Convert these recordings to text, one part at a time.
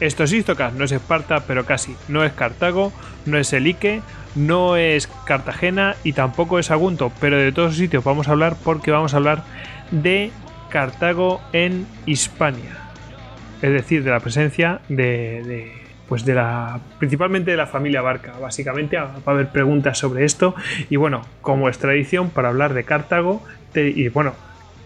Esto es Istocas, no es Esparta, pero casi. No es Cartago, no es Elique, no es Cartagena y tampoco es Agunto, pero de todos sitios vamos a hablar porque vamos a hablar de Cartago en Hispania. Es decir, de la presencia de, pues de la principalmente de la familia Barca. Básicamente va a haber preguntas sobre esto y bueno, como es tradición para hablar de Cartago y bueno,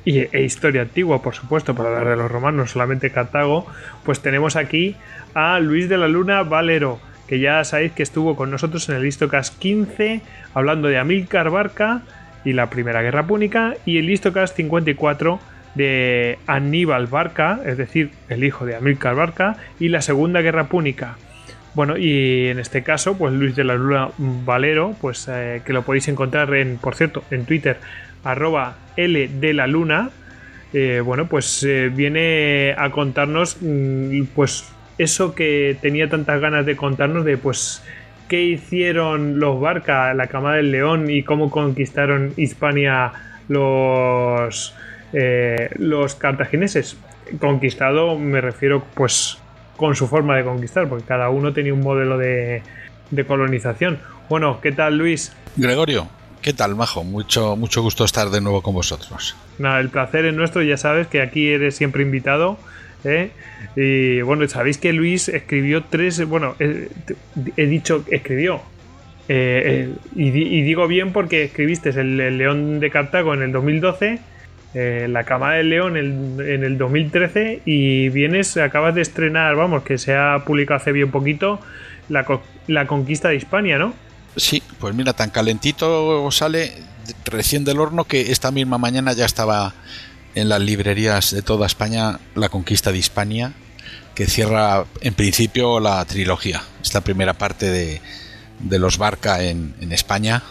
y, e historia antigua, por supuesto, para hablar de los romanos, solamente Cartago, pues tenemos aquí a Luis de la Luna Valero, que ya sabéis que estuvo con nosotros en el Histocast 15, hablando de Amílcar Barca y la Primera Guerra Púnica, y el Histocast 54 de Aníbal Barca, es decir, el hijo de Amílcar Barca, y la Segunda Guerra Púnica. Bueno, y en este caso, pues Luis de la Luna Valero, pues eh, que lo podéis encontrar en, por cierto, en Twitter arroba L de la Luna, eh, bueno, pues eh, viene a contarnos, mm, pues eso que tenía tantas ganas de contarnos de, pues, qué hicieron los Barca, la Cama del León y cómo conquistaron Hispania los, eh, los cartagineses. Conquistado me refiero, pues, con su forma de conquistar, porque cada uno tenía un modelo de, de colonización. Bueno, ¿qué tal Luis? Gregorio, ¿Qué tal, Majo? Mucho, mucho gusto estar de nuevo con vosotros. Nada, el placer es nuestro, ya sabes que aquí eres siempre invitado. ¿eh? Y bueno, sabéis que Luis escribió tres, bueno, eh, he, dicho, escribió. Eh, y, digo bien porque escribiste el, León de Cartago en el 2012, La Cama del León en, en, el 2013 y vienes, acabas de estrenar, vamos, que se ha publicado hace bien poquito, La, la Conquista de Hispania, ¿no? Sí, pues mira, tan calentito sale recién del horno que esta misma mañana ya estaba en las librerías de toda España la conquista de Hispania, que cierra en principio la trilogía. Esta primera parte de, de los Barca en, en, España,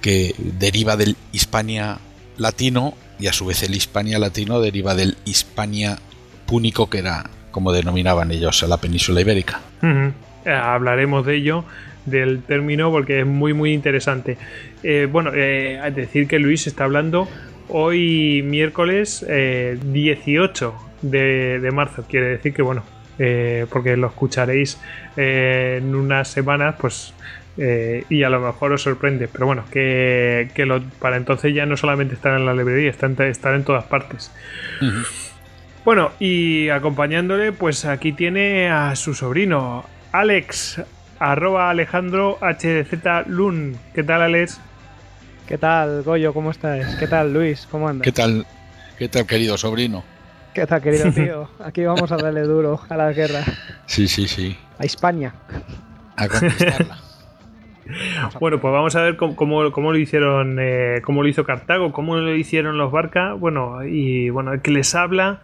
que deriva del Hispania latino y a su vez el Hispania latino deriva del Hispania púnico, que era como denominaban ellos a la península ibérica. Hablaremos de ello del término porque es muy muy interesante. Eh, bueno, eh, decir que Luis está hablando hoy miércoles 18 eh, de, marzo, quiere decir que bueno, eh, porque lo escucharéis en unas semanas, pues y a lo mejor os sorprende, pero bueno, que, lo, para entonces ya no solamente estar en la librería, están, estar en todas partes. Bueno, y acompañándole, pues aquí tiene a su sobrino, Alex arroba Alejandro HDZ Lun. ¿Qué tal, Alex? ¿Qué tal, Goyo? ¿Cómo estás? ¿Qué tal, Luis? ¿Cómo andas? ¿Qué tal, qué tal querido sobrino? ¿Qué tal, querido tío? Aquí vamos a darle duro a la guerra. Sí, sí, sí. A España. A conquistarla. bueno, pues vamos a ver cómo, lo hicieron, eh, cómo lo hizo Cartago, cómo lo hicieron los Barca. Bueno, y bueno, el que les habla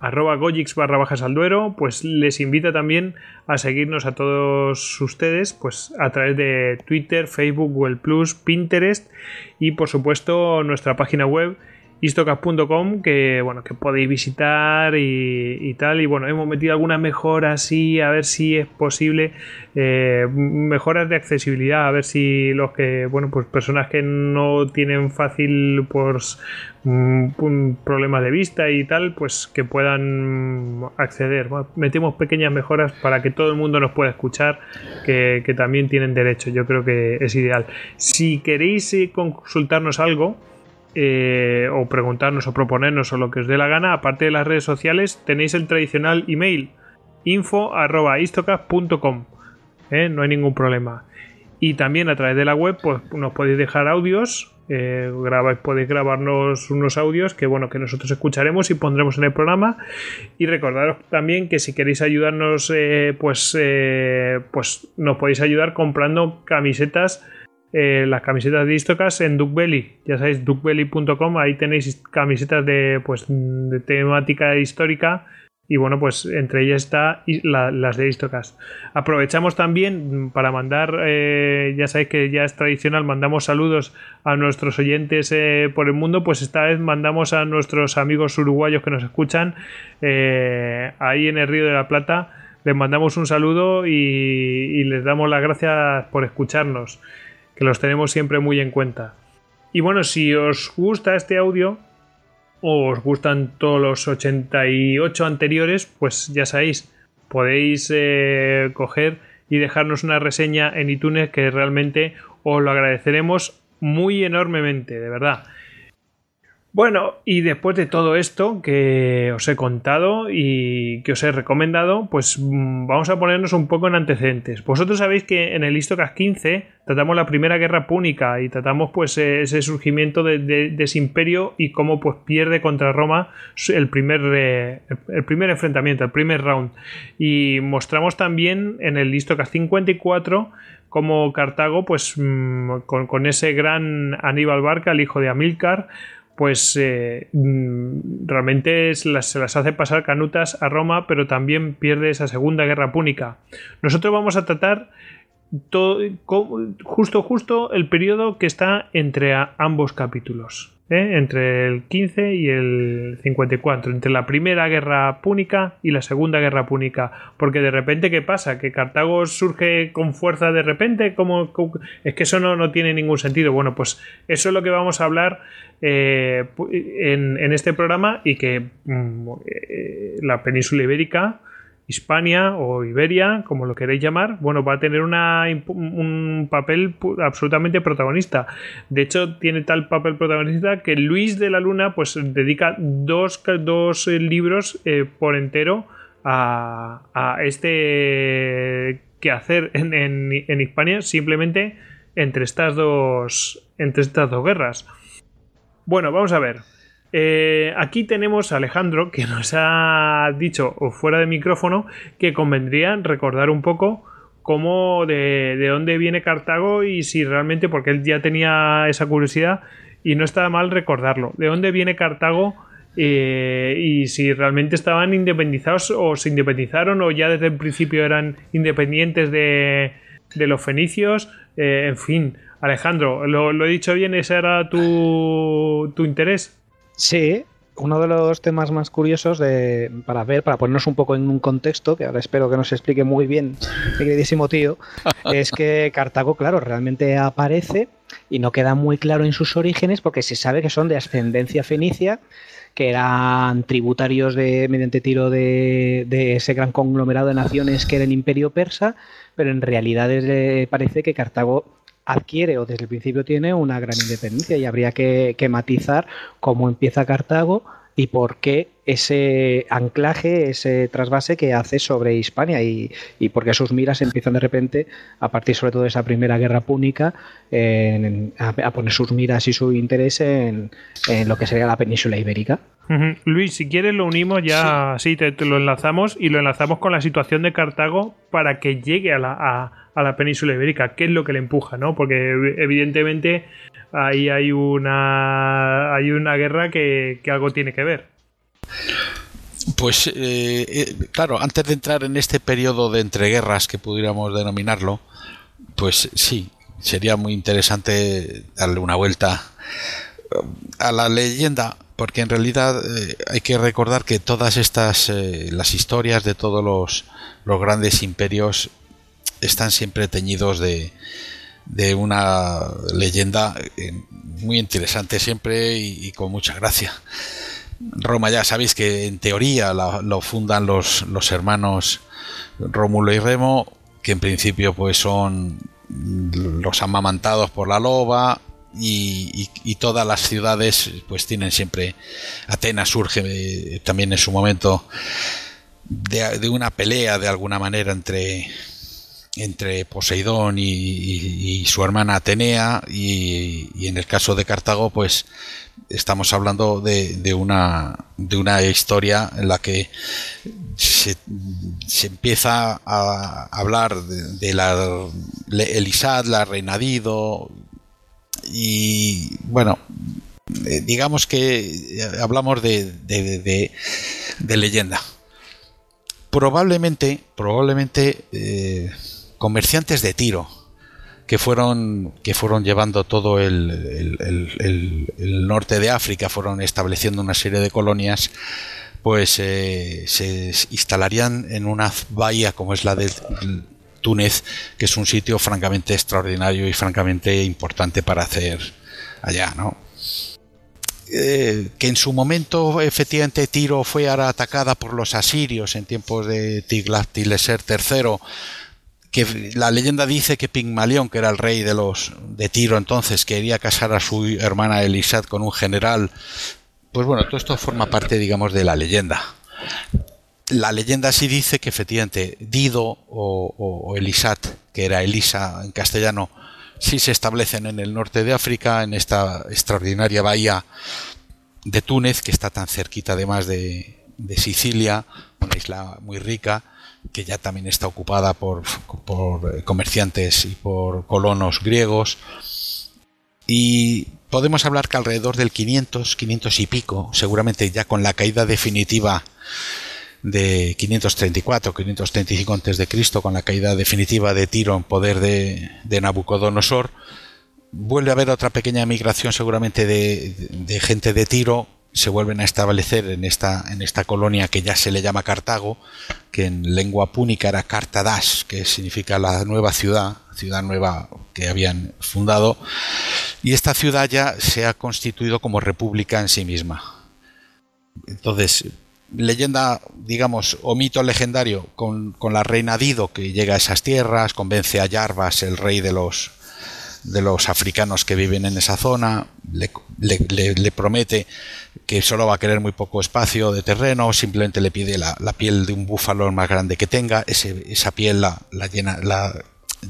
arroba gojix barra bajas al duero, pues les invita también a seguirnos a todos ustedes, pues a través de Twitter, Facebook, Google Pinterest y por supuesto nuestra página web istocas.com que bueno que podéis visitar y, tal. Y bueno hemos metido algunas mejoras sí a ver si es posible eh, mejoras de accesibilidad a ver si los que bueno pues personas que no tienen fácil pues un problema de vista y tal pues que puedan acceder. Metemos pequeñas mejoras para que todo el mundo nos pueda escuchar que, que también tienen derecho. Yo creo que es ideal. Si queréis eh, consultarnos algo eh, o preguntarnos o proponernos o lo que os dé la gana, aparte de las redes sociales, tenéis el tradicional email info.istocast.com. ¿eh? No hay ningún problema. Y también a través de la web pues, nos podéis dejar audios. Eh, podéis grabarnos unos audios que bueno que nosotros escucharemos y pondremos en el programa y recordaros también que si queréis ayudarnos pues pues nos podéis ayudar comprando camisetas eh, las camisetas de Istocas en Duckbelly. Ya sabéis, duckbelly.com, ahí tenéis camisetas de, pues, de temática histórica. Y bueno, pues entre ellas está las de Istocas. Aprovechamos también para mandar, eh, ya sabéis que ya es tradicional, mandamos saludos a nuestros oyentes eh, por el mundo. Pues esta vez mandamos a nuestros amigos uruguayos que nos escuchan ahí en el Río de la Plata. Les mandamos un saludo y les damos las gracias por escucharnos que los tenemos siempre muy en cuenta. Y bueno, si os gusta este audio, o os gustan todos los 88 anteriores, pues ya sabéis, podéis eh, coger y dejarnos una reseña en iTunes que realmente os lo agradeceremos muy enormemente, de verdad. Bueno, y después de todo esto que os he contado y que os he recomendado, pues mm, vamos a ponernos un poco en antecedentes. Vosotros sabéis que en el Histocast 15 tratamos la primera guerra púnica y tratamos pues e-, ese surgimiento de, ese imperio y cómo pues pierde contra Roma el primer, eh, el primer enfrentamiento, el primer round. Y mostramos también en el Histocast 54 cómo Cartago pues mm, con, con ese gran Aníbal Barca, el hijo de Amílcar, pues eh, mm, realmente se las, hace pasar canutas a Roma, pero también pierde esa segunda guerra púnica. Nosotros vamos a tratar justo justo el periodo que está entre ambos capítulos. ¿Eh? entre el 15 y el 54, entre la primera guerra púnica y la segunda guerra púnica, porque de repente, ¿qué pasa? ¿Que Cartago surge con fuerza de repente? como Es que eso no, no, tiene ningún sentido. Bueno, pues eso es lo que vamos a hablar eh, en, este programa y que mm, eh, la península ibérica Hispania o Iberia, como lo queréis llamar, bueno, va a tener un papel absolutamente protagonista. De hecho, tiene tal papel protagonista que Luis de la Luna pues dedica dos, dos eh, libros eh, por entero a, a este quehacer en, en, en Hispania simplemente entre estas dos entre estas dos guerras. Bueno, vamos a ver. Eh, aquí tenemos a Alejandro que nos ha dicho fuera de micrófono que convendría recordar un poco cómo de, dónde viene Cartago y si realmente, porque él ya tenía esa curiosidad y no está mal recordarlo, de dónde viene Cartago eh, y si realmente estaban independizados o se independizaron o ya desde el principio eran independientes de, los fenicios, eh, en fin. Alejandro, ¿lo, he dicho bien? ¿Ese era tu, tu interés? Sí, uno de los temas más curiosos de, para ver, para ponernos un poco en un contexto, que ahora espero que nos explique muy bien mi queridísimo tío, es que Cartago, claro, realmente aparece y no queda muy claro en sus orígenes porque se sabe que son de ascendencia fenicia, que eran tributarios de, mediante tiro de, de ese gran conglomerado de naciones que era el imperio persa, pero en realidad parece que Cartago adquiere o desde el principio tiene una gran independencia y habría que, matizar cómo empieza Cartago y por qué ese anclaje, ese trasvase que hace sobre Hispania y, y por qué sus miras empiezan de repente, a partir sobre todo de esa primera guerra púnica, a, poner sus miras y su interés en, lo que sería la península ibérica. Luis, si quieres lo unimos ya, sí, te, lo enlazamos y lo enlazamos con la situación de Cartago para que llegue a la, a la península ibérica, qué es lo que le empuja, ¿no? Porque evidentemente ahí hay una hay una guerra que, algo tiene que ver. Pues eh, eh, claro, antes de entrar en este periodo de entreguerras que pudiéramos denominarlo, pues sí, sería muy interesante darle una vuelta eh, a la leyenda, porque en realidad hay que recordar que todas estas, las historias de todos los, los grandes imperios están siempre teñidos de, de una leyenda eh, muy interesante siempre y, con mucha gracia. Roma ya sabéis que en teoría lo fundan los, los hermanos Rómulo y Remo, que en principio pues son los amamantados por la loba y, y, todas las ciudades pues tienen siempre Atenas surge eh, también en su momento de, de, una pelea de alguna manera entre entre Poseidón y, su hermana Atenea y, en el caso de Cartago pues estamos hablando de, una de una historia en la que se, empieza a hablar de, la Elisad, la reina Dido y bueno eh, digamos que hablamos de, de leyenda. Probablemente probablemente eh, comerciantes de Tiro que fueron que fueron llevando todo el, norte de África, fueron estableciendo una serie de colonias, pues eh, se instalarían en una bahía como es la de Túnez, que es un sitio francamente extraordinario y francamente importante para hacer allá, ¿no? eh, que en su momento efectivamente Tiro fue atacada por los asirios en tiempos de Tiglat-Pileser III, que la leyenda dice que Pigmalión, que era el rey de los de Tiro entonces, quería casar a su hermana Elisat con un general. Pues bueno, todo esto forma parte, digamos, de la leyenda. La leyenda sí dice que efectivamente Dido o, o Elisat, que era Elisa en castellano, sí se establecen en el norte de África, en esta extraordinaria bahía de Túnez, que está tan cerquita además de, de Sicilia, una isla muy rica, que ya también está ocupada por, por comerciantes y por colonos griegos. Y podemos hablar que alrededor del 500, 500 y pico, seguramente ya con la caída definitiva de 534, 535 a.C., con la caída definitiva de Tiro en poder de, Nabucodonosor, vuelve a haber otra pequeña migración seguramente de, gente de Tiro, se vuelven a establecer en esta, en esta colonia que ya se le llama Cartago, que en lengua púnica era Cartadas, que significa la nueva ciudad, ciudad nueva que habían fundado, y esta ciudad ya se ha constituido como república en sí misma. Entonces, leyenda, digamos, o mito legendario con, la reina Dido que llega a esas tierras, convence a Yarbas, el rey de los de los africanos que viven en esa zona, le, le, promete que solo va a querer muy poco espacio de terreno, simplemente le pide la, piel de un búfalo más grande que tenga, esa piel la, llena,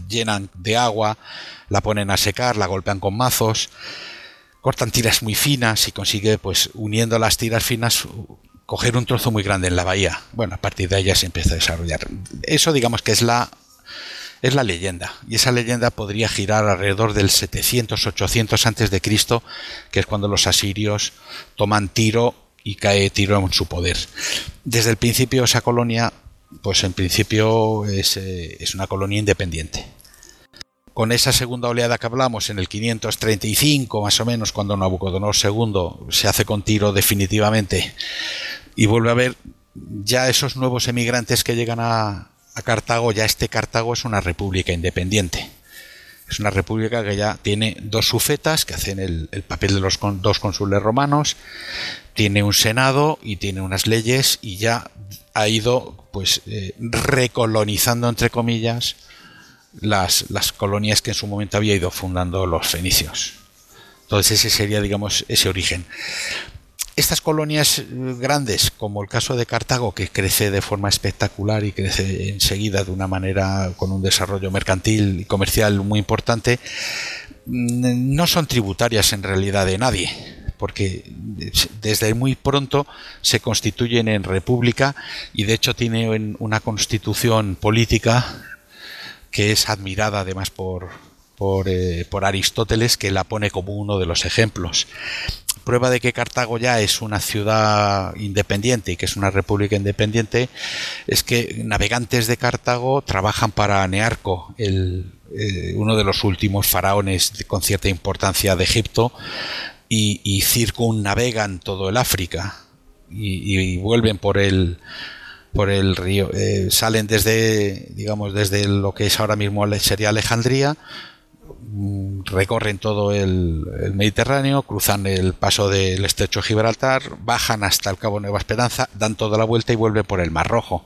llenan de agua, la ponen a secar, la golpean con mazos, cortan tiras muy finas y consigue, pues uniendo las tiras finas, coger un trozo muy grande en la bahía. Bueno, a partir de ahí ya se empieza a desarrollar. Eso digamos que es la es la leyenda y esa leyenda podría girar alrededor del 700-800 antes de Cristo, que es cuando los asirios toman Tiro y cae Tiro en su poder. Desde el principio esa colonia, pues en principio es, eh, es una colonia independiente con esa segunda oleada que hablamos en el 535 más o menos cuando Nabucodonosor II se hace con tiro definitivamente y vuelve a ver ya esos nuevos emigrantes que llegan a, Cartago, ya este Cartago es una república independiente. Es una república que ya tiene dos sufetas que hacen el, papel de los dos cónsules romanos, tiene un senado y tiene unas leyes y ya ha ido pues eh, recolonizando entre comillas las, las colonias que en su momento había ido fundando los fenicios. Entonces ese sería, digamos, ese origen. Estas colonias eh, grandes, como el caso de Cartago, que crece de forma espectacular y crece enseguida de una manera con un desarrollo mercantil y comercial muy importante, mm, no son tributarias en realidad de nadie, porque desde muy pronto se constituyen en república y de hecho tienen una constitución política que es admirada además por, eh, por, Aristóteles, que la pone como uno de los ejemplos. Prueba de que Cartago ya es una ciudad independiente y que es una república independiente es que navegantes de Cartago trabajan para Nearco, el, eh, uno de los últimos faraones con cierta importancia de Egipto, y, circunnavegan todo el África y vuelven por el por el río. Eh, salen desde, digamos, desde lo que es ahora mismo sería Alejandría, recorren todo el, Mediterráneo, cruzan el paso del estrecho Gibraltar, bajan hasta el Cabo Nueva Esperanza, dan toda la vuelta y vuelven por el Mar Rojo.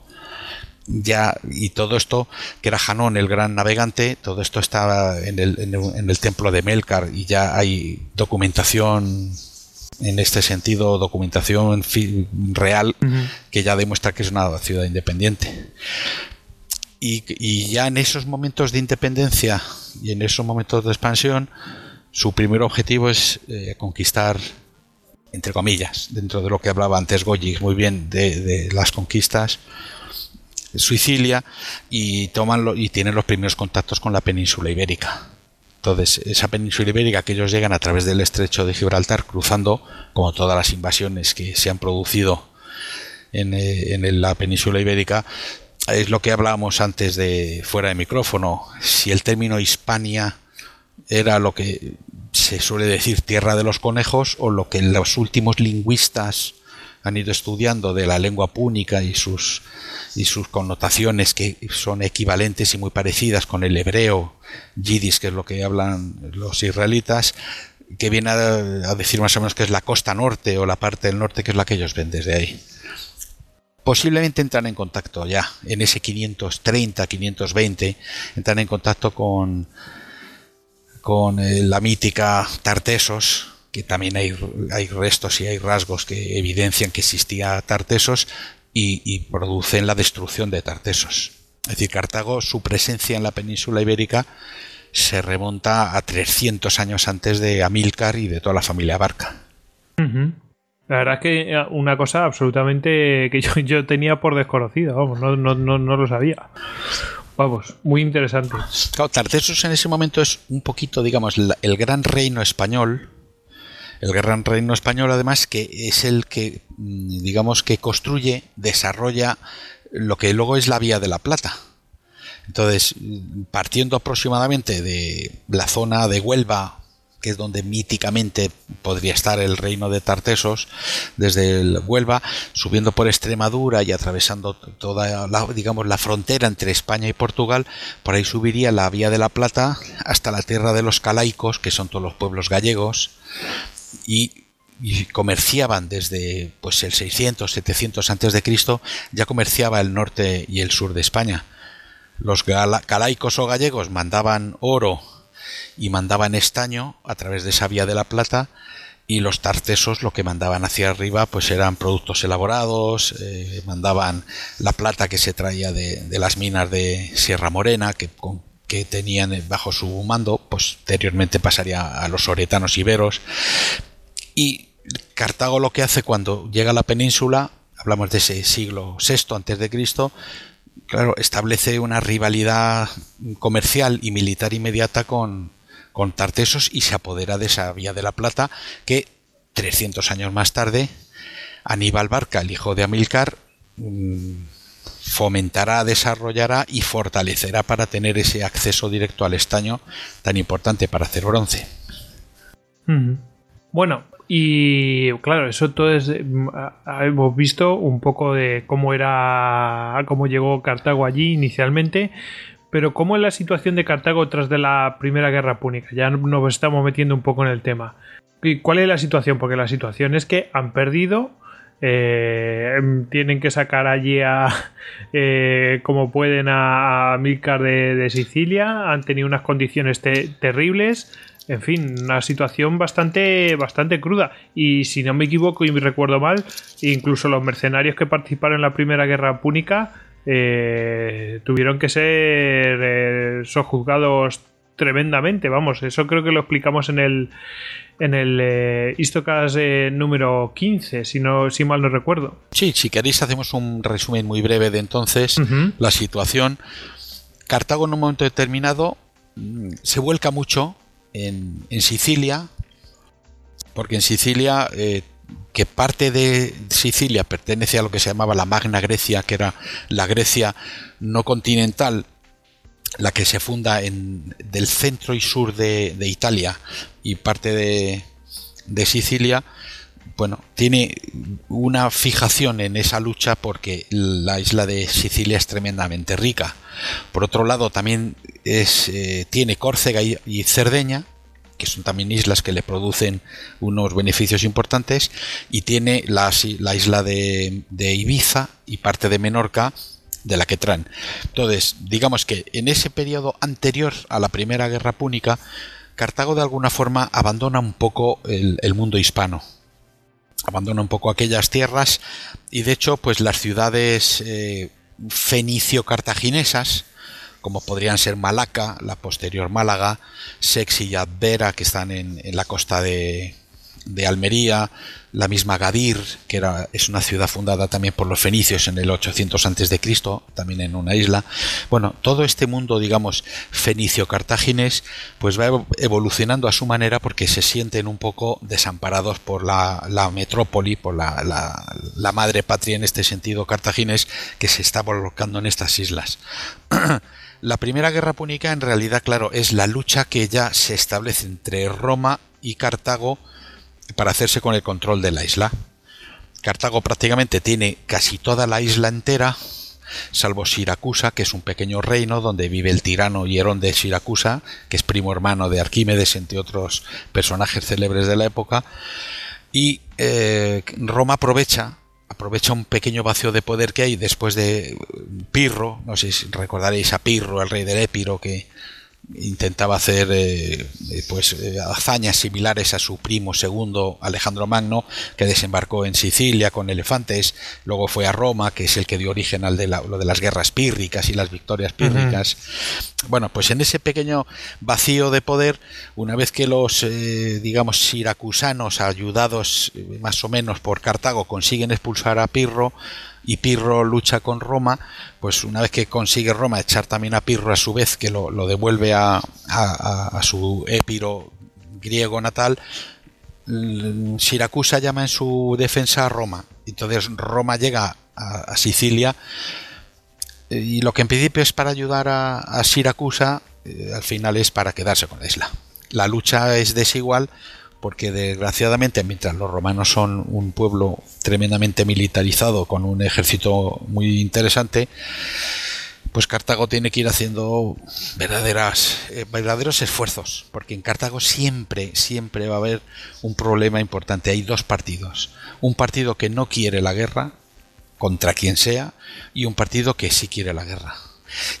Ya, y todo esto, que era Janón el gran navegante, todo esto estaba en el, en el templo de Melkar y ya hay documentación en este sentido documentación real que ya demuestra que es una ciudad independiente. Y, ya en esos momentos de independencia y en esos momentos de expansión, su primer objetivo es eh, conquistar, entre comillas, dentro de lo que hablaba antes Goyi muy bien de, las conquistas, Sicilia y toman y tienen los primeros contactos con la península ibérica. Entonces, esa península ibérica que ellos llegan a través del estrecho de Gibraltar, cruzando, como todas las invasiones que se han producido en, eh, la península ibérica, es lo que hablábamos antes de fuera de micrófono. Si el término Hispania era lo que se suele decir tierra de los conejos o lo que los últimos lingüistas han ido estudiando de la lengua púnica y sus, y sus connotaciones que son equivalentes y muy parecidas con el hebreo, yidis, que es lo que hablan los israelitas, que viene a, decir más o menos que es la costa norte o la parte del norte que es la que ellos ven desde ahí. Posiblemente entran en contacto ya en ese 530, 520, entran en contacto con, con eh, la mítica Tartesos, que también hay, hay restos y hay rasgos que evidencian que existía Tartesos y, producen la destrucción de Tartesos. Es decir, Cartago, su presencia en la península ibérica se remonta a 300 años antes de Amílcar y de toda la familia Barca. La verdad es que eh, una cosa absolutamente que yo, tenía por desconocida, vamos, no, lo sabía. Vamos, muy interesante. Claro, en ese momento es un poquito, digamos, el gran reino español. El gran reino español, además, que es el que, mm, digamos, que construye, desarrolla lo que luego es la Vía de la Plata. Entonces, partiendo aproximadamente de la zona de Huelva, que es donde míticamente podría estar el reino de Tartesos, desde el Huelva, subiendo por Extremadura y atravesando toda la, digamos, la frontera entre España y Portugal, por ahí subiría la Vía de la Plata hasta la tierra de los calaicos, que son todos los pueblos gallegos, y comerciaban desde pues el 600 700 antes de Cristo ya comerciaba el norte y el sur de España. Los calaicos o gallegos mandaban oro y mandaban estaño a través de esa vía de la plata y los tartesos lo que mandaban hacia arriba pues eran productos elaborados, eh, mandaban la plata que se traía de, las minas de Sierra Morena que, que tenían bajo su mando, posteriormente pasaría a los oretanos iberos. Y Cartago lo que hace cuando llega a la península, hablamos de ese siglo VI antes de Cristo, claro, establece una rivalidad comercial y militar inmediata con, con Tartesos y se apodera de esa vía de la Plata que 300 años más tarde Aníbal Barca, el hijo de Amílcar, mm, fomentará, desarrollará y fortalecerá para tener ese acceso directo al estaño tan importante para hacer bronce. Bueno, y claro, eso todo es. Mm, hemos visto un poco de cómo era. cómo llegó Cartago allí inicialmente. Pero cómo es la situación de Cartago tras de la Primera Guerra Púnica. Ya nos estamos metiendo un poco en el tema. ¿Y ¿Cuál es la situación? Porque la situación es que han perdido. Eh, tienen que sacar allí a eh, como pueden a, Milcar de, Sicilia. Han tenido unas condiciones terribles en fin, una situación bastante, bastante cruda. Y si no me equivoco y me recuerdo mal, incluso los mercenarios que participaron en la Primera Guerra Púnica eh, tuvieron que ser eh, sojuzgados tremendamente. Vamos, eso creo que lo explicamos en el en el eh, Istocas número 15, si, no, si mal no recuerdo. Sí, si queréis hacemos un resumen muy breve de entonces la situación. Cartago en un momento determinado mm, se vuelca mucho en, Sicilia, porque en Sicilia, eh, que parte de Sicilia pertenece a lo que se llamaba la Magna Grecia, que era la Grecia no continental, la que se funda en, del centro y sur de, Italia y parte de, de Sicilia, bueno, tiene una fijación en esa lucha porque la isla de Sicilia es tremendamente rica. Por otro lado, también es, eh, tiene Córcega y, Cerdeña, que son también islas que le producen unos beneficios importantes, y tiene la, la isla de, Ibiza y parte de Menorca, de la que traen. Entonces, digamos que en ese periodo anterior a la Primera Guerra Púnica, Cartago de alguna forma abandona un poco el mundo hispano abandona un poco aquellas tierras y de hecho pues las ciudades eh, fenicio-cartaginesas como podrían ser Malaca, la posterior Málaga, Sex y Advera que están en la costa de, Almería, la misma Gadir, que es una ciudad fundada también por los fenicios en el 800 antes de Cristo, también en una isla. Bueno, todo este mundo, digamos, fenicio-cartaginés, pues va evolucionando a su manera porque se sienten un poco desamparados por la, metrópoli, por la, la, madre patria en este sentido cartaginés, que se está volcando en estas islas. La primera guerra púnica en realidad, claro, es la lucha que ya se establece entre Roma y Cartago para hacerse con el control de la isla. Cartago prácticamente tiene casi toda la isla entera salvo Siracusa, que es un pequeño reino donde vive el tirano Hierón de Siracusa, que es primo hermano de Arquímedes, entre otros personajes célebres de la época. Y eh, Roma aprovecha aprovecha un pequeño vacío de poder que hay después de Pirro, no sé si recordaréis a Pirro, el rey del Épiro, que intentaba hacer eh, eh, pues eh, hazañas similares a su primo segundo Alejandro Magno que desembarcó en Sicilia con elefantes luego fue a Roma que es el que dio origen al de lo de las guerras pírricas y las victorias pírricas. Bueno pues en ese pequeño vacío de poder una vez que los digamos siracusanos ayudados más o menos por Cartago consiguen expulsar a Pirro y Pirro lucha con Roma, pues una vez que consigue Roma echar también a Pirro a su vez, que lo, devuelve a, a, su épiro griego natal, Siracusa llama en su defensa a Roma. Entonces Roma llega a, Sicilia y lo que en principio es para ayudar a, Siracusa, eh, al final es para quedarse con la isla. La lucha es desigual porque desgraciadamente mientras los romanos son un pueblo tremendamente militarizado con un ejército muy interesante, pues Cartago tiene que ir haciendo verdaderas, eh, verdaderos esfuerzos, porque en Cartago siempre, siempre va a haber un problema importante. Hay dos partidos. Un partido que no quiere la guerra, contra quien sea, y un partido que sí quiere la guerra.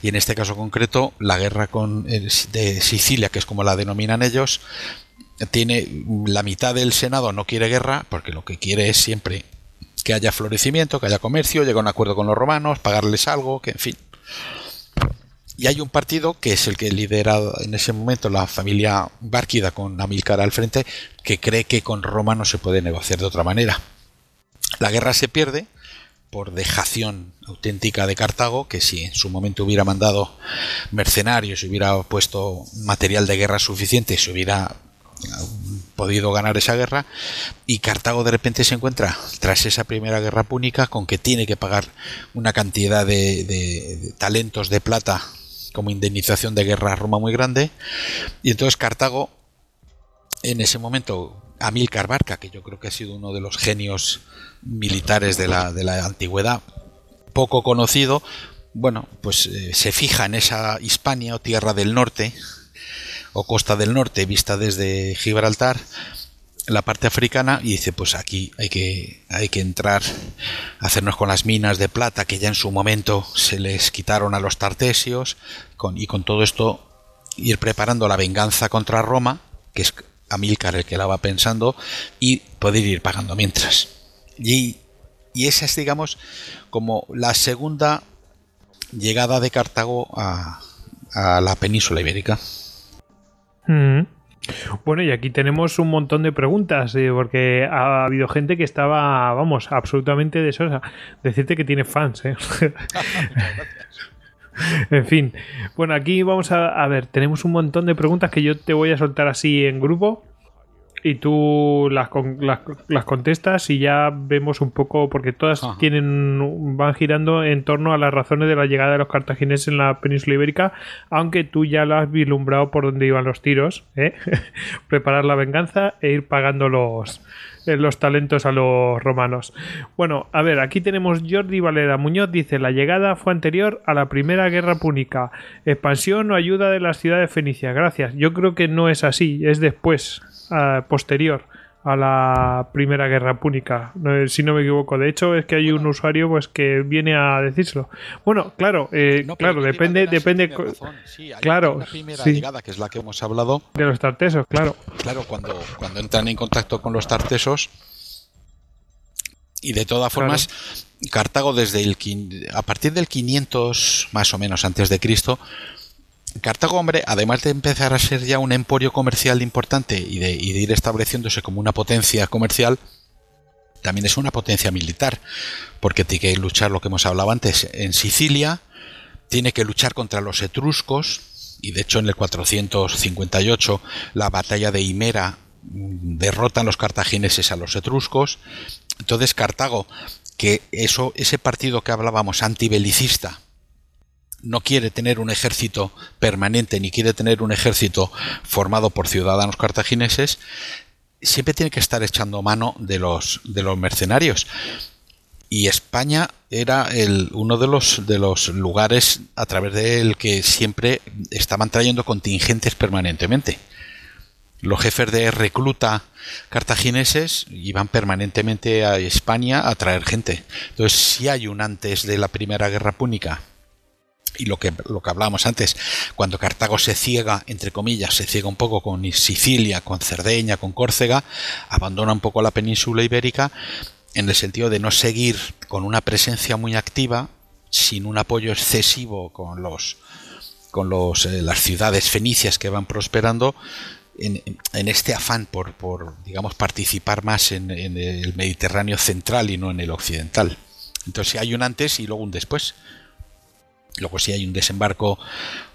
Y en este caso concreto, la guerra con, de Sicilia, que es como la denominan ellos, tiene la mitad del Senado no quiere guerra porque lo que quiere es siempre que haya florecimiento, que haya comercio, llegar a un acuerdo con los romanos, pagarles algo, que en fin. Y hay un partido que es el que lidera en ese momento la familia Bárquida con Amílcar al frente, que cree que con Roma no se puede negociar de otra manera. La guerra se pierde por dejación auténtica de Cartago, que si en su momento hubiera mandado mercenarios, hubiera puesto material de guerra suficiente, se hubiera podido ganar esa guerra y Cartago de repente se encuentra tras esa primera guerra púnica con que tiene que pagar una cantidad de, talentos de plata como indemnización de guerra a Roma muy grande. Y entonces Cartago en ese momento Amílcar Barca que yo creo que ha sido uno de los genios militares de la, de la antigüedad poco conocido bueno pues eh, se fija en esa Hispania o tierra del norte o costa del norte vista desde Gibraltar la parte africana y dice pues aquí hay que hay que entrar hacernos con las minas de plata que ya en su momento se les quitaron a los tartesios con, y con todo esto ir preparando la venganza contra Roma que es Amílcar el que la va pensando y poder ir pagando mientras. Y, y esa es digamos como la segunda llegada de Cartago a, a la península ibérica Mm. Bueno, y aquí tenemos un montón de preguntas, eh, porque ha habido gente que estaba, vamos, absolutamente desosa. Decirte que tiene fans, ¿eh? en fin. Bueno, aquí vamos a, a ver, tenemos un montón de preguntas que yo te voy a soltar así en grupo y tú las, las, contestas y ya vemos un poco, porque todas tienen van girando en torno a las razones de la llegada de los cartagineses en la península ibérica, aunque tú ya lo has vislumbrado por donde iban los tiros, ¿eh? preparar la venganza e ir pagando los, eh, los talentos a los romanos. Bueno, a ver, aquí tenemos Jordi Valera Muñoz, dice, la llegada fue anterior a la primera guerra púnica, expansión o ayuda de las ciudades fenicias, gracias. Yo creo que no es así, es después posterior a la primera guerra púnica, si no me equivoco. De hecho, es que hay un usuario pues que viene a decírselo. Bueno, claro, eh, claro, depende, depende. claro, la primera llegada, que es la que hemos hablado. De los tartesos, claro. Claro, cuando, cuando entran en contacto con los tartesos. Y de todas formas, Cartago desde el a partir del 500 más o menos antes de Cristo Cartago, hombre, además de empezar a ser ya un emporio comercial importante y de, ir estableciéndose como una potencia comercial, también es una potencia militar, porque tiene que luchar lo que hemos hablado antes en Sicilia, tiene que luchar contra los etruscos, y de hecho en el 458 la batalla de Himera mm, derrotan los cartagineses a los etruscos. Entonces Cartago, que eso, ese partido que hablábamos antibelicista, no quiere tener un ejército permanente ni quiere tener un ejército formado por ciudadanos cartagineses, siempre tiene que estar echando mano de los, de los mercenarios. y España era el, uno de los, de los lugares a través del que siempre estaban trayendo contingentes permanentemente. Los jefes de recluta cartagineses iban permanentemente a España a traer gente. Entonces, si hay un antes de la Primera Guerra Púnica y lo que, lo que hablábamos antes, cuando Cartago se ciega, entre comillas, se ciega un poco con Sicilia, con Cerdeña, con Córcega, abandona un poco la península ibérica en el sentido de no seguir con una presencia muy activa, sin un apoyo excesivo con los con los, eh, las ciudades fenicias que van prosperando, en, este afán por, por, digamos, participar más en, en, el Mediterráneo central y no en el occidental. Entonces hay un antes y luego un después. Luego sí hay un desembarco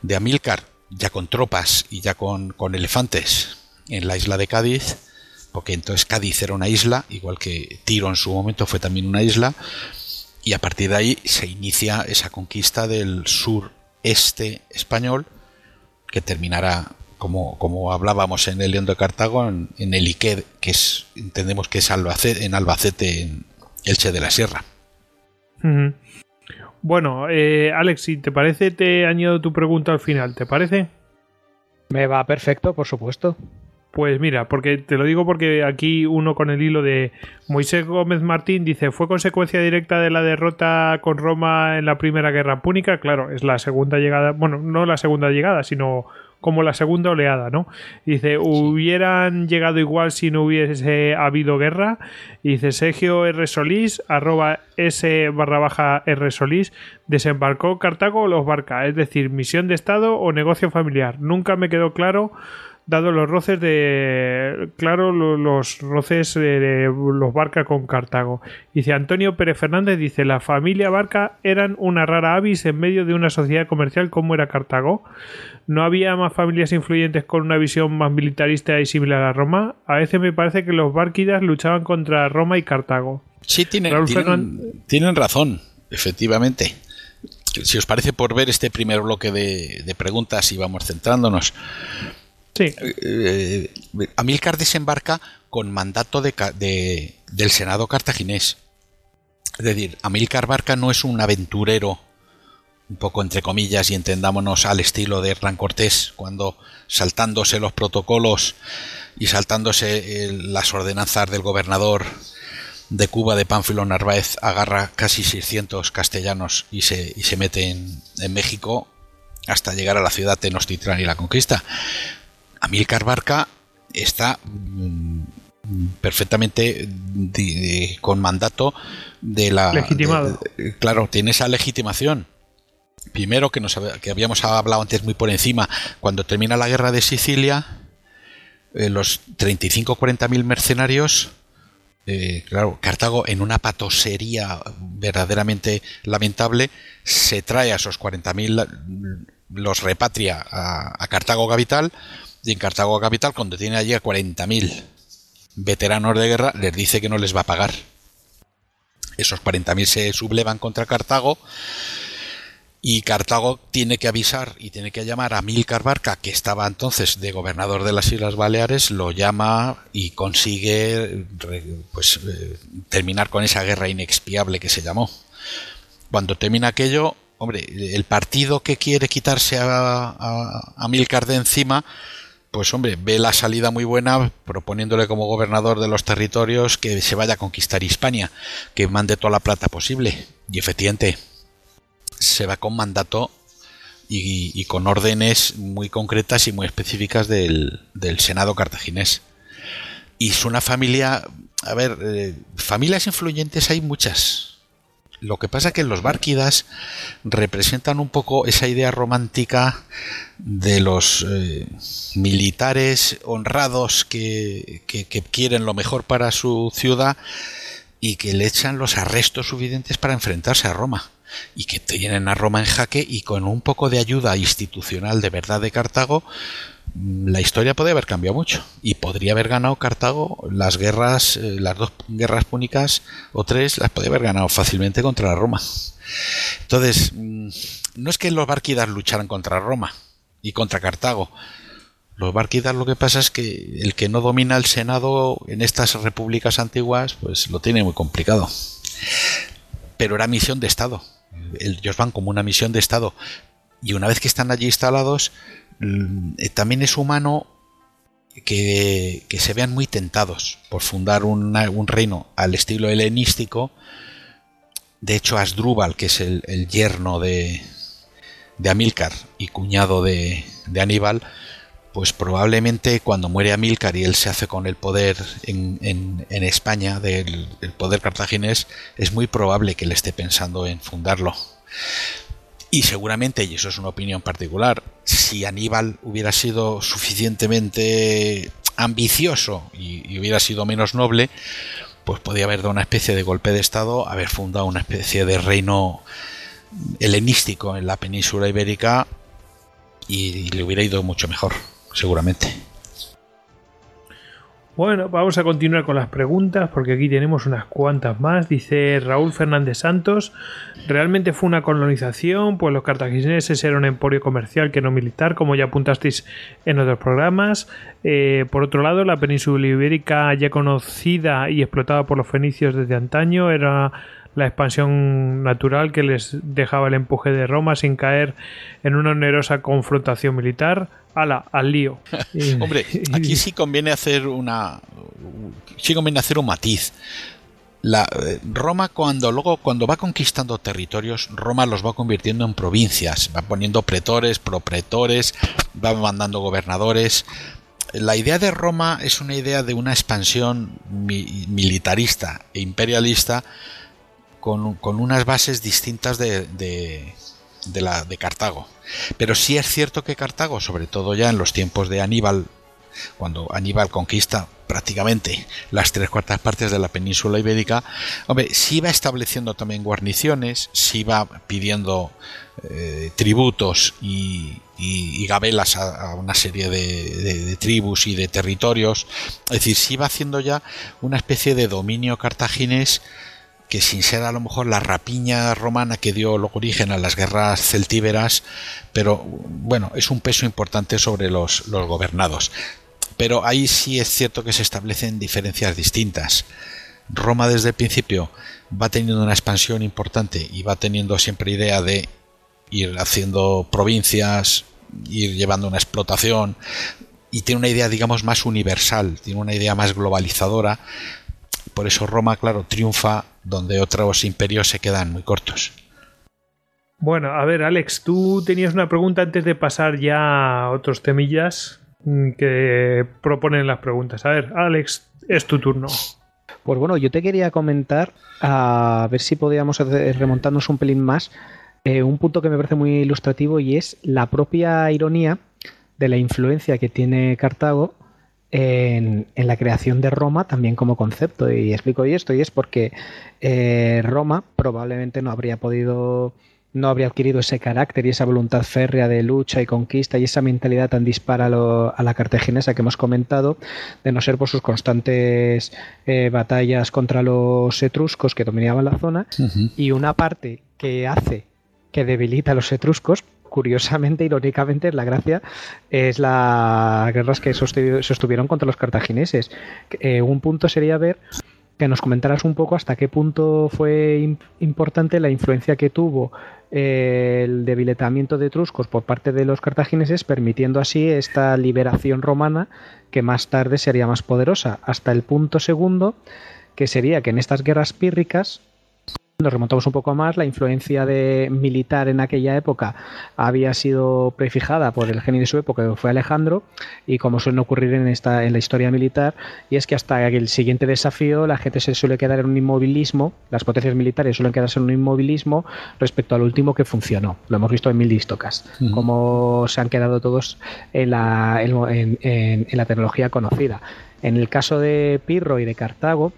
de Amílcar, ya con tropas y ya con, elefantes en la isla de Cádiz, porque entonces Cádiz era una isla, igual que Tiro en su momento fue también una isla, y a partir de ahí se inicia esa conquista del sureste español, que terminará, como, como hablábamos en el León de Cartago, en, el Iqued, que es, entendemos que es Albacete, en Albacete, en Elche de la Sierra. Bueno, eh, Alex, si te parece, te añado tu pregunta al final, ¿te parece? Me va perfecto, por supuesto. Pues mira, porque te lo digo porque aquí uno con el hilo de Moisés Gómez Martín dice, ¿fue consecuencia directa de la derrota con Roma en la Primera Guerra Púnica? Claro, es la segunda llegada, bueno, no la segunda llegada, sino como la segunda oleada, ¿no? Dice, hubieran llegado igual si no hubiese habido guerra. dice, Sergio R. Solís, arroba S barra baja R. Solís, desembarcó Cartago o los barca, es decir, misión de Estado o negocio familiar. Nunca me quedó claro dado los roces de claro los roces de los Barca con Cartago. Dice Antonio Pérez Fernández dice la familia Barca eran una rara avis en medio de una sociedad comercial como era Cartago. No había más familias influyentes con una visión más militarista y similar a Roma. A veces me parece que los Bárquidas luchaban contra Roma y Cartago. Sí, tienen, tienen, razón, efectivamente. Si os parece por ver este primer bloque de, de preguntas y vamos centrándonos. Sí. Eh, Amílcar desembarca con mandato de, del Senado cartaginés. Es decir, Amílcar Barca no es un aventurero, un poco entre comillas, y entendámonos al estilo de Hernán Cortés, cuando saltándose los protocolos y saltándose eh, las ordenanzas del gobernador de Cuba, de Pánfilo Narváez, agarra casi 600 castellanos y se, y se mete en, en México hasta llegar a la ciudad de Tenochtitlán y la conquista. Amílcar Barca está mm, perfectamente con mandato de la legitimado. claro tiene esa legitimación. Primero que nos que habíamos hablado antes muy por encima cuando termina la guerra de Sicilia eh, los 35 40 mil mercenarios eh, claro Cartago en una patosería verdaderamente lamentable se trae a esos 40 mil los repatria a Cartago capital y en Cartago capital, cuando tiene allí a 40.000 veteranos de guerra, les dice que no les va a pagar. Esos 40.000 se sublevan contra Cartago y Cartago tiene que avisar y tiene que llamar a Milcar Barca, que estaba entonces de gobernador de las Islas Baleares, lo llama y consigue pues, eh, terminar con esa guerra inexpiable que se llamó. Cuando termina aquello, hombre, el partido que quiere quitarse a, a, a Milcar de encima pues hombre, ve la salida muy buena proponiéndole como gobernador de los territorios que se vaya a conquistar Hispania, que mande toda la plata posible. Y efectivamente, se va con mandato y, con órdenes muy concretas y muy específicas del, Senado cartaginés. Y es una familia, a ver, eh, familias influyentes hay muchas, lo que pasa es que los Bárquidas representan un poco esa idea romántica de los eh, militares honrados que, quieren lo mejor para su ciudad y que le echan los arrestos suficientes para enfrentarse a Roma y que tienen a Roma en jaque y con un poco de ayuda institucional de verdad de Cartago la historia puede haber cambiado mucho y podría haber ganado Cartago las guerras, eh, las dos guerras púnicas o tres, las podría haber ganado fácilmente contra Roma. Entonces, mm, no es que los Bárquidas lucharan contra Roma y contra Cartago. Los Bárquidas lo que pasa es que el que no domina el Senado en estas repúblicas antiguas, pues lo tiene muy complicado. pero era misión de Estado. Ellos van como una misión de Estado. Y una vez que están allí instalados, también es humano que, se vean muy tentados por fundar un reino al estilo helenístico. De hecho, Asdrúbal, que es el, yerno de, de, Amílcar y cuñado de, de, Aníbal, pues probablemente cuando muere Amílcar y él se hace con el poder en, en, España, del el poder cartaginés, es muy probable que él esté pensando en fundarlo. Y seguramente, y eso es una opinión particular, si Aníbal hubiera sido suficientemente ambicioso y, hubiera sido menos noble, pues podía haber dado una especie de golpe de Estado, haber fundado una especie de reino helenístico en la península ibérica y le hubiera ido mucho mejor, seguramente. Bueno, vamos a continuar con las preguntas porque aquí tenemos unas cuantas más. Dice Raúl Fernández Santos, ¿realmente fue una colonización? Pues los cartagineses eran un emporio comercial que no militar, como ya apuntasteis en otros programas. Eh, por otro lado, la península ibérica ya conocida y explotada por los fenicios desde antaño era la expansión natural que les dejaba el empuje de Roma sin caer en una onerosa confrontación militar. ¡Hala! ¡Al lío! Hombre, aquí sí conviene hacer una. Sí conviene hacer un matiz. La, eh, Roma cuando luego cuando va conquistando territorios, Roma los va convirtiendo en provincias, va poniendo pretores, propretores, va mandando gobernadores. La idea de Roma es una idea de una expansión militarista e imperialista con, unas bases distintas de, de, la, de Cartago. Pero sí es cierto que Cartago, sobre todo ya en los tiempos de Aníbal, cuando Aníbal conquista prácticamente las tres cuartas partes de la península ibérica, hombre, sí va estableciendo también guarniciones, sí va pidiendo eh, tributos y, gabelas a, una serie de, de, tribus y de territorios, es decir, sí va haciendo ya una especie de dominio cartaginés que sin ser a lo mejor la rapiña romana que dio origen a las guerras celtíberas, pero bueno, es un peso importante sobre los, los gobernados. Pero ahí sí es cierto que se establecen diferencias distintas. Roma desde el principio va teniendo una expansión importante y va teniendo siempre idea de ir haciendo provincias, ir llevando una explotación y tiene una idea digamos más universal, tiene una idea más globalizadora. Por eso Roma, claro, triunfa donde otros imperios se quedan muy cortos. Bueno, a ver, Alex, tú tenías una pregunta antes de pasar ya a otros temillas mm, que proponen las preguntas. A ver, Alex, es tu turno. Pues bueno, yo te quería comentar, a ver si podíamos remontarnos un pelín más, eh, un punto que me parece muy ilustrativo y es la propia ironía de la influencia que tiene Cartago en, la creación de Roma también como concepto. Y explico esto, y es porque eh, Roma probablemente no habría podido no habría adquirido ese carácter y esa voluntad férrea de lucha y conquista y esa mentalidad tan dispara a, la cartaginesa que hemos comentado, de no ser por sus constantes eh, batallas contra los etruscos que dominaban la zona, y una parte que hace que debilita a los etruscos curiosamente, irónicamente, la gracia es las guerras que sostuvieron contra los cartagineses. Eh, un punto sería ver que nos comentaras un poco hasta qué punto fue importante la influencia que tuvo eh, el debilitamiento de etruscos por parte de los cartagineses, permitiendo así esta liberación romana que más tarde sería más poderosa. Hasta el punto segundo, que sería que en estas guerras pírricas nos remontamos un poco más, la influencia de militar en aquella época había sido prefijada por el genio de su época, que fue Alejandro, y como suele ocurrir en esta en la historia militar, y es que hasta el siguiente desafío la gente se suele quedar en un inmovilismo, las potencias militares suelen quedarse en un inmovilismo respecto al último que funcionó. Lo hemos visto en mil distocas, como se han quedado todos en la, en la tecnología conocida. En el caso de Pirro y de Cartago,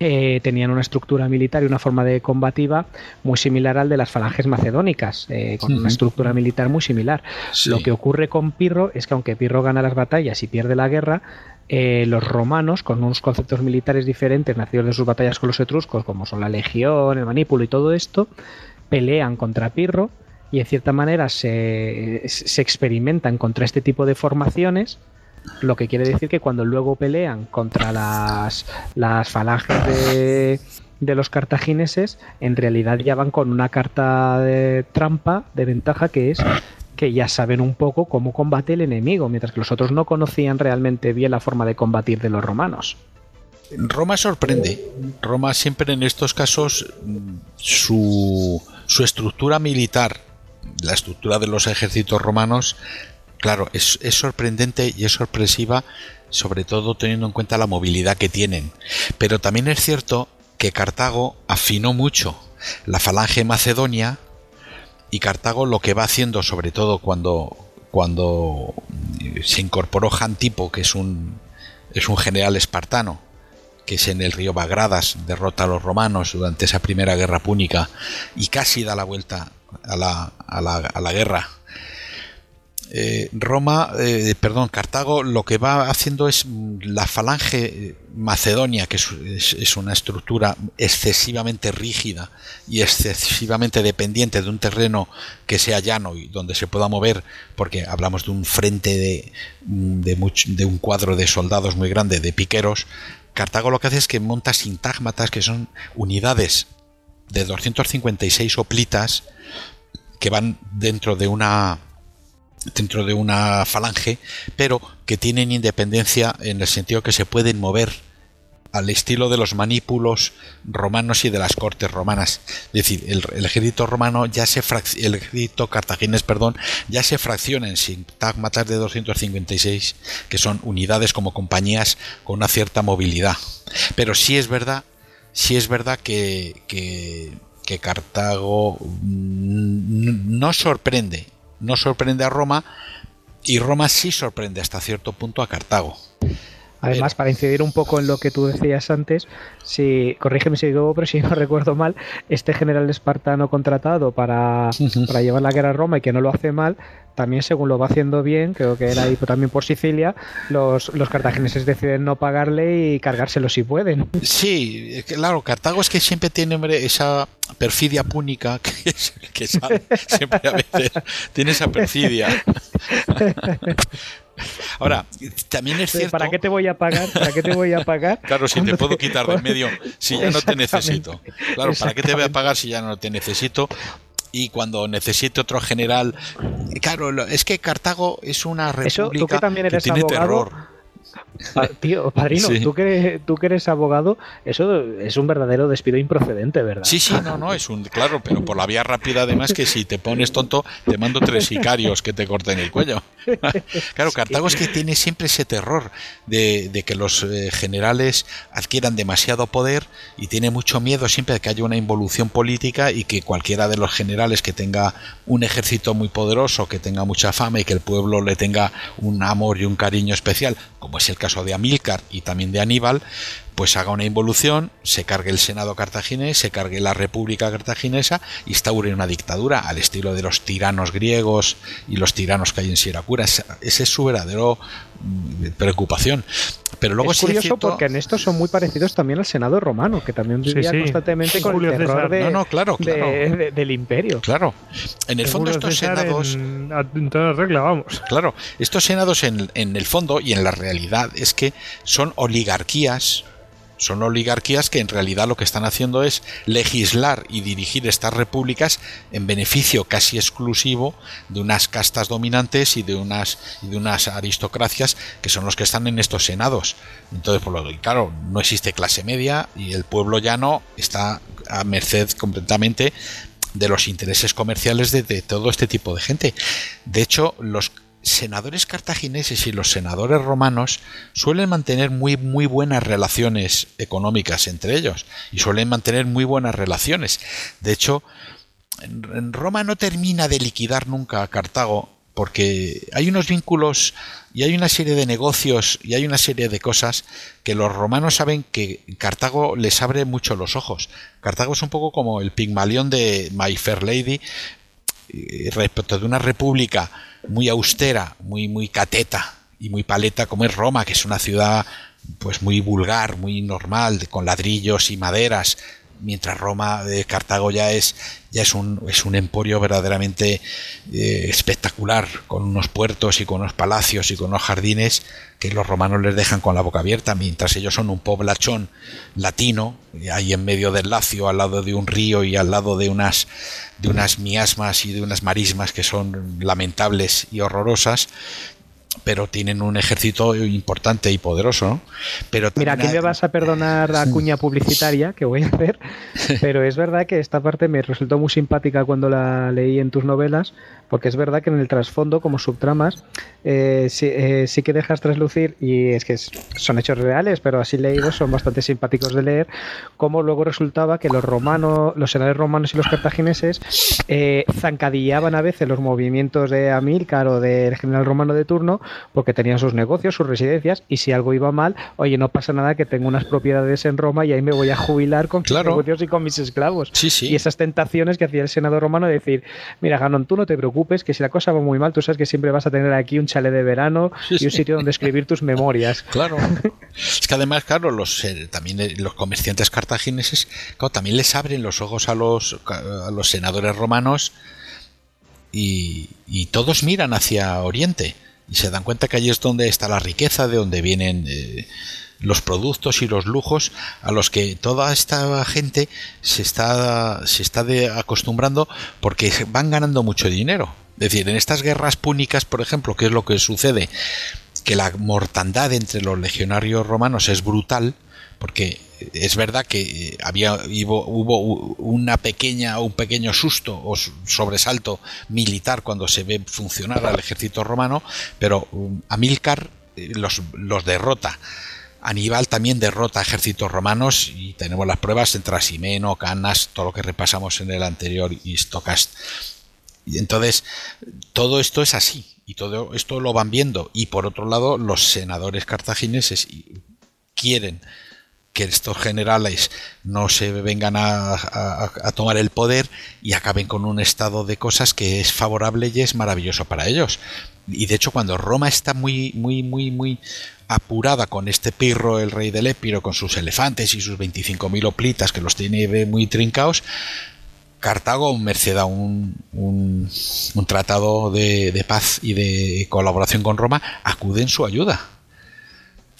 eh, tenían una estructura militar y una forma de combativa muy similar al de las falanges macedónicas, eh, con una estructura militar muy similar. Lo que ocurre con Pirro es que aunque Pirro gana las batallas y pierde la guerra, eh, los romanos, con unos conceptos militares diferentes nacidos de sus batallas con los etruscos, como son la legión, el manípulo y todo esto, pelean contra Pirro y en cierta manera se, se experimentan contra este tipo de formaciones lo que quiere decir que cuando luego pelean contra las, las falanges de, de los cartagineses, en realidad ya van con una carta de trampa, de ventaja, que es que ya saben un poco cómo combate el enemigo, mientras que los otros no conocían realmente bien la forma de combatir de los romanos. Roma sorprende. Roma siempre en estos casos su, su estructura militar, la estructura de los ejércitos romanos, claro, es, sorprendente y es sorpresiva, sobre todo teniendo en cuenta la movilidad que tienen. Pero también es cierto que Cartago afinó mucho la falange macedonia y Cartago lo que va haciendo, sobre todo cuando, cuando se incorporó Jantipo, que es un, es un general espartano, que es en el río Bagradas, derrota a los romanos durante esa primera guerra púnica y casi da la vuelta a la, a la, a la guerra. Eh, Roma, eh, perdón, Cartago lo que va haciendo es la falange macedonia, que es, una estructura excesivamente rígida y excesivamente dependiente de un terreno que sea llano y donde se pueda mover, porque hablamos de un frente de, much, de un cuadro de soldados muy grande, de piqueros, Cartago lo que hace es que monta sintágmatas, que son unidades de 256 oplitas que van dentro de una dentro de una falange, pero que tienen independencia en el sentido que se pueden mover al estilo de los manípulos romanos y de las cortes romanas. Es decir, el, ejército romano ya se el ejército cartaginés, perdón, ya se fracciona en sintagmatas de 256, que son unidades como compañías con una cierta movilidad. Pero sí es verdad, sí es verdad que, que, que Cartago no sorprende, no sorprende a Roma y Roma sí sorprende hasta cierto punto a Cartago. Además, para incidir un poco en lo que tú decías antes, si, corrígeme si digo, pero si no recuerdo mal, este general espartano contratado para, llevar la guerra a Roma y que no lo hace mal, también según lo va haciendo bien, creo que era ahí también por Sicilia, los, los cartagineses deciden no pagarle y cargárselo si pueden. Sí, claro, Cartago es que siempre tiene esa perfidia púnica que, que sale siempre a veces, tiene esa perfidia. Ahora, también es cierto. ¿Para qué te voy a pagar? ¿Para qué te voy a pagar? Claro, si te puedo quitar de en medio, si ya no te necesito. Claro, ¿para qué te voy a pagar si ya no te necesito? y cuando necesite otro general. Claro, es que Cartago es una república Eso, tú que, también eres que tiene abogado, terror. Tío, padrino, sí. tú, que, tú que eres abogado, eso es un verdadero despido improcedente, ¿verdad? Sí, sí, no, no, es un, claro, pero por la vía rápida además que si te pones tonto, te mando tres sicarios que te corten el cuello. Claro, Cartago es que tiene siempre ese terror de, de que los eh, generales adquieran demasiado poder y tiene mucho miedo siempre de que haya una involución política y que cualquiera de los generales que tenga un ejército muy poderoso, que tenga mucha fama y que el pueblo le tenga un amor y un cariño especial, como es el caso de Amílcar y también de Aníbal, pues haga una involución, se cargue el Senado cartaginés, se cargue la República cartaginesa, instaure una dictadura al estilo de los tiranos griegos y los tiranos que hay en Siracura. Esa es su verdadero preocupación. Pero luego es curioso cierto... porque en esto son muy parecidos también al Senado romano, que también vivía sí, sí. constantemente con Julio el terror de, no, no, claro, claro. De, de, del imperio. Claro. En el fondo estos César senados... En, en toda regla, vamos. Claro, estos senados en, en el fondo y en la realidad es que son oligarquías son oligarquías que en realidad lo que están haciendo es legislar y dirigir estas repúblicas en beneficio casi exclusivo de unas castas dominantes y de unas, y de unas aristocracias que son los que están en estos senados. Entonces, por lo claro, no existe clase media y el pueblo llano está a merced completamente de los intereses comerciales de todo este tipo de gente. De hecho, los senadores cartagineses y los senadores romanos suelen mantener muy muy buenas relaciones económicas entre ellos y suelen mantener muy buenas relaciones. De hecho, en Roma no termina de liquidar nunca a Cartago porque hay unos vínculos y hay una serie de negocios y hay una serie de cosas que los romanos saben que Cartago les abre mucho los ojos. Cartago es un poco como el Pigmalión de My Fair Lady respecto de una república muy austera, muy, muy cateta y muy paleta como es Roma, que es una ciudad pues muy vulgar, muy normal, con ladrillos y maderas, mientras Roma, de Cartago ya es ya es un, es un emporio verdaderamente eh, espectacular, con unos puertos y con unos palacios y con unos jardines que los romanos les dejan con la boca abierta, mientras ellos son un poblachón latino, ahí en medio del Lacio, al lado de un río y al lado de unas, de unas miasmas y de unas marismas que son lamentables y horrorosas, pero tienen un ejército importante y poderoso, ¿no? Pero Mira, aquí me vas a perdonar la cuña publicitaria que voy a hacer, pero es verdad que esta parte me resultó muy simpática cuando la leí en tus novelas, porque es verdad que en el trasfondo, como subtramas, eh, eh, sí, que dejas traslucir, y es que son hechos reales, pero así leídos son bastante simpáticos de leer, como luego resultaba que los romanos, los senadores romanos y los cartagineses eh, zancadillaban a veces los movimientos de Amílcar o del general romano de turno, porque tenían sus negocios, sus residencias, y si algo iba mal, oye, no pasa nada que tengo unas propiedades en Roma y ahí me voy a jubilar con mis negocios y con mis esclavos. Y esas tentaciones que hacía el senador romano de decir, mira, Ganon, tú no te preocupes, que si la cosa va muy mal, tú sabes que siempre vas a tener aquí un chalet de verano y un sitio donde escribir tus memorias. Claro. es que además, claro, los, eh, también eh, los comerciantes cartagineses, también les abren los ojos a los, a los senadores romanos y, y todos miran hacia Oriente y se dan cuenta que allí es donde está la riqueza, de donde vienen eh, los productos y los lujos a los que toda esta gente se está, se está acostumbrando porque van ganando mucho dinero. Es decir, en estas guerras púnicas, por ejemplo, ¿qué es lo que sucede? Que la mortandad entre los legionarios romanos es brutal, porque es verdad que había hubo, una pequeña un pequeño susto o sobresalto militar cuando se ve funcionar al ejército romano, pero um, Amílcar eh, los, derrota. Aníbal también derrota ejércitos romanos y tenemos las pruebas entre Asimeno, Canas, todo lo que repasamos en el anterior Histocast. Y entonces, todo esto es así y todo esto lo van viendo. Y por otro lado, los senadores cartagineses quieren que estos generales no se vengan a, tomar el poder y acaben con un estado de cosas que es favorable y es maravilloso para ellos. Y de hecho cuando Roma está muy, muy, muy, muy apurada con este Pirro, el rey del Épiro, con sus elefantes y sus 25.000 oplitas que los tiene muy trincados, Cartago, merced a un, un, tratado de, de, paz y de colaboración con Roma, acude en su ayuda.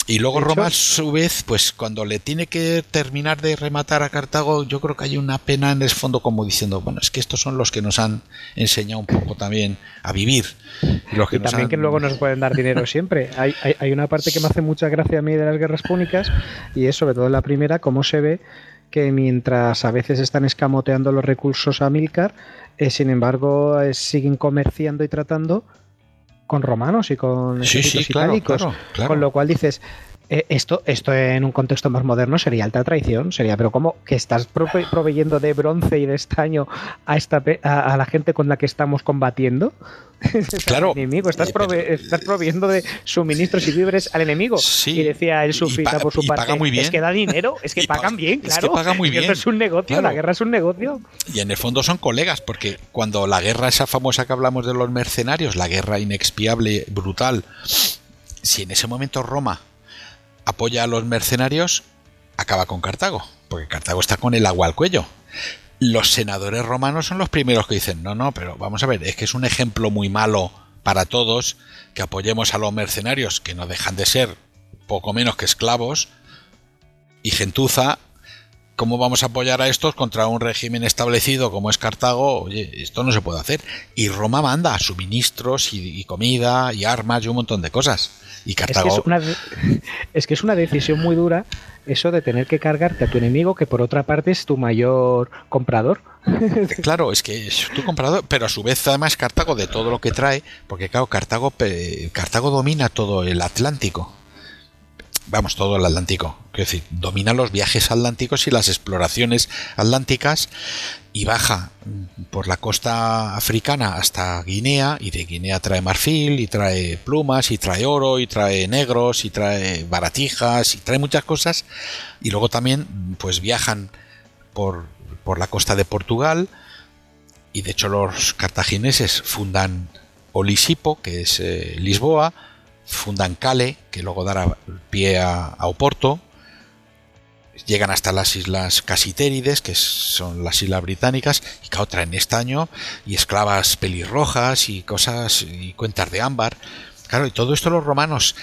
Y luego Roma, a su vez, pues cuando le tiene que terminar de rematar a Cartago, yo creo que hay una pena en el fondo como diciendo, bueno, es que estos son los que nos han enseñado un poco también a vivir. Y, los que también que luego nos pueden dar dinero siempre. Hay, hay, una parte que me hace mucha gracia a mí de las guerras púnicas y es sobre todo en la primera, cómo se ve que mientras a veces están escamoteando los recursos a Milcar, eh, sin embargo eh, siguen comerciando y tratando con romanos y con itálicos. Con lo cual dices, esto, esto en un contexto más moderno sería alta traición, sería, pero ¿cómo que estás proveyendo de bronce y de estaño a, esta, a, la gente con la que estamos combatiendo? claro. enemigo, estás, estás proveyendo de suministros y víveres al enemigo. y decía el sufita por su parte, es que da dinero, es que pagan bien, claro. Es que muy bien. es un negocio, la guerra es un negocio. Y en el fondo son colegas, porque cuando la guerra esa famosa que hablamos de los mercenarios, la guerra inexpiable, brutal, si en ese momento Roma apoya a los mercenarios, acaba con Cartago, porque Cartago está con el agua al cuello. Los senadores romanos son los primeros que dicen, no, no, pero vamos a ver, es que es un ejemplo muy malo para todos que apoyemos a los mercenarios, que no dejan de ser poco menos que esclavos, y gentuza, ¿cómo vamos a apoyar a estos contra un régimen establecido como es Cartago? Oye, esto no se puede hacer. Y Roma manda suministros y comida y armas y un montón de cosas. Es que es, una, es que es una decisión muy dura eso de tener que cargarte a tu enemigo que por otra parte es tu mayor comprador. Claro, es que es tu comprador, pero a su vez además Cartago de todo lo que trae, porque claro, Cartago, Cartago domina todo el Atlántico vamos, todo el Atlántico. Quiero decir, domina los viajes atlánticos y las exploraciones atlánticas y baja por la costa africana hasta Guinea y de Guinea trae marfil y trae plumas y trae oro y trae negros y trae baratijas y trae muchas cosas y luego también pues viajan por, por la costa de Portugal y de hecho los cartagineses fundan Olisipo que es eh, Lisboa fundan Cale, que luego dará pie a, Oporto, llegan hasta las islas Casitérides, que son las islas británicas, y que traen estaño y esclavas pelirrojas y cosas y cuentas de ámbar. Claro, y todo esto los romanos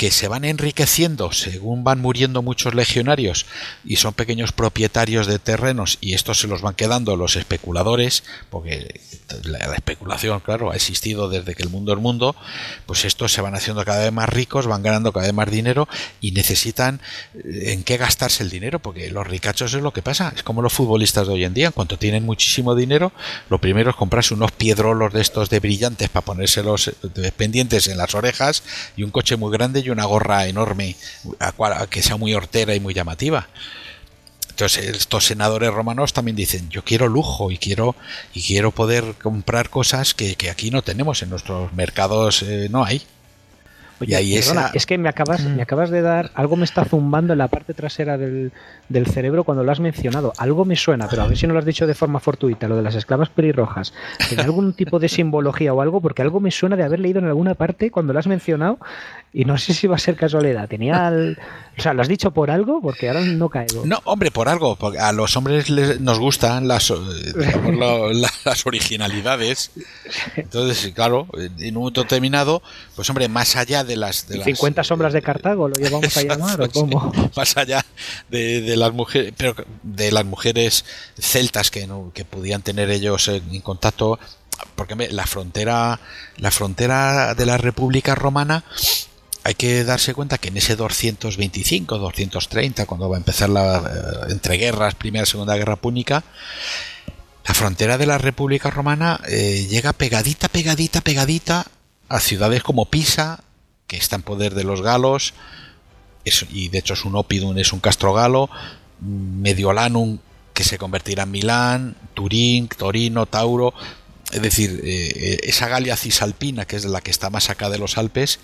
que se van enriqueciendo según van muriendo muchos legionarios y son pequeños propietarios de terrenos y estos se los van quedando los especuladores, porque la, especulación, claro, ha existido desde que el mundo es mundo, pues estos se van haciendo cada vez más ricos, van ganando cada vez más dinero y necesitan eh, en qué gastarse el dinero, porque los ricachos es lo que pasa, es como los futbolistas de hoy en día, en cuanto tienen muchísimo dinero, lo primero es comprarse unos piedrolos de estos de brillantes para ponérselos eh, pendientes en las orejas y un coche muy grande una gorra enorme que sea muy hortera y muy llamativa. Entonces estos senadores romanos también dicen yo quiero lujo y quiero y quiero poder comprar cosas que, aquí no tenemos en nuestros mercados eh, no hay es que me acabas, me acabas de dar, algo me está zumbando en la parte trasera del, cerebro cuando lo has mencionado. Algo me suena, pero a ver si no lo has dicho de forma fortuita, lo de las esclavas pelirrojas. ¿Tiene algún tipo de simbología o algo? Porque algo me suena de haber leído en alguna parte cuando lo has mencionado y no sé si va a ser casualidad. Tenía O sea, ¿lo has dicho por algo? Porque ahora no caigo. No, hombre, por algo. Porque a los hombres les, nos gustan las, las originalidades. Entonces, claro, en un momento determinado, pues hombre, más allá de las... De 50 sombras de Cartago lo llevamos a llamar o cómo? Más allá de, las mujeres, pero de las mujeres celtas que, que podían tener ellos en, contacto porque la frontera la frontera de la República Romana hay que darse cuenta que en ese 225, 230, cuando va a empezar la eh, entreguerras, Primera y Segunda Guerra Púnica, la frontera de la República Romana eh, llega pegadita, pegadita, pegadita a ciudades como Pisa, que está en poder de los galos, y de hecho es un opidum, es un castro galo, Mediolanum, que se convertirá en Milán, Turín, Torino, Tauro, es decir, eh, esa Galia cisalpina, que es la que está más acá de los Alpes,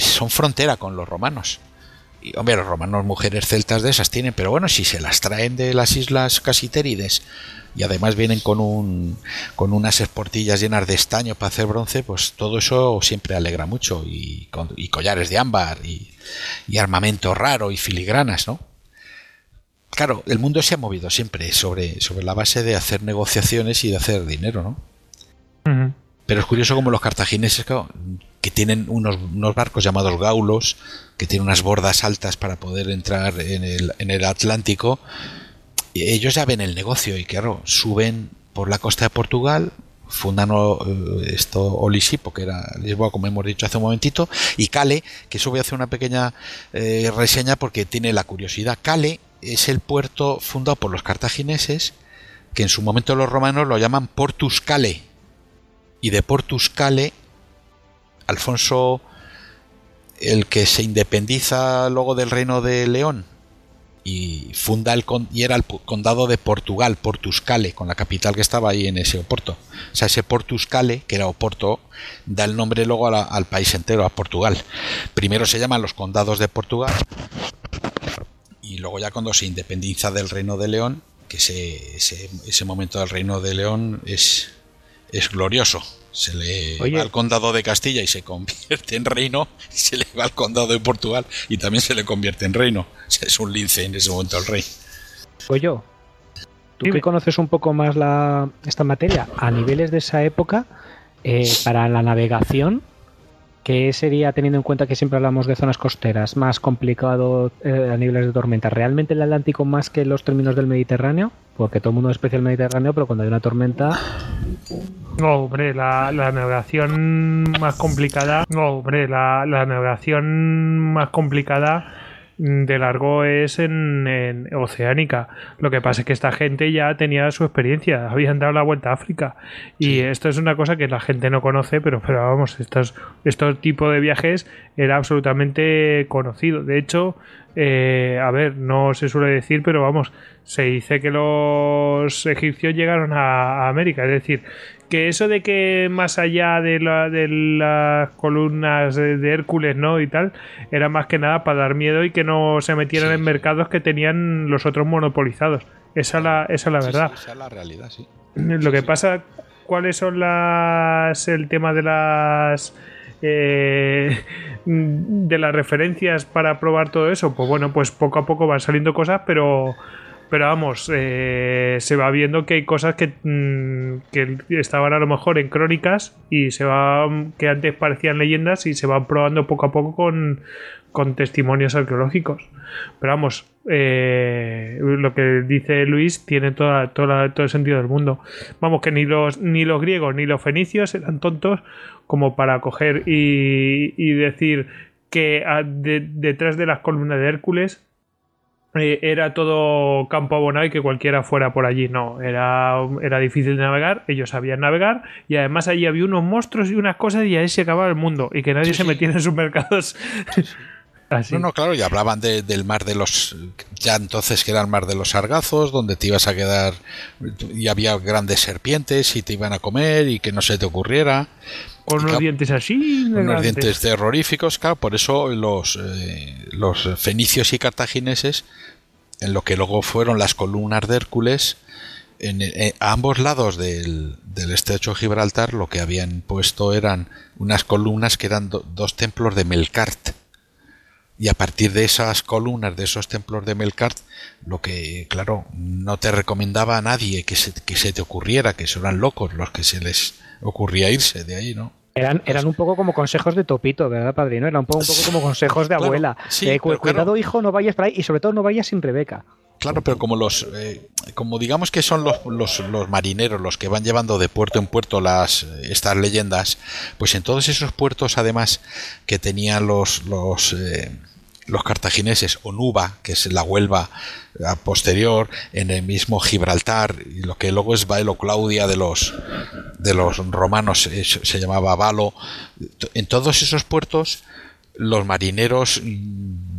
son frontera con los romanos. Y, hombre, los romanos mujeres celtas de esas tienen, pero bueno, si se las traen de las islas Casitérides y además vienen con, un, con unas esportillas llenas de estaño para hacer bronce, pues todo eso siempre alegra mucho. Y, collares de ámbar y, armamento raro y filigranas, ¿no? Claro, el mundo se ha movido siempre sobre, sobre la base de hacer negociaciones y de hacer dinero, ¿no? Pero es curioso como los cartagineses, que tienen unos, barcos llamados gaulos, que tienen unas bordas altas para poder entrar en el, en el Atlántico, ellos ya ven el negocio y claro, suben por la costa de Portugal, fundan eh, esto Olisipo, que era Lisboa, como hemos dicho hace un momentito, y Cale, que eso voy a hacer una pequeña eh, reseña porque tiene la curiosidad. Cale es el puerto fundado por los cartagineses, que en su momento los romanos lo llaman Portus Cale y de Portus Cale, Alfonso, el que se independiza luego del reino de León y funda el y era el condado de Portugal, Portuscale, con la capital que estaba ahí en ese Oporto. O sea, ese Portuscale, que era Oporto, da el nombre luego al país entero, a Portugal. Primero se llaman los condados de Portugal y luego ya cuando se independiza del reino de León, que ese, ese momento del reino de León es es glorioso. Se le va al condado de Castilla y se convierte en reino, se le va al condado de Portugal y también se le convierte en reino. es un lince en ese momento el rey. Oye, tú que conoces un poco más la, esta materia, a niveles de esa época, eh, para la navegación, ¿qué sería, teniendo en cuenta que siempre hablamos de zonas costeras, más complicado eh, a niveles de tormenta? ¿Realmente el Atlántico más que los términos del Mediterráneo? Porque todo el mundo especia el Mediterráneo, pero cuando hay una tormenta. No, hombre, la, navegación más complicada. No, hombre, la navegación más complicada de largo es en, Oceánica. Lo que pasa es que esta gente ya tenía su experiencia, habían dado la vuelta a África. Y esto es una cosa que la gente no conoce, pero, pero vamos, estos, estos tipos de viajes era absolutamente conocido. De hecho, eh, a ver, no se suele decir, pero vamos, se dice que los egipcios llegaron a, América, es decir, que eso de que más allá de, la, de las columnas de, Hércules, ¿no? Y tal, era más que nada para dar miedo y que no se metieran en mercados que tenían los otros monopolizados. Esa es la, esa es la verdad. esa es la realidad, sí. Lo que pasa, ¿cuáles son las el tema de las eh, de las referencias para probar todo eso, pues bueno, pues poco a poco van saliendo cosas, pero pero vamos, eh, se va viendo que hay cosas que, mm, que, estaban a lo mejor en crónicas y se va que antes parecían leyendas y se van probando poco a poco con, con testimonios arqueológicos. Pero vamos, eh, lo que dice Luis tiene toda, todo el sentido del mundo. Vamos, que ni los, ni los griegos ni los fenicios eran tontos como para coger y, y decir que detrás de las columnas de Hércules eh, era todo campo abonado y que cualquiera fuera por allí. No, era, era difícil de navegar, ellos sabían navegar y además allí había unos monstruos y unas cosas y ahí se acababa el mundo y que nadie se metiera en sus mercados. No, no, claro, y hablaban del mar de los. Ya entonces que era el mar de los sargazos, donde te ibas a quedar. Y había grandes serpientes y te iban a comer y que no se te ocurriera. Con unos dientes así. Unos dientes terroríficos, claro, por eso los, eh, los fenicios y cartagineses, en lo que luego fueron las columnas de Hércules, en, eh, a ambos lados del, del, estrecho de Gibraltar, lo que habían puesto eran unas columnas que eran dos templos de Melkart y a partir de esas columnas, de esos templos de Melkart, lo que, claro, no te recomendaba a nadie que se, que se te ocurriera, que eran locos los que se les ocurría irse de ahí, ¿no? Eran, eran un poco como consejos de Topito, ¿verdad, padrino? Eran un poco, un poco como consejos de abuela. cuidado, hijo, no vayas por ahí y sobre todo no vayas sin Rebeca. Claro, pero como los, eh, como digamos que son los, los, marineros los que van llevando de puerto en puerto las estas leyendas, pues en todos esos puertos además que tenían los los eh, los cartagineses o que es la Huelva posterior, en el mismo Gibraltar, y lo que luego es Baelo Claudia de los de los romanos se llamaba Valo. En todos esos puertos los marineros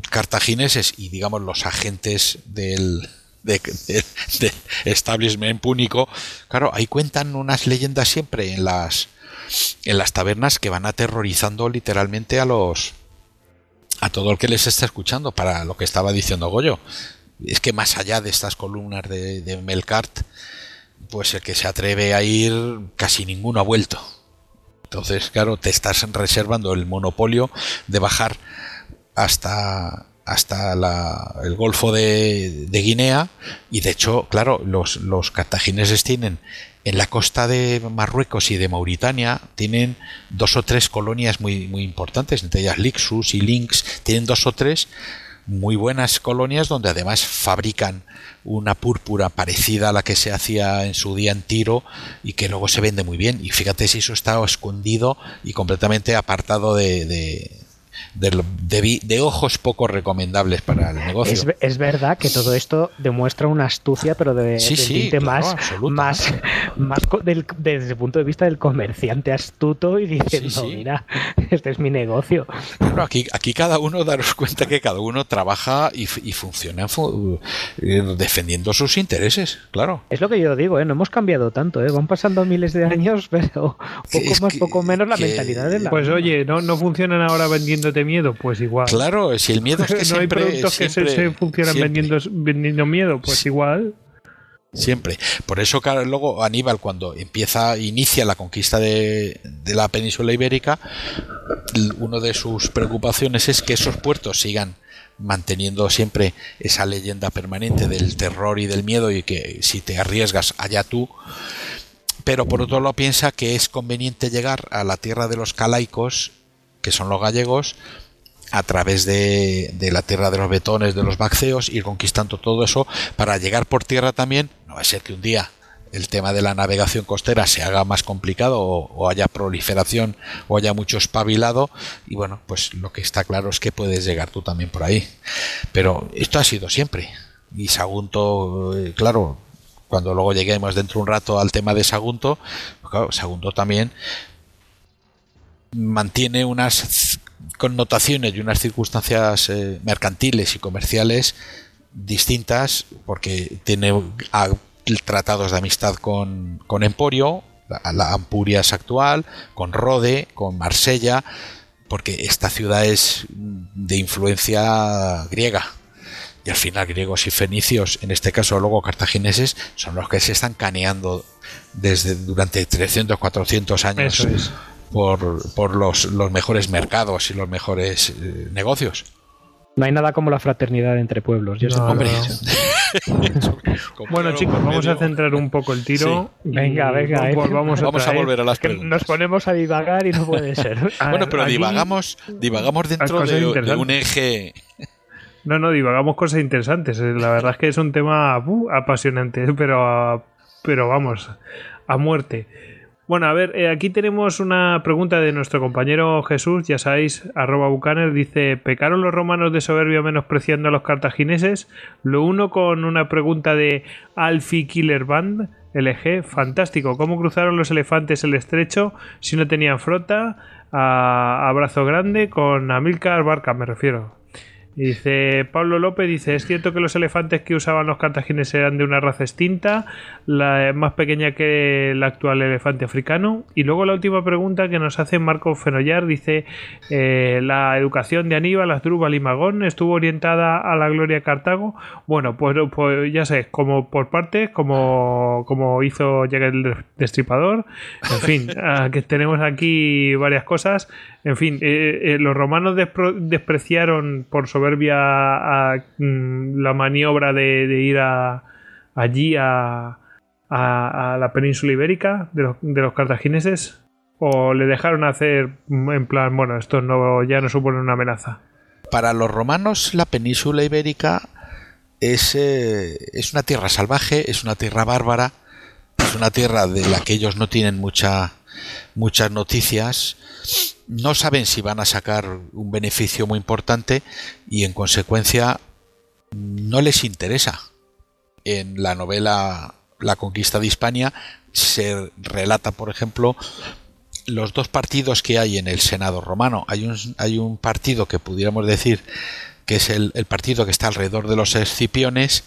cartagineses y digamos los agentes del, de, establishment púnico, claro, ahí cuentan unas leyendas siempre en las en las tabernas que van aterrorizando literalmente a los a todo el que les está escuchando para lo que estaba diciendo Goyo. Es que más allá de estas columnas de, de Melkart, pues el que se atreve a ir, casi ninguno ha vuelto. Entonces, claro, te estás reservando el monopolio de bajar hasta hasta el Golfo de, Guinea y de hecho, claro, los, los cartagineses tienen en la costa de Marruecos y de Mauritania tienen dos o tres colonias muy, muy importantes, entre ellas Lixus y Lynx, tienen dos o tres muy buenas colonias donde además fabrican una púrpura parecida a la que se hacía en su día en Tiro y que luego se vende muy bien. Y fíjate si eso está escondido y completamente apartado de, ojos poco recomendables para el negocio. Es, verdad que todo esto demuestra una astucia, pero de, más, más, más desde el punto de vista del comerciante astuto y diciendo, mira, este es mi negocio. Bueno, aquí, aquí cada uno, daros cuenta que cada uno trabaja y, funciona eh, defendiendo sus intereses, claro. Es lo que yo digo, ¿eh? no hemos cambiado tanto, ¿eh? van pasando miles de años, pero poco más, poco menos la mentalidad de la... Pues oye, no, no funcionan ahora vendiéndote miedo, pues igual. Claro, si el miedo es que no hay productos que se, funcionan vendiendo, vendiendo miedo, pues igual. Siempre. Por eso, luego Aníbal, cuando empieza, inicia la conquista de, de, la península ibérica, una de sus preocupaciones es que esos puertos sigan manteniendo siempre esa leyenda permanente del terror y del miedo y que si te arriesgas allá tú. Pero por otro lado piensa que es conveniente llegar a la tierra de los calaicos que son los gallegos, a través de, la tierra de los betones, de los baxeos, ir conquistando todo eso para llegar por tierra también. No va a ser que un día el tema de la navegación costera se haga más complicado o, haya proliferación o haya mucho espabilado y bueno, pues lo que está claro es que puedes llegar tú también por ahí. Pero esto ha sido siempre. Y Sagunto, eh, claro, cuando luego lleguemos dentro de un rato al tema de Sagunto, pues claro, Sagunto también mantiene unas connotaciones y unas circunstancias eh, mercantiles y comerciales distintas porque tiene tratados de amistad con, con Emporio, la, la, Ampurias actual, con Rode, con Marsella, porque esta ciudad es de influencia griega. Y al final griegos y fenicios, en este caso luego cartagineses, son los que se están caneando desde durante 300, 400 años por, los, los, mejores mercados y los mejores eh, negocios. No hay nada como la fraternidad entre pueblos. hombre. bueno, chicos, vamos a centrar un poco el tiro. Venga, venga. Eh. Vamos, a, volver a las preguntas. Nos ponemos a divagar y no puede ser. bueno, pero divagamos, divagamos dentro de, un eje. No, no, divagamos cosas interesantes. La verdad es que es un tema uh, apasionante, pero, pero vamos, a muerte. Bueno, a ver, eh, aquí tenemos una pregunta de nuestro compañero Jesús, ya sabéis, arroba bucaner, dice, ¿pecaron los romanos de soberbia menospreciando a los cartagineses? Lo uno con una pregunta de Alfie Killer Band, LG, fantástico, ¿cómo cruzaron los elefantes el estrecho si no tenían frota? A, grande con Amilcar Barca, me refiero. Dice Pablo López, dice, es cierto que los elefantes que usaban los cartagineses eran de una raza extinta, la más pequeña que el actual elefante africano. Y luego la última pregunta que nos hace Marco Fenollar, dice, eh, la educación de Aníbal, Asdrúbal y Magón estuvo orientada a la gloria de Cartago. Bueno, pues, pues ya sé, como por partes, como, como hizo Jack el Destripador. En fin, que tenemos aquí varias cosas. En fin, eh, eh, los romanos despreciaron por soberbia a, mm, la maniobra de, ir allí a, la península ibérica de los, de los, cartagineses o le dejaron hacer mm, en plan, bueno, esto no, ya no supone una amenaza. Para los romanos la península ibérica es, eh, es una tierra salvaje, es una tierra bárbara, es una tierra de la que ellos no tienen mucha, muchas noticias no saben si van a sacar un beneficio muy importante y en consecuencia no les interesa. En la novela La conquista de Hispania se relata, por ejemplo, los dos partidos que hay en el Senado romano. Hay un, hay un partido que pudiéramos decir que es el, el partido que está alrededor de los escipiones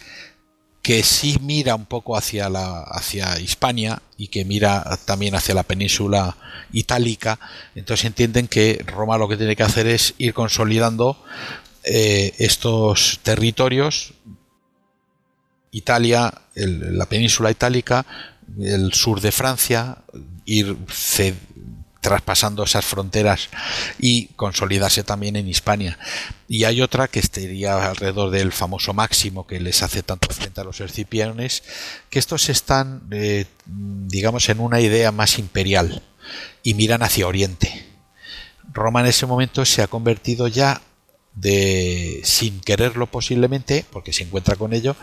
que sí mira un poco hacia la hacia Hispania y que mira también hacia la península itálica entonces entienden que Roma lo que tiene que hacer es ir consolidando eh, estos territorios Italia la península itálica el sur de Francia ir traspasando esas fronteras y consolidarse también en Hispania. Y hay otra que estaría alrededor del famoso máximo que les hace tanto frente a los escipiones, que estos están, eh, digamos, en una idea más imperial y miran hacia Oriente. Roma en ese momento se ha convertido ya de, sin quererlo posiblemente, porque se encuentra con ello,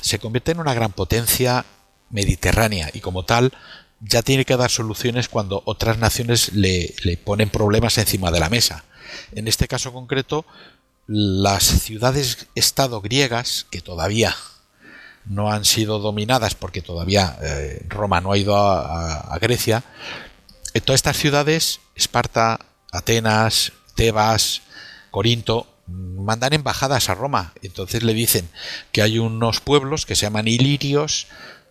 se convierte en una gran potencia mediterránea y como tal ya tiene que dar soluciones cuando otras naciones le, ponen problemas encima de la mesa. En este caso concreto, las ciudades-estado griegas, que todavía no han sido dominadas porque todavía eh, Roma no ha ido a, Grecia, en todas estas ciudades, Esparta, Atenas, Tebas, Corinto, mandan embajadas a Roma. Entonces le dicen que hay unos pueblos que se llaman ilirios,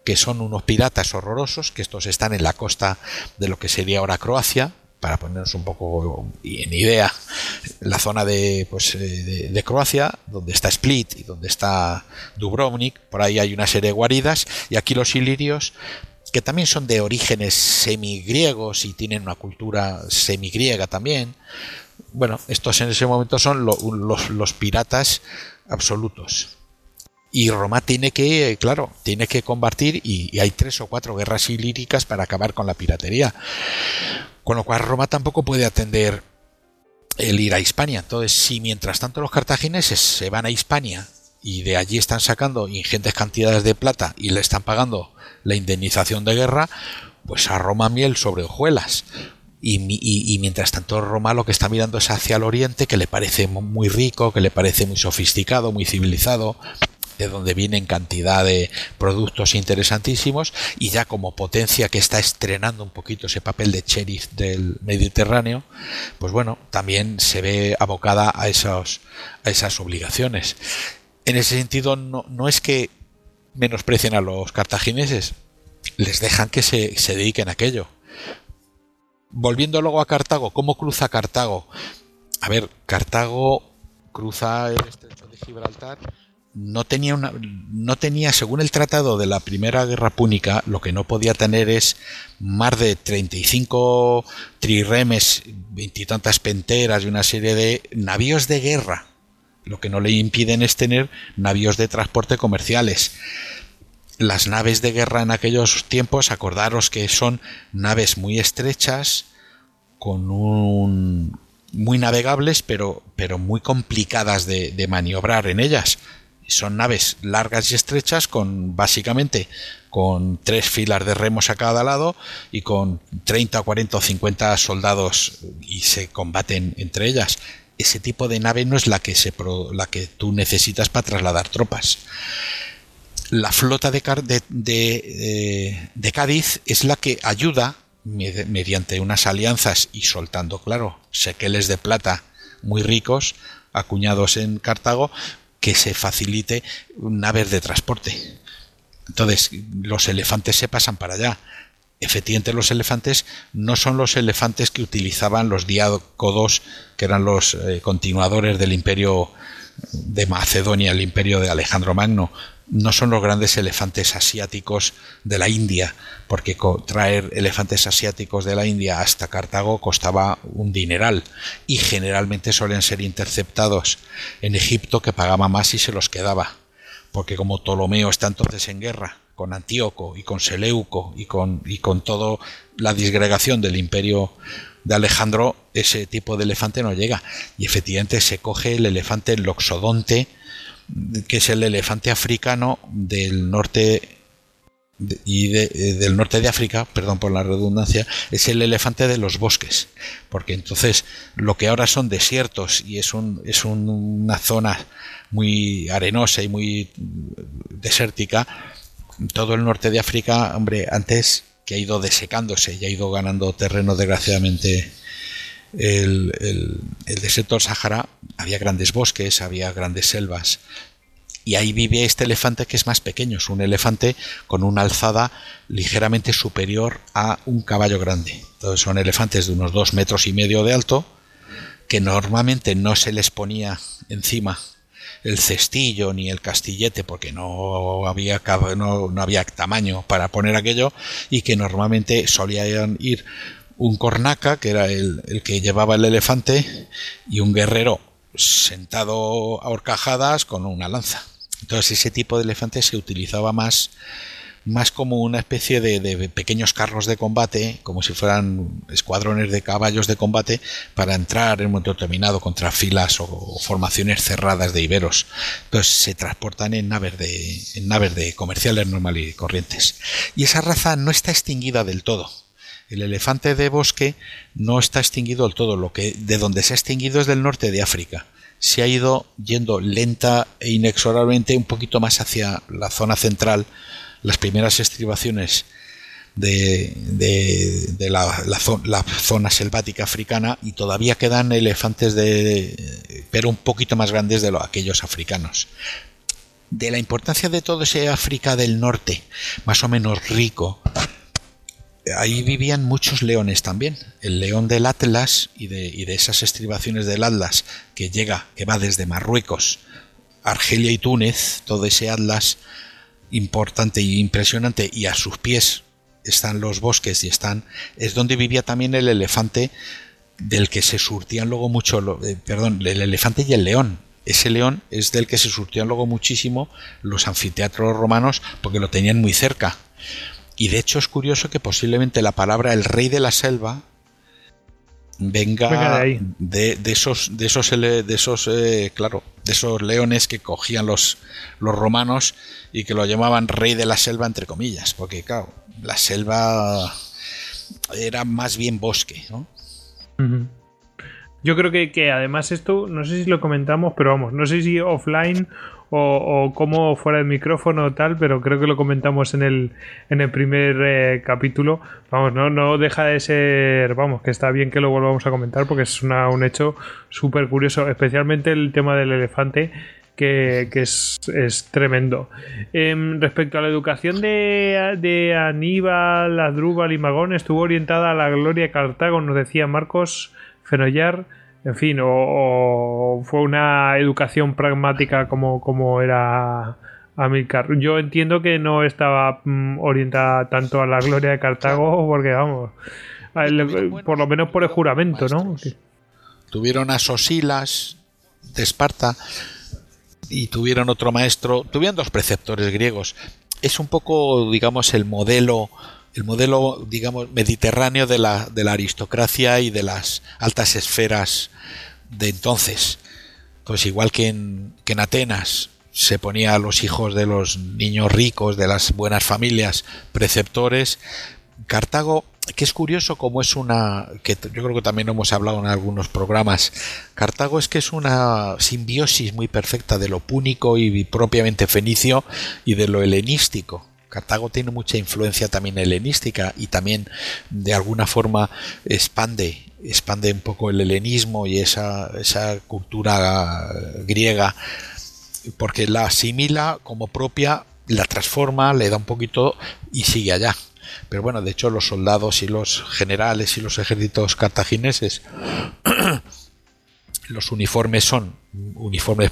que son unos piratas horrorosos, que estos están en la costa de lo que sería ahora Croacia, para ponernos un poco en idea, la zona de, pues, eh, de, Croacia, donde está Split y donde está Dubrovnik, por ahí hay una serie de guaridas, y aquí los ilirios, que también son de orígenes semigriegos y tienen una cultura semigriega también. Bueno, estos en ese momento son los, los piratas absolutos. Y Roma tiene que, claro, tiene que combatir y, hay tres o cuatro guerras ilíricas para acabar con la piratería. Con lo cual Roma tampoco puede atender el ir a Hispania. Entonces, si mientras tanto los cartagineses se van a Hispania y de allí están sacando ingentes cantidades de plata y le están pagando la indemnización de guerra, pues a Roma miel sobre hojuelas. Y, y, mientras tanto Roma lo que está mirando es hacia el oriente, que le parece muy rico, que le parece muy sofisticado, muy civilizado, de donde vienen cantidad de productos interesantísimos y ya como potencia que está estrenando un poquito ese papel de sheriff del Mediterráneo, pues bueno, también se ve abocada a, esos, a esas obligaciones. En ese sentido, no, no es que menosprecien a los cartagineses, les dejan que se, se dediquen a aquello. Volviendo luego a Cartago, ¿cómo cruza Cartago? A ver, Cartago cruza el estrecho de Gibraltar no tenía una, no tenía, según el tratado de la Primera Guerra Púnica, lo que no podía tener es más de 35 triremes, veintitantas penteras y una serie de navíos de guerra. Lo que no le impiden es tener navíos de transporte comerciales. Las naves de guerra en aquellos tiempos, acordaros que son naves muy estrechas, con un muy navegables, pero, pero muy complicadas de, de maniobrar en ellas son naves largas y estrechas con básicamente con tres filas de remos a cada lado y con 30, 40 o 50 soldados y se combaten entre ellas. Ese tipo de nave no es la que, se la que tú necesitas para trasladar tropas. La flota de, de, de Cádiz es la que ayuda mediante unas alianzas y soltando, claro, sequeles de plata muy ricos acuñados en Cartago, que se facilite naves de transporte. Entonces, los elefantes se pasan para allá. Efectivamente, los elefantes no son los elefantes que utilizaban los diácodos, que eran los eh, continuadores del imperio de Macedonia, el imperio de Alejandro Magno no son los grandes elefantes asiáticos de la India, porque traer elefantes asiáticos de la India hasta Cartago costaba un dineral y generalmente suelen ser interceptados en Egipto que pagaba más y se los quedaba, porque como Ptolomeo está entonces en guerra con Antíoco y con Seleuco y con, y con toda la disgregación del imperio de Alejandro, ese tipo de elefante no llega. Y efectivamente se coge el elefante loxodonte, que es el elefante africano del norte y eh, del norte de África, perdón por la redundancia, es el elefante de los bosques, porque entonces lo que ahora son desiertos y es, un, es una zona muy arenosa y muy desértica, todo el norte de África, hombre, antes que ha ido desecándose y ha ido ganando terreno desgraciadamente el, el, desierto del Sahara había grandes bosques, había grandes selvas. Y ahí vive este elefante que es más pequeño, es un elefante con una alzada ligeramente superior a un caballo grande. Entonces son elefantes de unos dos metros y medio de alto, que normalmente no se les ponía encima el cestillo ni el castillete porque no había no, no había tamaño para poner aquello y que normalmente solían ir un cornaca, que era el, que llevaba el elefante, y un guerrero sentado a horcajadas con una lanza. Entonces ese tipo de elefante se utilizaba más, más como una especie de, pequeños carros de combate, como si fueran escuadrones de caballos de combate, para entrar en un momento determinado contra filas o, formaciones cerradas de iberos. Entonces se transportan en naves de, en naves de comerciales normales y corrientes. Y esa raza no está extinguida del todo el elefante de bosque no está extinguido del todo, lo que de donde se ha extinguido es del norte de África. Se ha ido yendo lenta e inexorablemente un poquito más hacia la zona central, las primeras estribaciones de, de, la, zona selvática africana y todavía quedan elefantes de pero un poquito más grandes de los, aquellos africanos. De la importancia de todo ese África del norte más o menos rico ahí vivían muchos leones también. El león del Atlas y de, y de, esas estribaciones del Atlas que llega, que va desde Marruecos, Argelia y Túnez, todo ese Atlas importante y impresionante, y a sus pies están los bosques y están. es donde vivía también el elefante del que se surtían luego mucho, eh, perdón, el elefante y el león. Ese león es del que se surtían luego muchísimo los anfiteatros romanos porque lo tenían muy cerca y de hecho es curioso que posiblemente la palabra el rey de la selva venga, de, esos de esos de esos eh, claro de esos leones que cogían los los romanos y que lo llamaban rey de la selva entre comillas porque claro la selva era más bien bosque ¿no? yo creo que, que además esto no sé si lo comentamos pero vamos no sé si offline o, como fuera del micrófono o tal, pero creo que lo comentamos en el, en el primer eh, capítulo. Vamos, no, no deja de ser, vamos, que está bien que lo volvamos a comentar porque es una, un hecho súper curioso, especialmente el tema del elefante. Que, es, es, tremendo. Em, respecto a la educación de, de Aníbal, Adrúbal y Magón, estuvo orientada a la gloria de Cartago, nos decía Marcos Fenollar en fin, o, fue una educación pragmática como, como era Amilcar. Yo entiendo que no estaba mm, orientada tanto a la gloria de Cartago, porque vamos, por lo menos por el juramento, ¿no? Tuvieron a Sosilas de Esparta y tuvieron otro maestro, tuvieron dos preceptores griegos. Es un poco, digamos, el modelo el modelo, digamos, mediterráneo de la, de la aristocracia y de las altas esferas de entonces. Pues igual que en, que en Atenas se ponía a los hijos de los niños ricos, de las buenas familias, preceptores, Cartago, que es curioso como es una, que yo creo que también hemos hablado en algunos programas, Cartago es que es una simbiosis muy perfecta de lo púnico y propiamente fenicio y de lo helenístico. Cartago tiene mucha influencia también helenística y también de alguna forma expande, expande un poco el helenismo y esa, esa cultura griega, porque la asimila como propia, la transforma, le da un poquito y sigue allá. Pero bueno, de hecho los soldados y los generales y los ejércitos cartagineses los uniformes son uniformes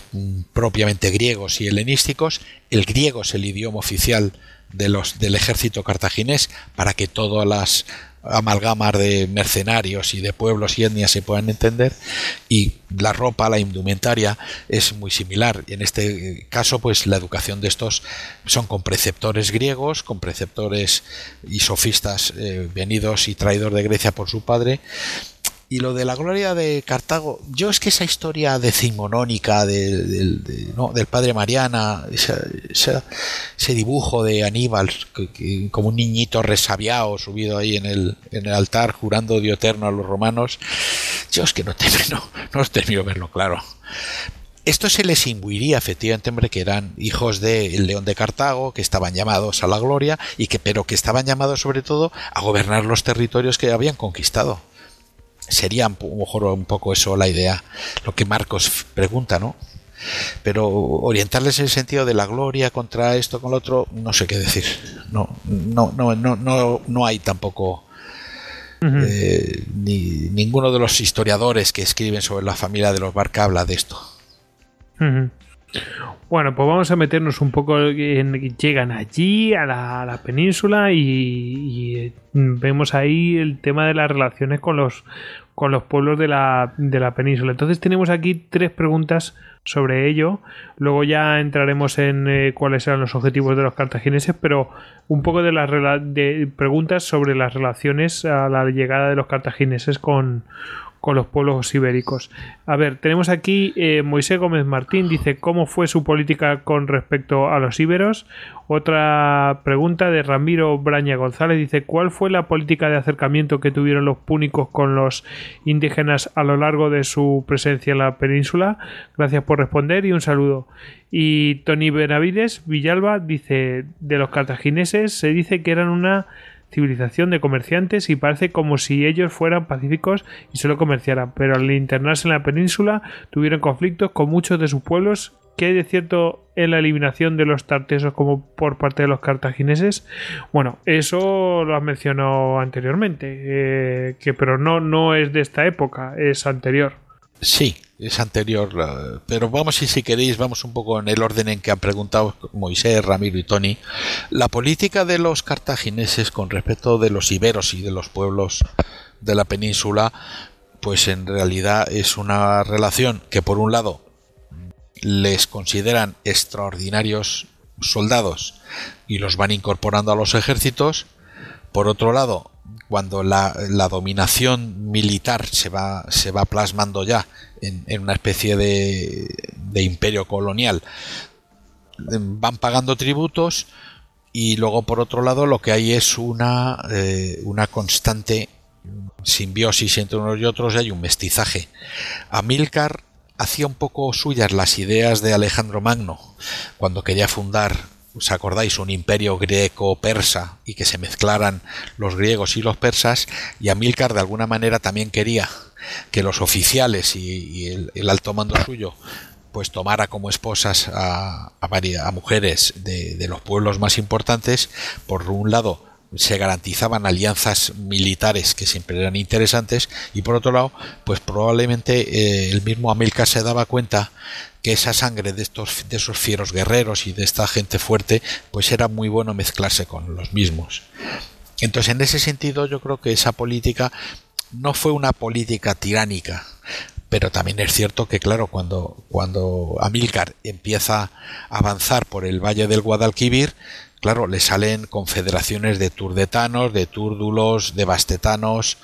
propiamente griegos y helenísticos. El griego es el idioma oficial de los, del ejército cartaginés para que todas las amalgamas de mercenarios y de pueblos y etnias se puedan entender y la ropa, la indumentaria es muy similar. En este caso, pues la educación de estos son con preceptores griegos, con preceptores y sofistas eh, venidos y traídos de Grecia por su padre y lo de la gloria de Cartago, yo es que esa historia decimonónica del padre Mariana, ese dibujo de Aníbal, como un niñito resabiado subido ahí en el, altar jurando odio eterno a los romanos, yo es que no, termino, no termino de verlo claro. Esto se les imbuiría efectivamente, hombre, que eran hijos del león de Cartago, que estaban llamados a la gloria, y que, pero que estaban llamados sobre todo a gobernar los territorios que habían conquistado sería a lo mejor un poco eso la idea, lo que Marcos pregunta, ¿no? Pero orientarles en el sentido de la gloria contra esto, con lo otro, no sé qué decir. No, no, no, no, no, no hay tampoco eh, ni ninguno de los historiadores que escriben sobre la familia de los Barca habla de esto. Bueno, pues vamos a meternos un poco en llegan allí a la, península y, vemos ahí el tema de las relaciones con los con los pueblos de la, de la península. Entonces tenemos aquí tres preguntas sobre ello. Luego ya entraremos en eh, cuáles eran los objetivos de los cartagineses, pero un poco de las preguntas sobre las relaciones a la llegada de los cartagineses con, con los pueblos ibéricos. A ver, tenemos aquí eh, Moisés Gómez Martín, dice cómo fue su política con respecto a los íberos. Otra pregunta de Ramiro Braña González dice cuál fue la política de acercamiento que tuvieron los púnicos con los indígenas a lo largo de su presencia en la península. Gracias por responder y un saludo. Y Tony Benavides Villalba dice de los cartagineses se dice que eran una civilización de comerciantes y parece como si ellos fueran pacíficos y solo comerciaran, pero al internarse en la península tuvieron conflictos con muchos de sus pueblos. ¿Qué hay de cierto en la eliminación de los tartesos como por parte de los cartagineses? Bueno, eso lo has mencionado anteriormente, eh, que pero no, no es de esta época, es anterior. Sí, es anterior, pero vamos si, si queréis, vamos un poco en el orden en que han preguntado Moisés, Ramiro y Tony. La política de los cartagineses con respecto de los iberos y de los pueblos de la península, pues en realidad es una relación que por un lado les consideran extraordinarios soldados y los van incorporando a los ejércitos, por otro lado cuando la, dominación militar se va, se va plasmando ya en, una especie de, de, imperio colonial, van pagando tributos y luego por otro lado lo que hay es una, eh, una constante simbiosis entre unos y otros y hay un mestizaje. Amílcar hacía un poco suyas las ideas de Alejandro Magno cuando quería fundar ¿os acordáis? Un imperio greco-persa y que se mezclaran los griegos y los persas, y Amílcar de alguna manera también quería que los oficiales y, el, alto mando suyo pues tomara como esposas a, a, mujeres de, los pueblos más importantes, por un lado se garantizaban alianzas militares que siempre eran interesantes y por otro lado pues probablemente eh, el mismo Amilcar se daba cuenta que esa sangre de estos de esos fieros guerreros y de esta gente fuerte pues era muy bueno mezclarse con los mismos. Entonces en ese sentido yo creo que esa política no fue una política tiránica pero también es cierto que claro cuando cuando Amílcar empieza a avanzar por el valle del Guadalquivir claro, le salen confederaciones de turdetanos, de túrdulos, de bastetanos,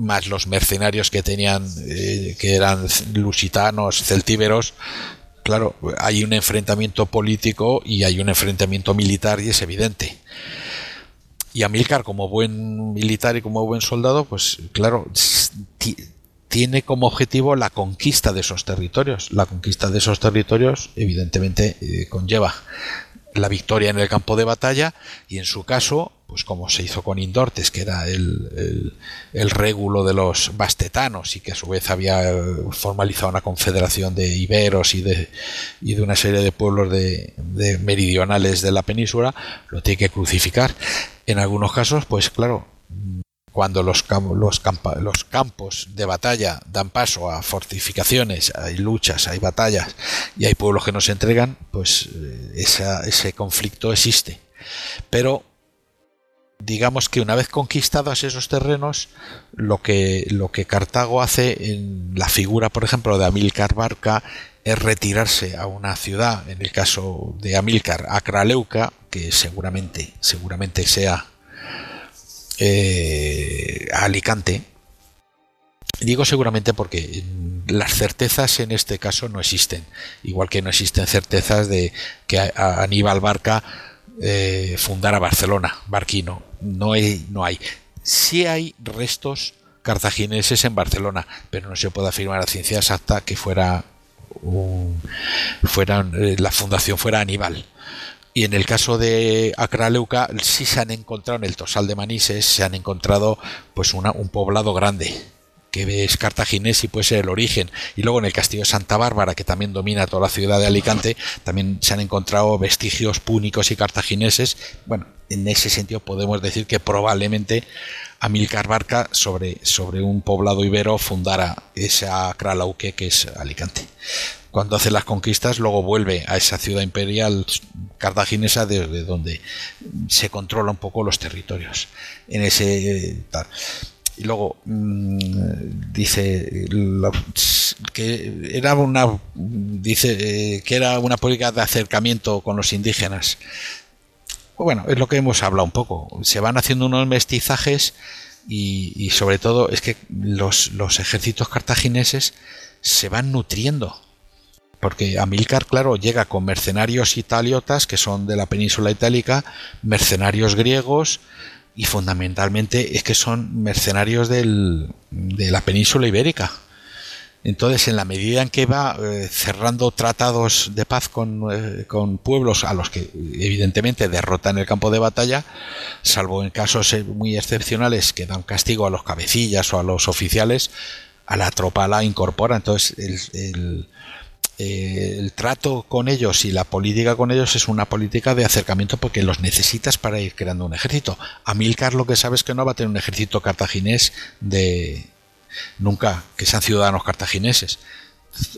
más los mercenarios que tenían, eh, que eran lusitanos, celtíberos. Claro, hay un enfrentamiento político y hay un enfrentamiento militar y es evidente. Y Amílcar, como buen militar y como buen soldado, pues claro, tiene como objetivo la conquista de esos territorios. La conquista de esos territorios, evidentemente, eh, conlleva la victoria en el campo de batalla y en su caso, pues como se hizo con Indortes, que era el, el, régulo de los bastetanos y que a su vez había formalizado una confederación de iberos y de, y de una serie de pueblos de, meridionales de la península, lo tiene que crucificar. En algunos casos, pues claro, cuando los, los, los, campos de batalla dan paso a fortificaciones, hay luchas, hay batallas y hay pueblos que no se entregan, pues eh, ese conflicto existe. Pero digamos que una vez conquistados esos terrenos, lo que, Cartago hace en la figura, por ejemplo, de Amílcar Barca, es retirarse a una ciudad, en el caso de Amílcar, Acraleuca, que seguramente, seguramente sea eh, a Alicante. Digo seguramente porque las certezas en este caso no existen, igual que no existen certezas de que Aníbal Barca eh, fundara Barcelona, Barquino. No hay, no hay. Sí hay restos cartagineses en Barcelona, pero no se puede afirmar a ciencia exacta que fuera eh, la fundación fuera Aníbal. Y en el caso de Acraleuca sí se han encontrado en el Tosal de Manises, se han encontrado pues una, un poblado grande que es cartaginés y puede ser el origen. Y luego en el castillo de Santa Bárbara, que también domina toda la ciudad de Alicante, también se han encontrado vestigios púnicos y cartagineses. Bueno, en ese sentido podemos decir que probablemente Amílcar Barca sobre, sobre un poblado ibero fundara esa Acralauque que es Alicante cuando hace las conquistas, luego vuelve a esa ciudad imperial cartaginesa desde donde se controla un poco los territorios. En ese Y luego mm, dice que era una dice eh, que era una política de acercamiento con los indígenas. Bueno, es lo que hemos hablado un poco. Se van haciendo unos mestizajes y, sobre todo es que los, los ejércitos cartagineses se van nutriendo porque Amílcar, claro, llega con mercenarios italiotas, que son de la península itálica, mercenarios griegos, y fundamentalmente es que son mercenarios del, de la península ibérica. Entonces, en la medida en que va eh, cerrando tratados de paz con, eh, con, pueblos a los que evidentemente derrota en el campo de batalla, salvo en casos eh, muy excepcionales que dan castigo a los cabecillas o a los oficiales, a la tropa la incorpora. Entonces, el eh, el trato con ellos y la política con ellos es una política de acercamiento porque los necesitas para ir creando un ejército. Amílcar lo que sabe es que no va a tener un ejército cartaginés de nunca, que sean ciudadanos cartagineses.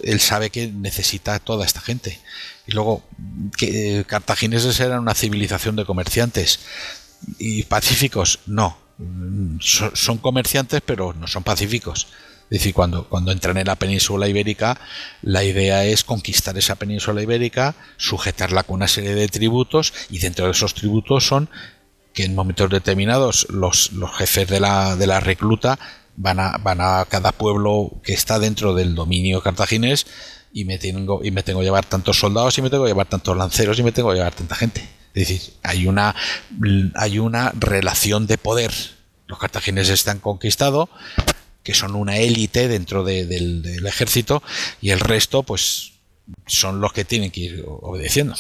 Él sabe que necesita toda esta gente. Y luego, que eh, cartagineses eran una civilización de comerciantes y pacíficos, no. son comerciantes, pero no son pacíficos. Es decir, cuando, cuando entran en la península ibérica, la idea es conquistar esa península ibérica, sujetarla con una serie de tributos, y dentro de esos tributos son que en momentos determinados los, los jefes de la, de la recluta van a, van a cada pueblo que está dentro del dominio cartaginés y me tengo, y me tengo que llevar tantos soldados y me tengo que llevar tantos lanceros y me tengo que llevar tanta gente. Es decir, hay una, hay una relación de poder. Los cartagineses están conquistados, que son una élite dentro del, ejército y el resto pues son los que tienen que ir obedeciendo.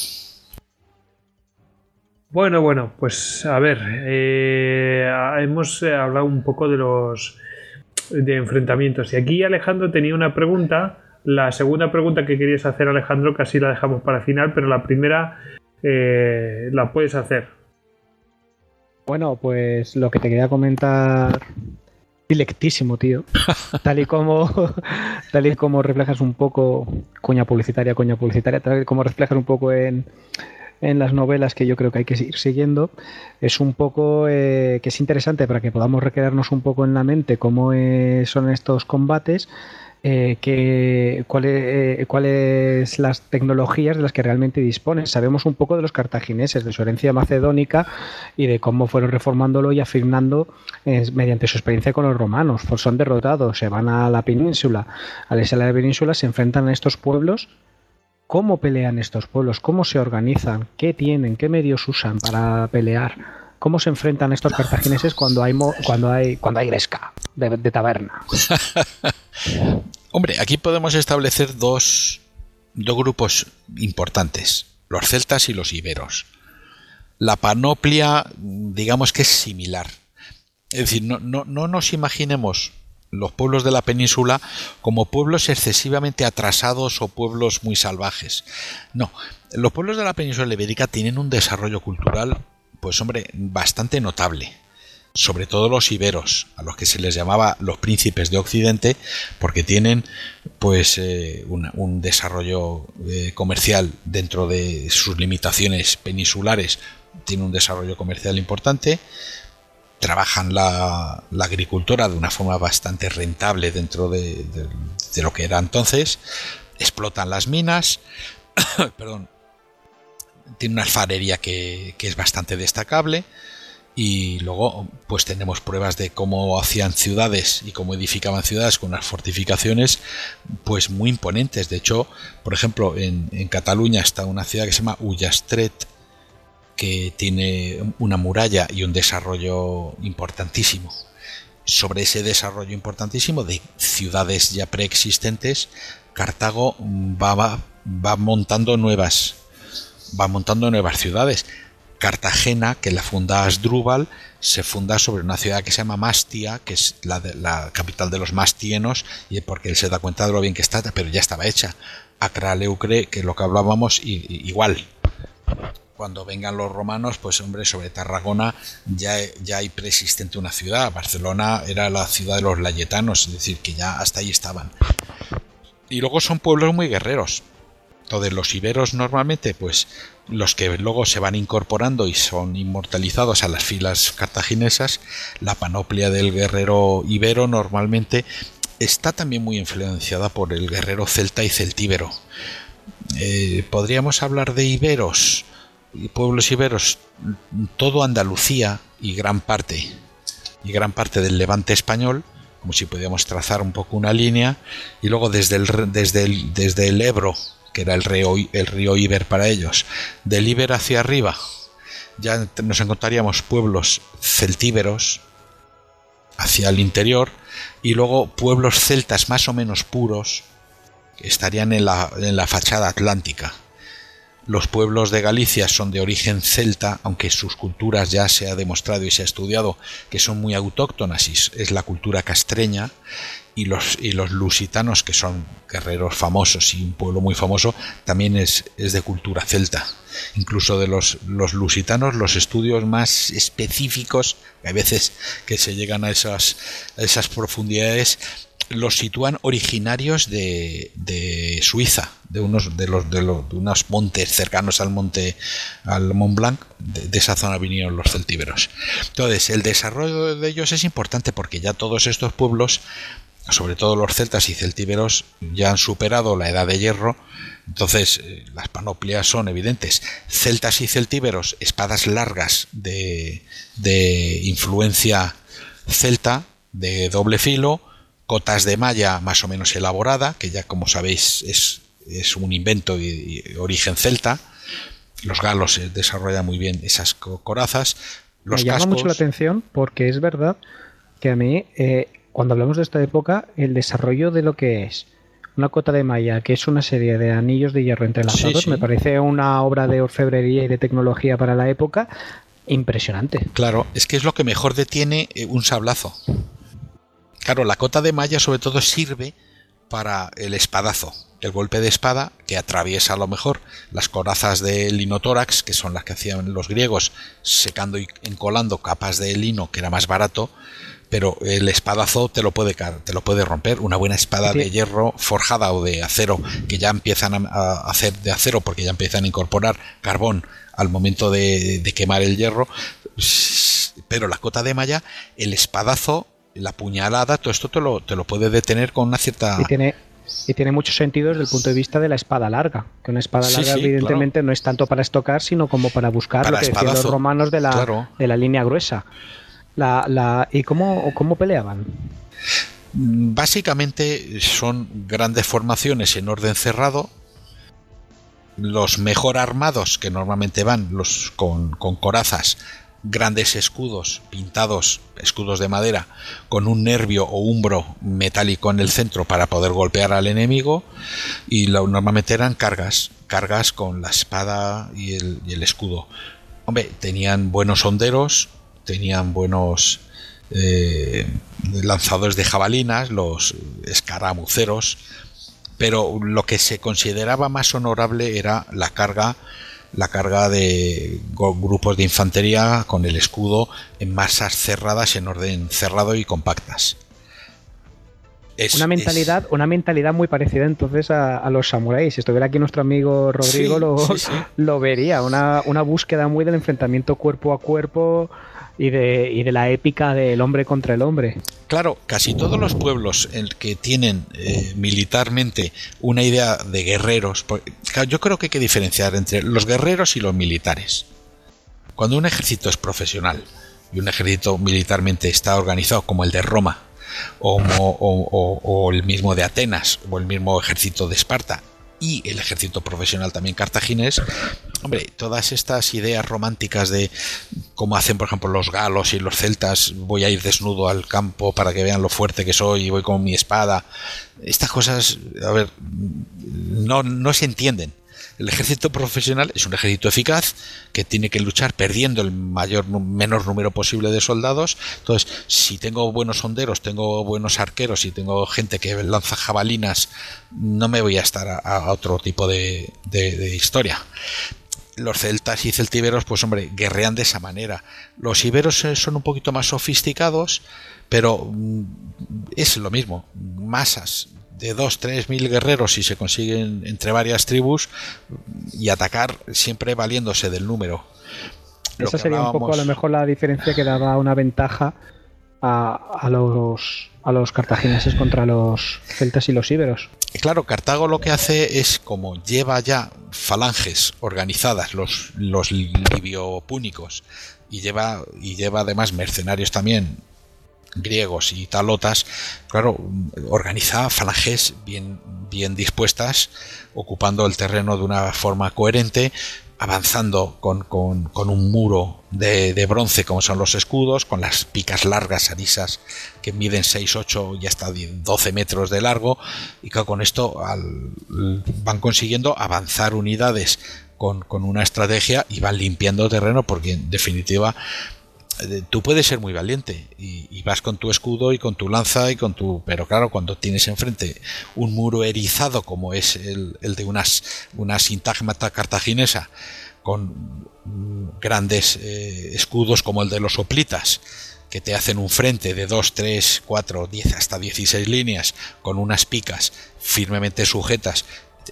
Bueno, bueno, pues a ver, eh, hemos eh, hablado un poco de los de enfrentamientos y aquí Alejandro tenía una pregunta, la segunda pregunta que querías hacer Alejandro casi la dejamos para el final, pero la primera eh, la puedes hacer. Bueno, pues lo que te quería comentar directísimo, tío. Tal y como tal y como reflejas un poco coña publicitaria, coña publicitaria, tal y como reflejas un poco en, en las novelas que yo creo que hay que ir siguiendo, es un poco eh, que es interesante para que podamos recrearnos un poco en la mente cómo eh, son estos combates eh, que, cuáles cuáles las tecnologías de las que realmente disponen. Sabemos un poco de los cartagineses, de su herencia macedónica y de cómo fueron reformándolo y afirmando eh, mediante su experiencia con los romanos. Pues son derrotados, se van a la península, a la isla de la península, se enfrentan a estos pueblos. ¿Cómo pelean estos pueblos? ¿Cómo se organizan? ¿Qué tienen? ¿Qué medios usan para pelear? ¿Cómo se enfrentan estos cartagineses cuando hay cuando hay cuando hay gresca de, de taberna? Hombre, aquí podemos establecer dos, dos grupos importantes, los celtas y los iberos. La panoplia, digamos que es similar. Es decir, no, no, no nos imaginemos los pueblos de la península como pueblos excesivamente atrasados o pueblos muy salvajes. No, los pueblos de la península ibérica tienen un desarrollo cultural, pues hombre, bastante notable. Sobre todo los iberos, a los que se les llamaba los príncipes de Occidente, porque tienen pues eh, un, desarrollo eh, comercial dentro de sus limitaciones peninsulares, tiene un desarrollo comercial importante, trabajan la, agricultura de una forma bastante rentable dentro de, lo que era entonces, explotan las minas, perdón, tiene una alfarería que es bastante destacable, y luego pues tenemos pruebas de cómo hacían ciudades y cómo edificaban ciudades con unas fortificaciones pues muy imponentes. De hecho por ejemplo en, Cataluña está una ciudad que se llama Ullastret que tiene una muralla y un desarrollo importantísimo. Sobre ese desarrollo importantísimo de ciudades ya preexistentes Cartago va, va, va montando nuevas va montando nuevas ciudades Cartagena, que la funda Asdrúbal, se funda sobre una ciudad que se llama Mastia, que es la, capital de los mastienos, y porque él se da cuenta de lo bien que está, pero ya estaba hecha. Acraleucre, que es lo que hablábamos, igual. Cuando vengan los romanos, pues hombre, sobre Tarragona ya, ya hay preexistente una ciudad. Barcelona era la ciudad de los layetanos, es decir, que ya hasta ahí estaban. Y luego son pueblos muy guerreros. Entonces los iberos normalmente, pues los que luego se van incorporando y son inmortalizados a las filas cartaginesas, la panoplia del guerrero ibero normalmente está también muy influenciada por el guerrero celta y celtíbero. Eh, podríamos hablar de iberos, pueblos iberos, todo Andalucía y gran parte, y gran parte del levante español, como si pudiéramos trazar un poco una línea, y luego desde el, desde el, desde el Ebro que era el río, el río Iber para ellos, del Iber hacia arriba, ya nos encontraríamos pueblos celtíberos hacia el interior y luego pueblos celtas más o menos puros que estarían en la, en la fachada atlántica. Los pueblos de Galicia son de origen celta, aunque sus culturas ya se ha demostrado y se ha estudiado que son muy autóctonas, y es la cultura castreña, y los, y los lusitanos, que son guerreros famosos y un pueblo muy famoso, también es, es de cultura celta. Incluso de los, los, lusitanos, los estudios más específicos, a veces que se llegan a esas, a esas profundidades, los sitúan originarios de, de Suiza, de unos de los, de los de unos montes cercanos al monte al Mont Blanc, de, de, esa zona vinieron los celtíberos. Entonces, el desarrollo de ellos es importante porque ya todos estos pueblos sobre todo los celtas y celtíberos, ya han superado la edad de hierro, entonces eh, las panoplias son evidentes. Celtas y celtíberos, espadas largas de, de influencia celta, de doble filo, cotas de malla más o menos elaborada, que ya como sabéis es, es un invento y, origen celta. Los galos desarrollan muy bien esas corazas. Los Me llama mucho la atención porque es verdad que a mí eh, cuando hablamos de esta época, el desarrollo de lo que es una cota de malla, que es una serie de anillos de hierro entrelazados, me parece una obra de orfebrería y de tecnología para la época impresionante. Claro, es que es lo que mejor detiene eh, un sablazo. Claro, la cota de malla sobre todo sirve para el espadazo, el golpe de espada que atraviesa a lo mejor las corazas de linotórax, que son las que hacían los griegos, secando y encolando capas de lino, que era más barato, pero el espadazo te lo puede te lo puede romper. Una buena espada de hierro forjada o de acero, que ya empiezan a hacer de acero porque ya empiezan a incorporar carbón al momento de, quemar el hierro. Pero la cota de malla, el espadazo, la puñalada, todo esto te lo, te lo puede detener con una cierta. Y tiene, y tiene mucho sentido desde el punto de vista de la espada larga. Que una espada larga, evidentemente, no es tanto para estocar, sino como para buscar lo que decían los romanos de la, de la línea gruesa. La, la, ¿Y cómo, cómo peleaban? Básicamente son grandes formaciones en orden cerrado. Los mejor armados, que normalmente van los con, con corazas, grandes escudos pintados, escudos de madera, con un nervio o umbro metálico en el centro para poder golpear al enemigo. Y lo, normalmente eran cargas, cargas con la espada y el, y el escudo. Hombre, tenían buenos honderos, tenían buenos eh, lanzadores de jabalinas, los escaramuceros, pero lo que se consideraba más honorable era la carga la carga de grupos de infantería con el escudo en masas cerradas en orden cerrado y compactas. una mentalidad, una mentalidad muy parecida entonces a, los samuráis. Si estuviera aquí nuestro amigo Rodrigo, lo, lo, vería. Una, una búsqueda muy del enfrentamiento cuerpo a cuerpo, y de, y de la épica del hombre contra el hombre. Claro, casi todos los pueblos en que tienen eh, militarmente una idea de guerreros, yo creo que hay que diferenciar entre los guerreros y los militares. Cuando un ejército es profesional y un ejército militarmente está organizado como el de Roma, o, o, el mismo de Atenas, o el mismo ejército de Esparta, y el ejército profesional también cartaginés, hombre, todas estas ideas románticas de cómo hacen, por ejemplo, los galos y los celtas, voy a ir desnudo al campo para que vean lo fuerte que soy y voy con mi espada, estas cosas, a ver, no, no se entienden. El ejército profesional es un ejército eficaz que tiene que luchar perdiendo el mayor menor número posible de soldados. Entonces, si tengo buenos honderos, tengo buenos arqueros y tengo gente que lanza jabalinas, no me voy a estar a, otro tipo de, de historia los celtas y celtíberos, pues hombre, guerrean de esa manera. Los iberos eh, son un poquito más sofisticados, pero mm, es lo mismo. Masas de 2, 3 mil guerreros si se consiguen entre varias tribus y atacar siempre valiéndose del número. Esa sería un poco a lo mejor la diferencia que daba una ventaja a, los, a los cartagineses contra los celtas y los íberos. Claro, Cartago lo que hace es como lleva ya falanges organizadas, los, los libiopúnicos, y lleva, y lleva además mercenarios también griegos y talotas, claro, organiza falanges bien, bien dispuestas, ocupando el terreno de una forma coherente, avanzando con, un muro de, bronce como son los escudos, con las picas largas arisas que miden 6, 8 y hasta 12 metros de largo, y que con esto van consiguiendo avanzar unidades con, con, una estrategia y van limpiando terreno porque en definitiva tú puedes ser muy valiente y, vas con tu escudo y con tu lanza y con tu pero claro cuando tienes enfrente un muro erizado como es el, de unas una sintagmata cartaginesa con grandes eh, escudos como el de los soplitas que te hacen un frente de 2, 3, 4, 10 hasta 16 líneas con unas picas firmemente sujetas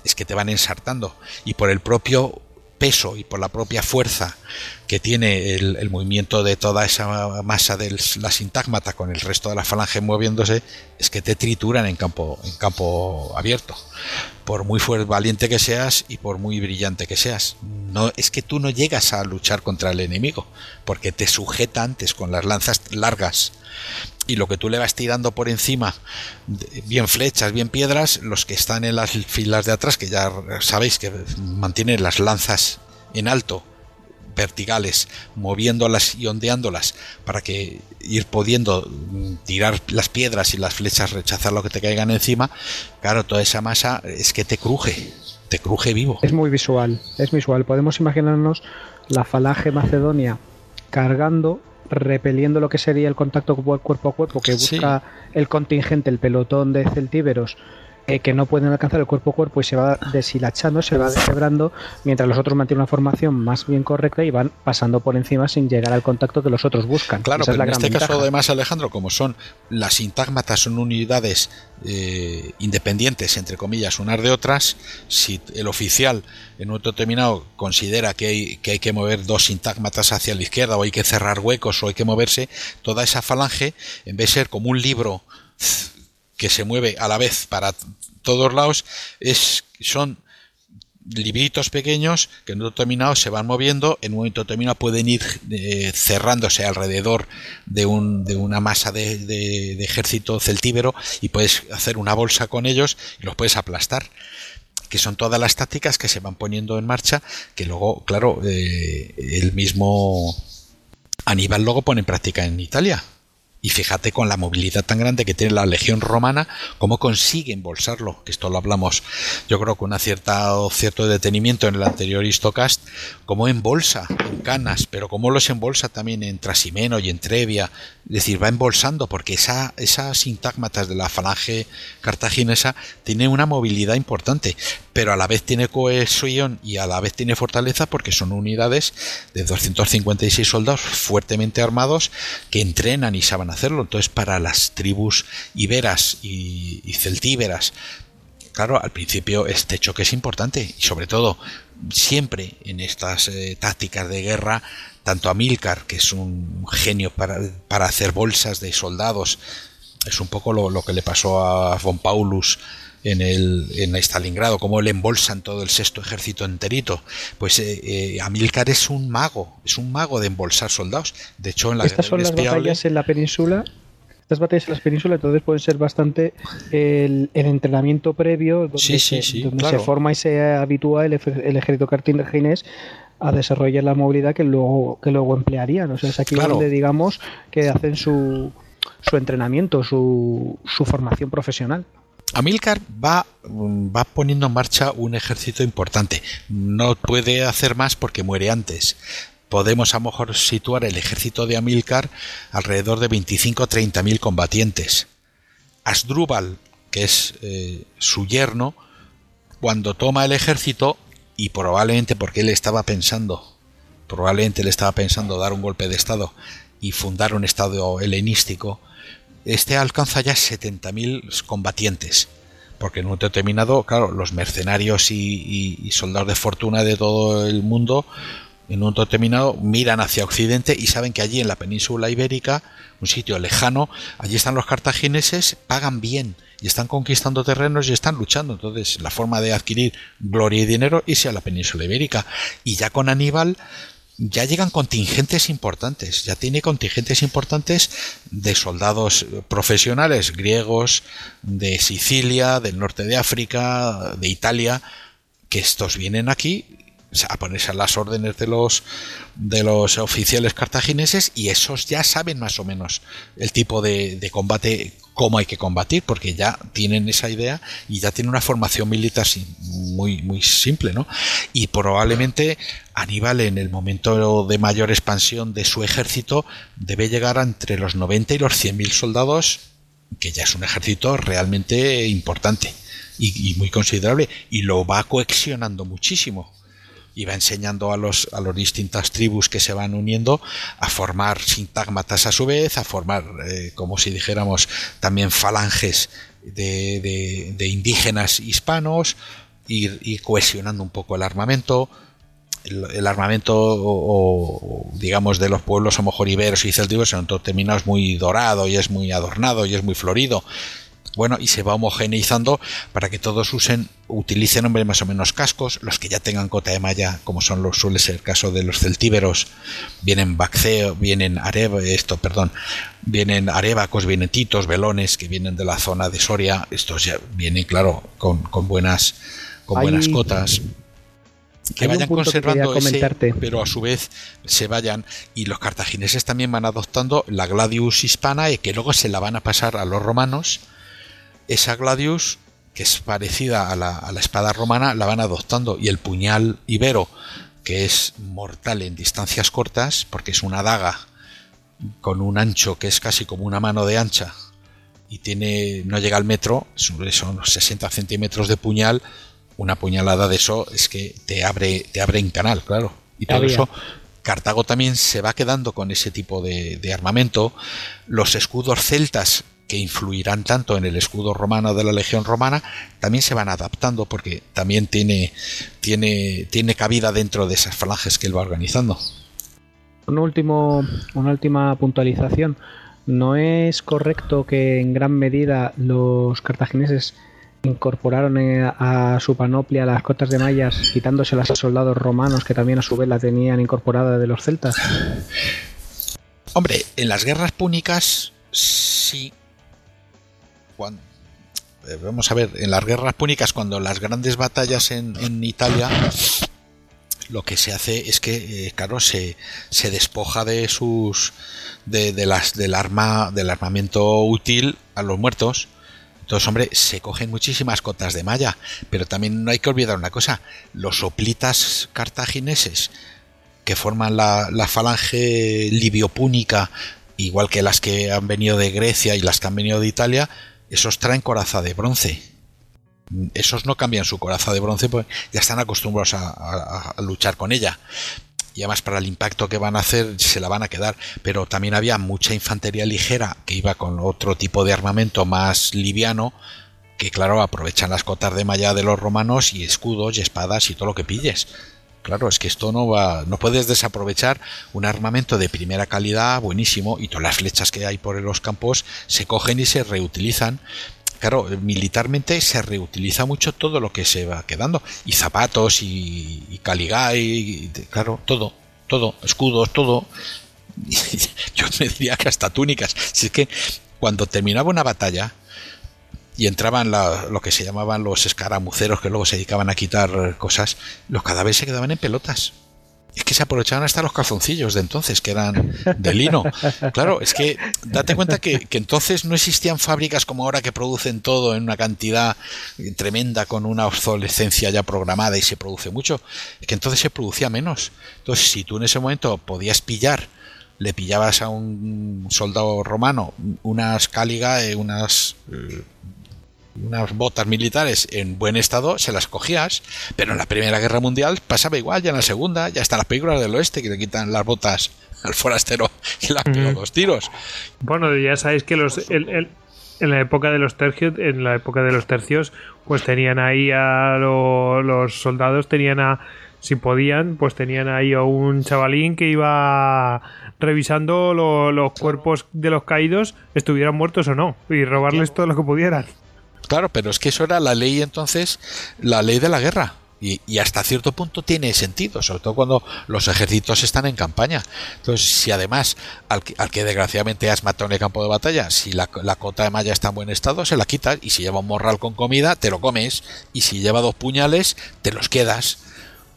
es que te van ensartando. Y por el propio peso y por la propia fuerza que tiene el, movimiento de toda esa masa de la sintagmata con el resto de la falange moviéndose, es que te trituran en campo, en campo abierto. Por muy fuerte, valiente que seas y por muy brillante que seas. No, es que tú no llegas a luchar contra el enemigo, porque te sujeta antes con las lanzas largas y lo que tú le vas tirando por encima, bien flechas, bien piedras, los que están en las filas de atrás, que ya sabéis que mantienen las lanzas en alto, verticales, moviéndolas y ondeándolas para que ir pudiendo tirar las piedras y las flechas, rechazar lo que te caigan encima, claro, toda esa masa es que te cruje, te cruje vivo. Es muy visual, es visual. Podemos imaginarnos la falange macedonia cargando repeliendo lo que sería el contacto cuerpo a cuerpo que busca el contingente, el pelotón de celtíberos que no pueden alcanzar el cuerpo a cuerpo y se va deshilachando, se va deshebrando, mientras los otros mantienen una formación más bien correcta y van pasando por encima sin llegar al contacto que los otros buscan. Claro, pero en este caso además Alejandro, como son las sintágmatas son unidades eh, independientes, entre comillas, unas de otras, si el oficial en un determinado considera que hay, que hay que mover dos sintágmatas hacia la izquierda o hay que cerrar huecos o hay que moverse, toda esa falange, en vez de ser como un libro que se mueve a la vez para todos lados, es, son libritos pequeños que en un determinado se van moviendo, en un momento determinado pueden ir eh, cerrándose alrededor de, un, de una masa de, de, ejército celtíbero y puedes hacer una bolsa con ellos y los puedes aplastar que son todas las tácticas que se van poniendo en marcha, que luego, claro, eh, el mismo Aníbal luego pone en práctica en Italia. Y fíjate con la movilidad tan grande que tiene la legión romana, cómo consigue embolsarlo, que esto lo hablamos yo creo con una cierta, cierto detenimiento en el anterior Histocast, cómo embolsa en Canas, pero cómo los embolsa también en Trasimeno y en Trevia, es decir, va embolsando porque esa, esas sintagmatas de la falange cartaginesa tiene una movilidad importante, pero a la vez tiene cohesión y a la vez tiene fortaleza porque son unidades de 256 soldados fuertemente armados que entrenan y saben hacerlo. Entonces, para las tribus iberas y, celtíberas, claro, al principio este choque es importante y sobre todo siempre en estas eh, tácticas de guerra, tanto Amílcar, que es un genio para, para hacer bolsas de soldados, es un poco lo, lo que le pasó a von Paulus en el en Stalingrado, cómo le embolsan todo el sexto ejército enterito. Pues eh, eh, Amílcar es un mago, es un mago de embolsar soldados. De hecho, en la Estas son las batallas en la península. Estas batallas en la península entonces pueden ser bastante el, entrenamiento previo donde, se, forma y se habitúa el, ejército cartaginés a desarrollar la movilidad que luego, que luego emplearían. O sea, es aquí donde digamos que hacen su, su entrenamiento, su, su formación profesional. Amílcar va, va poniendo en marcha un ejército importante. No puede hacer más porque muere antes. Podemos a lo mejor situar el ejército de Amílcar alrededor de 25 o 30 mil combatientes. Asdrúbal, que es eh, su yerno, cuando toma el ejército, y probablemente porque él estaba pensando, probablemente le estaba pensando dar un golpe de estado y fundar un estado helenístico, este alcanza ya 70.000 combatientes. Porque en un determinado, claro, los mercenarios y, soldados de fortuna de todo el mundo, en un determinado, miran hacia Occidente y saben que allí en la península ibérica, un sitio lejano, allí están los cartagineses, pagan bien y están conquistando terrenos y están luchando. Entonces, la forma de adquirir gloria y dinero es a la península ibérica. Y ya con Aníbal, ya llegan contingentes importantes, ya tiene contingentes importantes de soldados profesionales griegos, de Sicilia, del norte de África, de Italia, que estos vienen aquí a ponerse a las órdenes de los de los oficiales cartagineses y esos ya saben más o menos el tipo de, de combate cómo hay que combatir, porque ya tienen esa idea y ya tienen una formación militar muy, muy simple, ¿no? Y probablemente Aníbal en el momento de mayor expansión de su ejército debe llegar a entre los 90 y los 100.000 soldados, que ya es un ejército realmente importante y, y muy considerable, y lo va coexionando muchísimo y va enseñando a los a las distintas tribus que se van uniendo a formar sintagmatas a su vez, a formar, eh, como si dijéramos, también falanges de, de, indígenas hispanos, ir, ir, cohesionando un poco el armamento. El, armamento, o, digamos, de los pueblos a lo mejor iberos y celtíberos en terminado es muy dorado y es muy adornado y es muy florido bueno, y se va homogeneizando para que todos usen, utilicen hombre más o menos cascos, los que ya tengan cota de malla, como son los suele ser el caso de los celtíberos, vienen baxeo, vienen areba, esto, perdón, vienen arebacos, vienen titos, velones que vienen de la zona de Soria, estos ya vienen, claro, con, buenas con buenas cotas. Que vayan conservando ese, pero a su vez se vayan. Y los cartagineses también van adoptando la gladius hispana y que luego se la van a pasar a los romanos esa gladius, que es parecida a la, espada romana, la van adoptando y el puñal ibero, que es mortal en distancias cortas, porque es una daga con un ancho que es casi como una mano de ancha y tiene no llega al metro, son 60 centímetros de puñal, una puñalada de eso es que te abre, te abre en canal, claro. Y todo eso, Cartago también se va quedando con ese tipo de, de armamento. Los escudos celtas que influirán tanto en el escudo romano de la Legión Romana, también se van adaptando porque también tiene, tiene, tiene cabida dentro de esas falanges que él va organizando. Un último, una última puntualización. ¿No es correcto que en gran medida los cartagineses incorporaron a su panoplia las cotas de mallas, quitándoselas a soldados romanos que también a su vez la tenían incorporada de los celtas? Hombre, en las guerras púnicas sí. Eh, vamos a ver, en las guerras púnicas, cuando las grandes batallas en, Italia, lo que se hace es que, eh, claro, se, despoja de sus. De, las, del arma, del armamento útil a los muertos entonces, hombre, se cogen muchísimas cotas de malla, pero también no hay que olvidar una cosa, los soplitas cartagineses que forman la, falange libiopúnica, igual que las que han venido de Grecia y las que han venido de Italia, esos traen coraza de bronce. Esos no cambian su coraza de bronce, pues ya están acostumbrados a luchar con ella y además para el impacto que van a hacer se la van a quedar. Pero también había mucha infantería ligera que iba con otro tipo de armamento más liviano que claro aprovechan las cotas de malla de los romanos y escudos y espadas y todo lo que pilles. Claro, es que esto no va, no puedes desaprovechar un armamento de primera calidad, buenísimo, y todas las flechas que hay por los campos se cogen y se reutilizan claro, militarmente se reutiliza mucho todo lo que se va quedando. Y zapatos, y, y caligay, claro, todo, todo, escudos, todo. Yo me diría que hasta túnicas. Si es que cuando terminaba una batalla y entraban lo que se llamaban los escaramuceros que luego se dedicaban a quitar cosas, los cadáveres se quedaban en pelotas es que se aprovechaban hasta los calzoncillos de entonces, que eran de lino. Claro, es que date cuenta que, entonces no existían fábricas como ahora que producen todo en una cantidad tremenda con una obsolescencia ya programada y se produce mucho. Es que entonces se producía menos. Entonces, si tú en ese momento podías pillar, le pillabas a un soldado romano unas cáliga, eh, unas eh, unas botas militares en buen estado, se las cogías, pero en la Primera Guerra Mundial pasaba igual, ya en la Segunda, ya están las películas del oeste que le quitan las botas al forastero y le han dos tiros. Bueno, ya sabéis que los, en la época de los tercios, en la época de los tercios, pues tenían ahí a los soldados, tenían a, si podían, pues tenían ahí a un chavalín que iba revisando los cuerpos de los caídos, estuvieran muertos o no, y robarles todo lo que pudieran. Claro, pero es que eso era la ley entonces, la ley de la guerra. Y, hasta cierto punto tiene sentido, sobre todo cuando los ejércitos están en campaña. Entonces, si además al que, desgraciadamente has matado en el campo de batalla, si la, la, cota de malla está en buen estado, se la quitas. Y si lleva un morral con comida, te lo comes. Y si lleva dos puñales, te los quedas.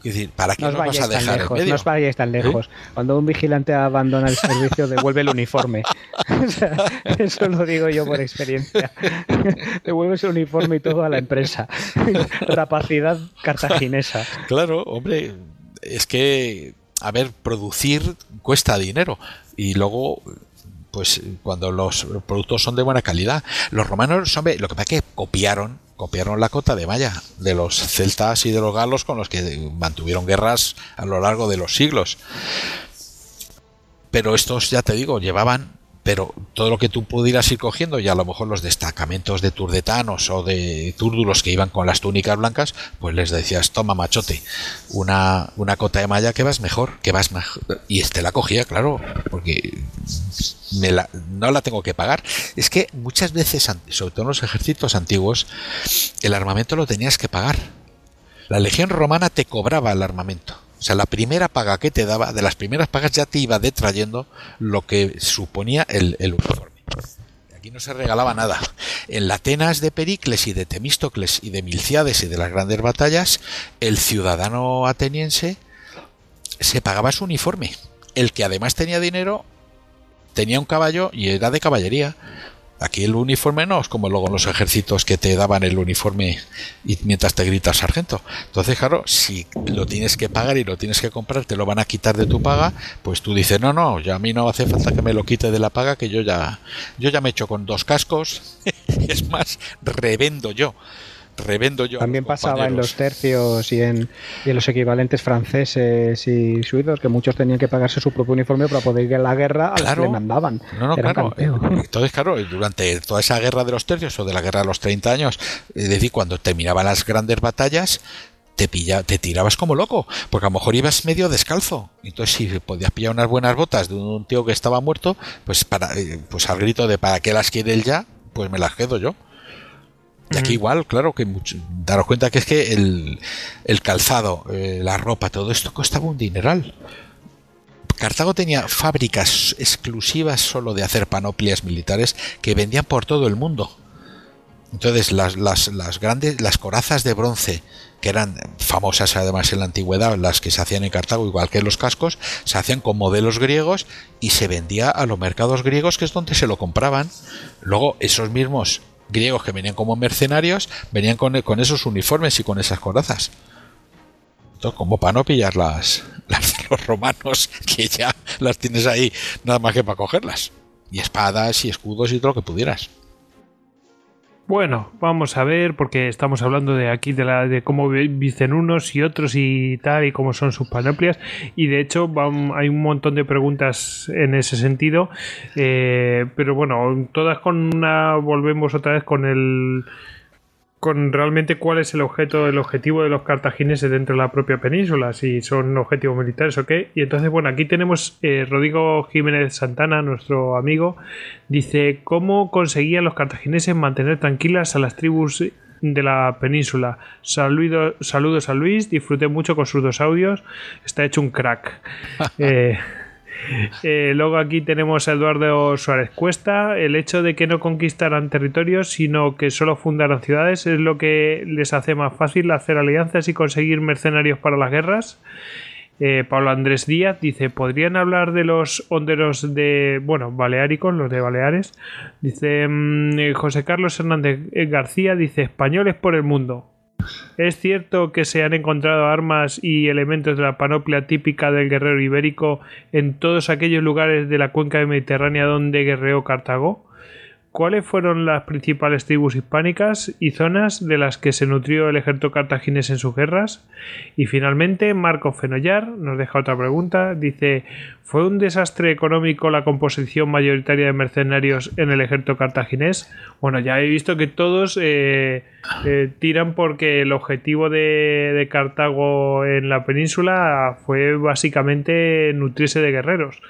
Es decir, ¿para qué no vas a dejar lejos, No os vayáis tan lejos. Cuando un vigilante abandona el servicio, devuelve el uniforme. eso lo digo yo por experiencia. Devuelves el uniforme y todo a la empresa. Rapacidad cartaginesa. Claro, hombre, es que, a ver, producir cuesta dinero. Y luego pues cuando los productos son de buena calidad. Los romanos, hombre, lo que pasa es que copiaron copiaron la cota de malla de los celtas y de los galos con los que mantuvieron guerras a lo largo de los siglos. Pero estos, ya te digo, llevaban pero todo lo que tú pudieras ir cogiendo, y a lo mejor los destacamentos de turdetanos o de túrdulos que iban con las túnicas blancas, pues les decías, toma machote, una, una cota de malla que vas mejor, que vas mejor. Y este la cogía, claro, porque no la tengo que pagar. Es que muchas veces, sobre todo en los ejércitos antiguos, el armamento lo tenías que pagar. La legión romana te cobraba el armamento. O sea, la primera paga que te daba, de las primeras pagas ya te iba detrayendo lo que suponía el, uniforme. Aquí no se regalaba nada. En la Atenas de Pericles y de Temístocles y de Milciades y de las grandes batallas, el ciudadano ateniense se pagaba su uniforme. El que además tenía dinero tenía un caballo y era de caballería. Aquí el uniforme no es como luego en los ejércitos que te daban el uniforme y mientras te grita sargento. Entonces, claro, si lo tienes que pagar y lo tienes que comprar, te lo van a quitar de tu paga, pues tú dices, no, no, ya a mí no hace falta que me lo quite de la paga, que yo ya, yo ya me he hecho con dos cascos, es más, revendo yo revendo yo. También pasaba en los tercios y en, los equivalentes franceses y suizos, que muchos tenían que pagarse su propio uniforme para poder ir a la guerra a la que le mandaban. No, no, claro. Entonces, claro, durante toda esa guerra de los tercios o de la guerra de los 30 años, es decir, cuando terminaban las grandes batallas, te, pilla, te tirabas como loco, porque a lo mejor ibas medio descalzo. Entonces, si podías pillar unas buenas botas de un tío que estaba muerto, pues para eh, pues al grito de ¿para qué las quiere él ya? Pues me las quedo yo. Y aquí igual, claro que mucho, daros cuenta que es que el, calzado, eh, la ropa, todo esto costaba un dineral. Cartago tenía fábricas exclusivas solo de hacer panoplias militares que vendían por todo el mundo. Entonces las, las, las, grandes, las corazas de bronce, que eran famosas además en la antigüedad, las que se hacían en Cartago, igual que los cascos, se hacían con modelos griegos y se vendía a los mercados griegos, que es donde se lo compraban. Luego esos mismos griegos que venían como mercenarios venían con, con esos uniformes y con esas corazas. Entonces, como para no pillar las, las los romanos, que ya las tienes ahí nada más que para cogerlas. Y espadas y escudos y todo lo que pudieras. Bueno, vamos a ver, porque estamos hablando de aquí de, la, de cómo visten unos y otros y tal, y cómo son sus panoplias. Y de hecho, hay un montón de preguntas en ese sentido. Eh, pero bueno, todas con una. Volvemos otra vez con el con realmente cuál es el objeto, el objetivo de los cartagineses dentro de la propia península, si son objetivos militares o qué. Y entonces, bueno, aquí tenemos eh, Rodrigo Jiménez Santana, nuestro amigo, dice cómo conseguían los cartagineses mantener tranquilas a las tribus de la península. saludos a Luis, disfruté mucho con sus dos audios, está hecho un crack. eh, eh, luego aquí tenemos a Eduardo Suárez Cuesta. El hecho de que no conquistaran territorios, sino que solo fundaran ciudades, es lo que les hace más fácil hacer alianzas y conseguir mercenarios para las guerras. Eh, Pablo Andrés Díaz dice: ¿Podrían hablar de los honderos de, bueno, baleáricos, los de Baleares? Dice mm, José Carlos Hernández García: dice, españoles por el mundo. Es cierto que se han encontrado armas y elementos de la panoplia típica del guerrero ibérico en todos aquellos lugares de la cuenca mediterránea donde guerreó Cartago. ¿Cuáles fueron las principales tribus hispánicas y zonas de las que se nutrió el ejército cartaginés en sus guerras? Y finalmente, Marco Fenollar nos deja otra pregunta. Dice, ¿fue un desastre económico la composición mayoritaria de mercenarios en el ejército cartaginés? Bueno, ya he visto que todos eh, eh, tiran porque el objetivo de, de Cartago en la península fue básicamente nutrirse de guerreros.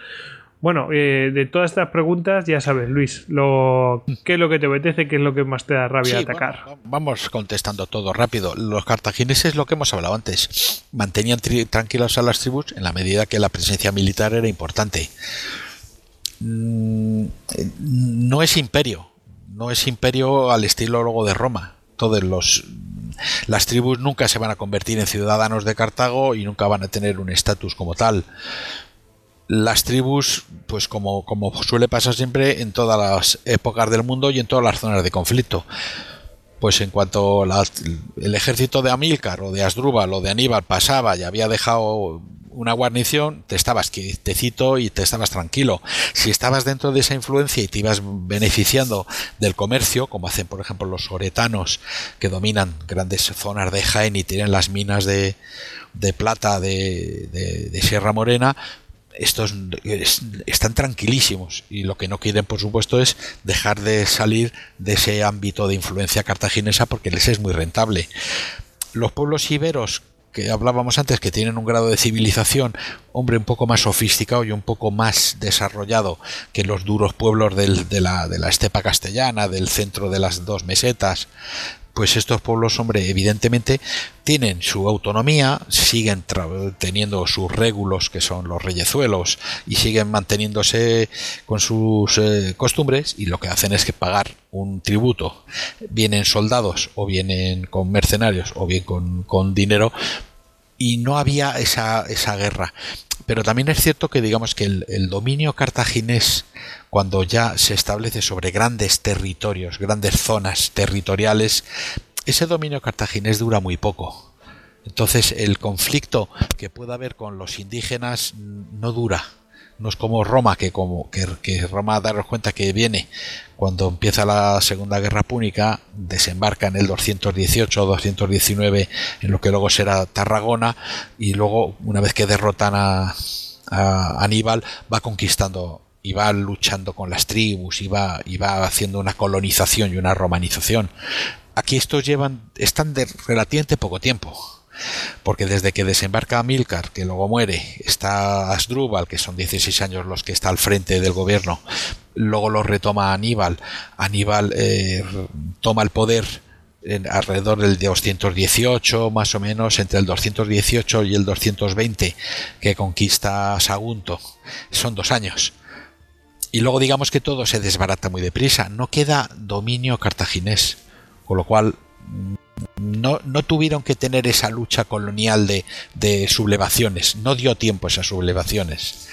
Bueno, eh, de todas estas preguntas, ya sabes, Luis, lo, ¿qué es lo que te apetece? ¿Qué es lo que más te da rabia atacar? vamos contestando todo rápido. Los cartagineses, lo que hemos hablado antes, mantenían tranquilos a las tribus en la medida que la presencia militar era importante. Mm, no es imperio, no es imperio al estilo luego de Roma. Todos los las tribus nunca se van a convertir en ciudadanos de Cartago y nunca van a tener un estatus como tal las tribus, pues como, como suele pasar siempre en todas las épocas del mundo y en todas las zonas de conflicto, pues en cuanto el ejército de Amílcar o de Asdrúbal o de Aníbal pasaba y había dejado una guarnición, te estabas quietecito y te estabas tranquilo. Si estabas dentro de esa influencia y te ibas beneficiando del comercio, como hacen por ejemplo los oretanos que dominan grandes zonas de Jaén y tienen las minas de, de plata de, de Sierra Morena, estos están tranquilísimos y lo que no quieren por supuesto es dejar de salir de ese ámbito de influencia cartaginesa porque les es muy rentable. Los pueblos iberos que hablábamos antes que tienen un grado de civilización hombre un poco más sofisticado y un poco más desarrollado que los duros pueblos de, la, de la estepa castellana, del centro de las dos mesetas, pues estos pueblos, hombre, evidentemente tienen su autonomía, siguen teniendo sus régulos, que son los reyezuelos, y siguen manteniéndose con sus eh, costumbres, y lo que hacen es que pagar un tributo, vienen soldados, o vienen con mercenarios, o bien con, con dinero, y no había esa, esa guerra. Pero también es cierto que digamos que el, dominio cartaginés cuando ya se establece sobre grandes territorios, grandes zonas territoriales, ese dominio cartaginés dura muy poco. Entonces el conflicto que pueda haber con los indígenas no dura. No es como Roma, que como que, Roma daros cuenta que viene cuando empieza la Segunda Guerra Púnica, desembarca en el 218 o 219 en lo que luego será Tarragona y luego una vez que derrotan a, a Aníbal va conquistando y va luchando con las tribus y va, y va haciendo una colonización y una romanización. Aquí estos llevan, están de relativamente poco tiempo. Porque desde que desembarca Milcar, que luego muere, está Asdrúbal, que son 16 años los que está al frente del gobierno, luego lo retoma Aníbal, Aníbal eh, toma el poder en, alrededor del 218, más o menos, entre el 218 y el 220, que conquista Sagunto. Son dos años. Y luego digamos que todo se desbarata muy deprisa, no queda dominio cartaginés, con lo cual no, no, tuvieron que tener esa lucha colonial de, de, sublevaciones, no dio tiempo esas sublevaciones.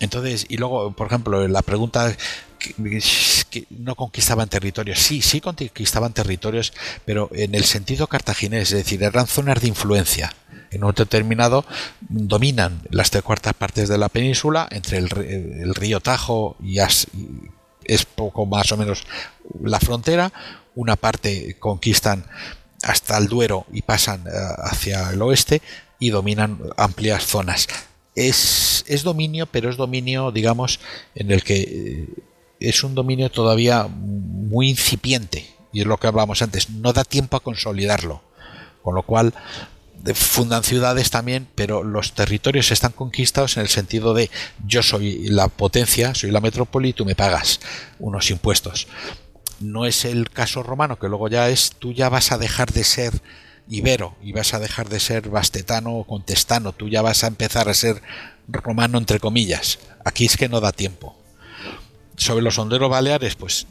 Entonces, y luego, por ejemplo, la pregunta que, no conquistaban territorios, sí, sí conquistaban territorios, pero en el sentido cartaginés, es decir, eran zonas de influencia. En un determinado dominan las tres cuartas partes de la península, entre el, el río Tajo y es poco más o menos la frontera, una parte conquistan hasta el Duero y pasan eh, hacia el oeste y dominan amplias zonas. Es, es dominio, pero es dominio, digamos, en el que eh, es un dominio todavía muy incipiente, y es lo que hablábamos antes, no da tiempo a consolidarlo, con lo cual fundan ciudades también, pero los territorios están conquistados en el sentido de yo soy la potencia, soy la metrópoli y tú me pagas unos impuestos no es el caso romano, que luego ya es, tú ya vas a dejar de ser ibero y vas a dejar de ser bastetano o contestano, tú ya vas a empezar a ser romano entre comillas. Aquí es que no da tiempo. Sobre los honderos baleares, pues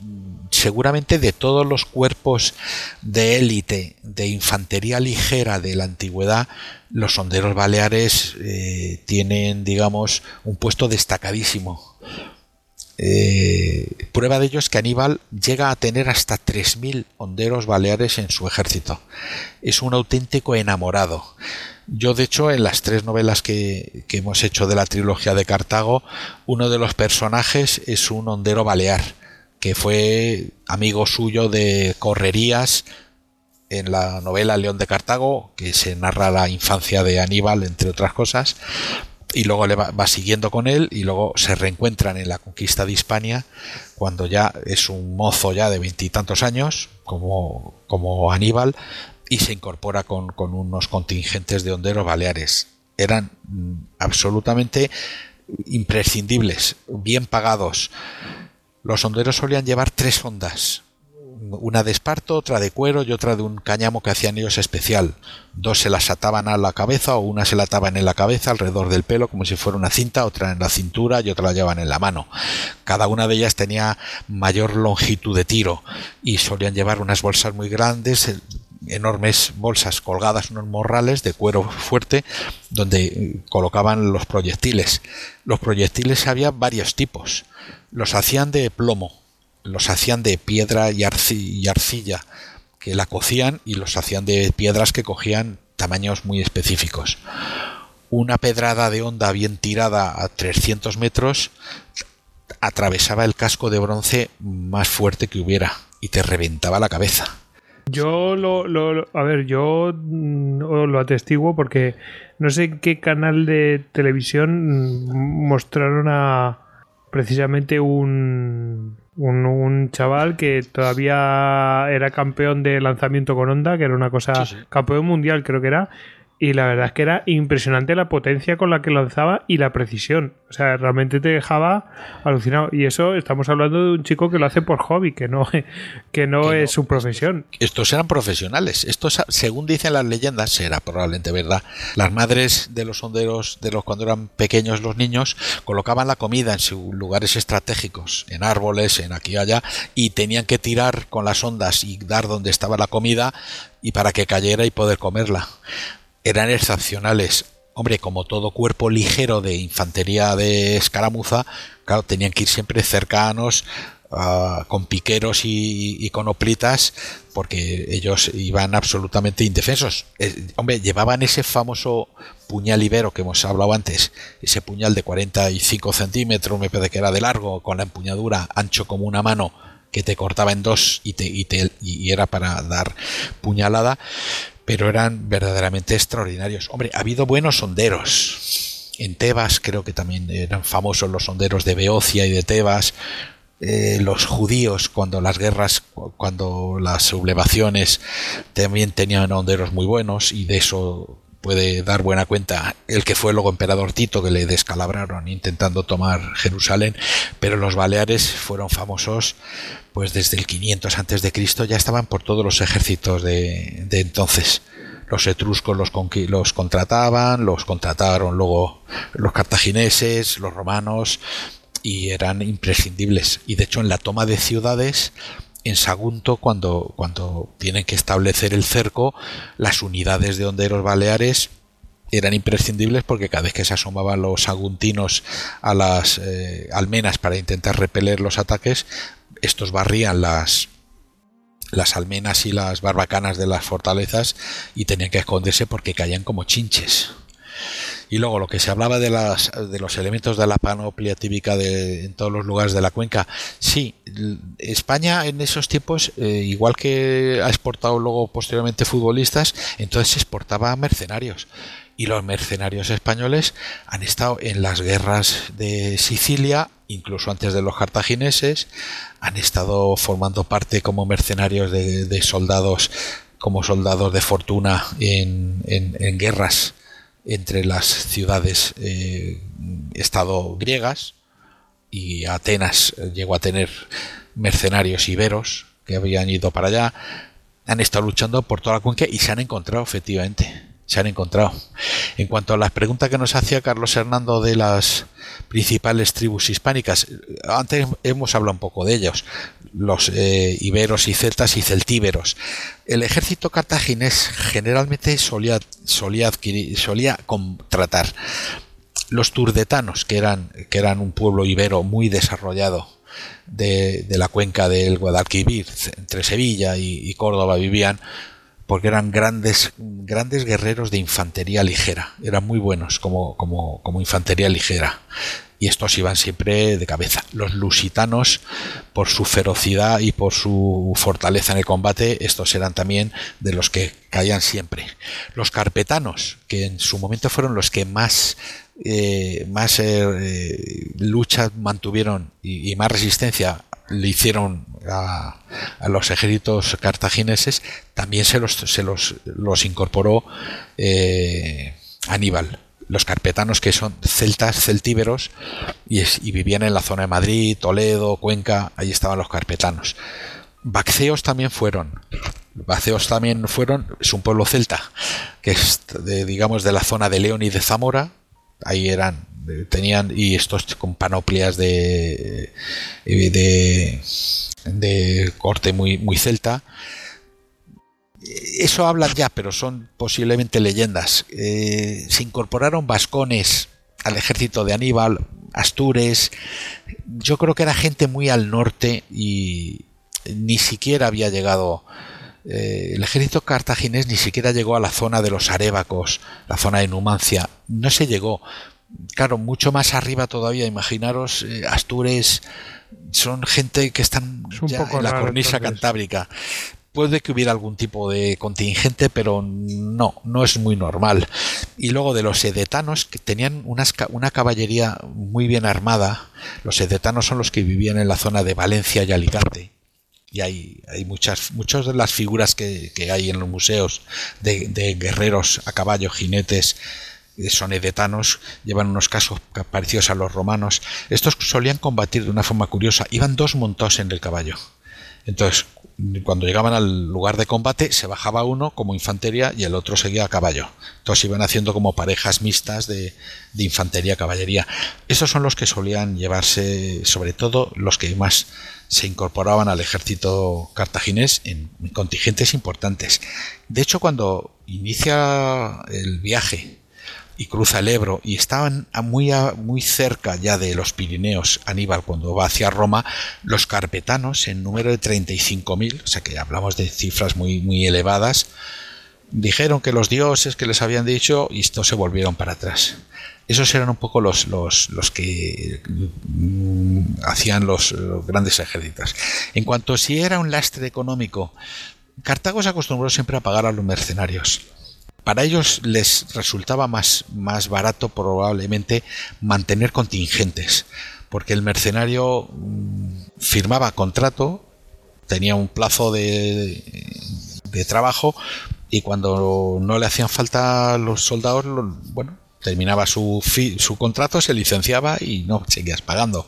seguramente de todos los cuerpos de élite de infantería ligera de la antigüedad, los honderos baleares eh, tienen, digamos, un puesto destacadísimo eh, prueba de ello es que Aníbal llega a tener hasta 3.000 honderos baleares en su ejército. Es un auténtico enamorado. Yo, de hecho, en las tres novelas que, que hemos hecho de la trilogía de Cartago, uno de los personajes es un hondero balear, que fue amigo suyo de correrías en la novela León de Cartago, que se narra la infancia de Aníbal, entre otras cosas, y luego le va, siguiendo con él y luego se reencuentran en la conquista de Hispania cuando ya es un mozo ya de veintitantos años como, como Aníbal y se incorpora con, con unos contingentes de honderos baleares. Eran mm, absolutamente imprescindibles, bien pagados. Los honderos solían llevar tres ondas, una de esparto, otra de cuero y otra de un cáñamo que hacían ellos especial. Dos se las ataban a la cabeza o una se la ataban en la cabeza alrededor del pelo como si fuera una cinta, otra en la cintura y otra la llevaban en la mano. Cada una de ellas tenía mayor longitud de tiro y solían llevar unas bolsas muy grandes, eh, enormes bolsas colgadas, unos morrales de cuero fuerte donde eh, colocaban los proyectiles. Los proyectiles había varios tipos. Los hacían de plomo, los hacían de piedra y, arcilla, que la cocían y los hacían de piedras que cogían tamaños muy específicos. Una pedrada de onda bien tirada a 300 metros atravesaba el casco de bronce más fuerte que hubiera y te reventaba la cabeza. Yo lo, lo, a ver, yo mm, lo atestiguo porque no sé qué canal de televisión mm, mostraron a precisamente un un, chaval que todavía era campeón de lanzamiento con onda, que era una cosa, campeón mundial creo que era, y la verdad es que era impresionante la potencia con la que lanzaba y la precisión. O sea, realmente te dejaba alucinado. Y eso estamos hablando de un chico que lo hace por hobby, que no, que no es su profesión. Estos eran profesionales. Estos, según dicen las leyendas, será probablemente verdad. Las madres de los honderos, de los cuando eran pequeños los niños, colocaban la comida en sus lugares estratégicos, en árboles, en aquí y allá, y tenían que tirar con las ondas y dar donde estaba la comida y para que cayera y poder comerla eran excepcionales. hombre, como todo cuerpo ligero de infantería de escaramuza, claro, tenían que ir siempre cercanos, ah, con piqueros y, con oplitas, porque ellos iban absolutamente indefensos. Hombre, llevaban ese famoso puñal ibero que hemos hablado antes, ese puñal de 45 centímetros, me parece que era de largo, con la empuñadura ancho como una mano, que te cortaba en dos y, te, y, te, y era para dar puñalada pero eran verdaderamente extraordinarios. Hombre, ha habido buenos sonderos. En Tebas creo que también eran famosos los sonderos de Beocia y de Tebas. Eh, los judíos cuando las guerras, cuando las sublevaciones también tenían honderos muy buenos y de eso puede dar buena cuenta el que fue luego emperador Tito que le descalabraron intentando tomar Jerusalén, pero los Baleares fueron famosos pues desde el 500 antes de Cristo ya estaban por todos los ejércitos de, entonces. Los etruscos los, los contrataban, los contrataron luego los cartagineses, los romanos y eran imprescindibles. Y de hecho en la toma de ciudades en Sagunto cuando, cuando tienen que establecer el cerco, las unidades de honderos baleares eran imprescindibles porque cada vez que se asomaban los saguntinos a las eh, almenas para intentar repeler los ataques, estos barrían las, las almenas y las barbacanas de las fortalezas y tenían que esconderse porque caían como chinches. Y luego lo que se hablaba de, las, de los elementos de la panoplia típica de, en todos los lugares de la cuenca, sí, España en esos tiempos, eh, igual que ha exportado luego posteriormente futbolistas, entonces exportaba mercenarios. Y los mercenarios españoles han estado en las guerras de Sicilia, incluso antes de los cartagineses, han estado formando parte como mercenarios de, soldados, como soldados de fortuna en, en guerras entre las ciudades eh, estado griegas y Atenas llegó a tener mercenarios iberos que habían ido para allá. Han estado luchando por toda la cuenca y se han encontrado efectivamente se han encontrado en cuanto a las preguntas que nos hacía Carlos Hernando de las principales tribus hispánicas antes hemos hablado un poco de ellos los eh, iberos y celtas y celtíberos. El ejército cartaginés generalmente solía, solía, adquirir, solía contratar los turdetanos, que eran, que eran un pueblo ibero muy desarrollado de, la cuenca del Guadalquivir, entre Sevilla y, Córdoba vivían, porque eran grandes, grandes guerreros de infantería ligera, eran muy buenos como, como, infantería ligera y estos iban siempre de cabeza. Los lusitanos, por su ferocidad y por su fortaleza en el combate, estos eran también de los que caían siempre. Los carpetanos, que en su momento fueron los que más eh, más eh, lucha mantuvieron y, más resistencia le hicieron a, los ejércitos cartagineses, también se los, se los, los incorporó eh, Aníbal los carpetanos que son celtas celtíberos y, vivían en la zona de Madrid, Toledo, Cuenca, ahí estaban los carpetanos. Bacceos también fueron. Bacceos también fueron, es un pueblo celta, que es de, digamos de la zona de León y de Zamora, ahí eran, tenían, y estos con panoplias de, de, corte muy, muy celta eso hablan ya, pero son posiblemente leyendas. Eh, se incorporaron vascones al ejército de Aníbal, Astures. Yo creo que era gente muy al norte y ni siquiera había llegado. Eh, el ejército cartaginés ni siquiera llegó a la zona de los arébacos, la zona de Numancia. No se llegó. Claro, mucho más arriba todavía. Imaginaros, eh, Astures son gente que están en la cornisa cantábrica puede que hubiera algún tipo de contingente, pero no, no es muy normal. Y luego de los edetanos, que tenían una caballería muy bien armada, los edetanos son los que vivían en la zona de Valencia y Alicante. Y hay, hay muchas, muchas de las figuras que, hay en los museos de, guerreros a caballo, jinetes, son edetanos, llevan unos casos parecidos a los romanos. Estos solían combatir de una forma curiosa, iban dos montados en el caballo. Entonces, cuando llegaban al lugar de combate se bajaba uno como infantería y el otro seguía a caballo. Entonces iban haciendo como parejas mixtas de, infantería caballería. Esos son los que solían llevarse, sobre todo los que más se incorporaban al ejército cartaginés en contingentes importantes. De hecho, cuando inicia el viaje y cruza el Ebro y estaban muy, muy cerca ya de los Pirineos, Aníbal, cuando va hacia Roma, los carpetanos en número de 35.000, o sea que hablamos de cifras muy, muy elevadas, dijeron que los dioses que les habían dicho y estos se volvieron para atrás. Esos eran un poco los, los, los que mm, hacían los, grandes ejércitos. En cuanto a si era un lastre económico, Cartago se acostumbró siempre a pagar a los mercenarios. Para ellos les resultaba más, más barato probablemente mantener contingentes, porque el mercenario mm, firmaba contrato, tenía un plazo de, de trabajo y cuando no le hacían falta los soldados, bueno, terminaba su, su contrato, se licenciaba y no seguías pagando.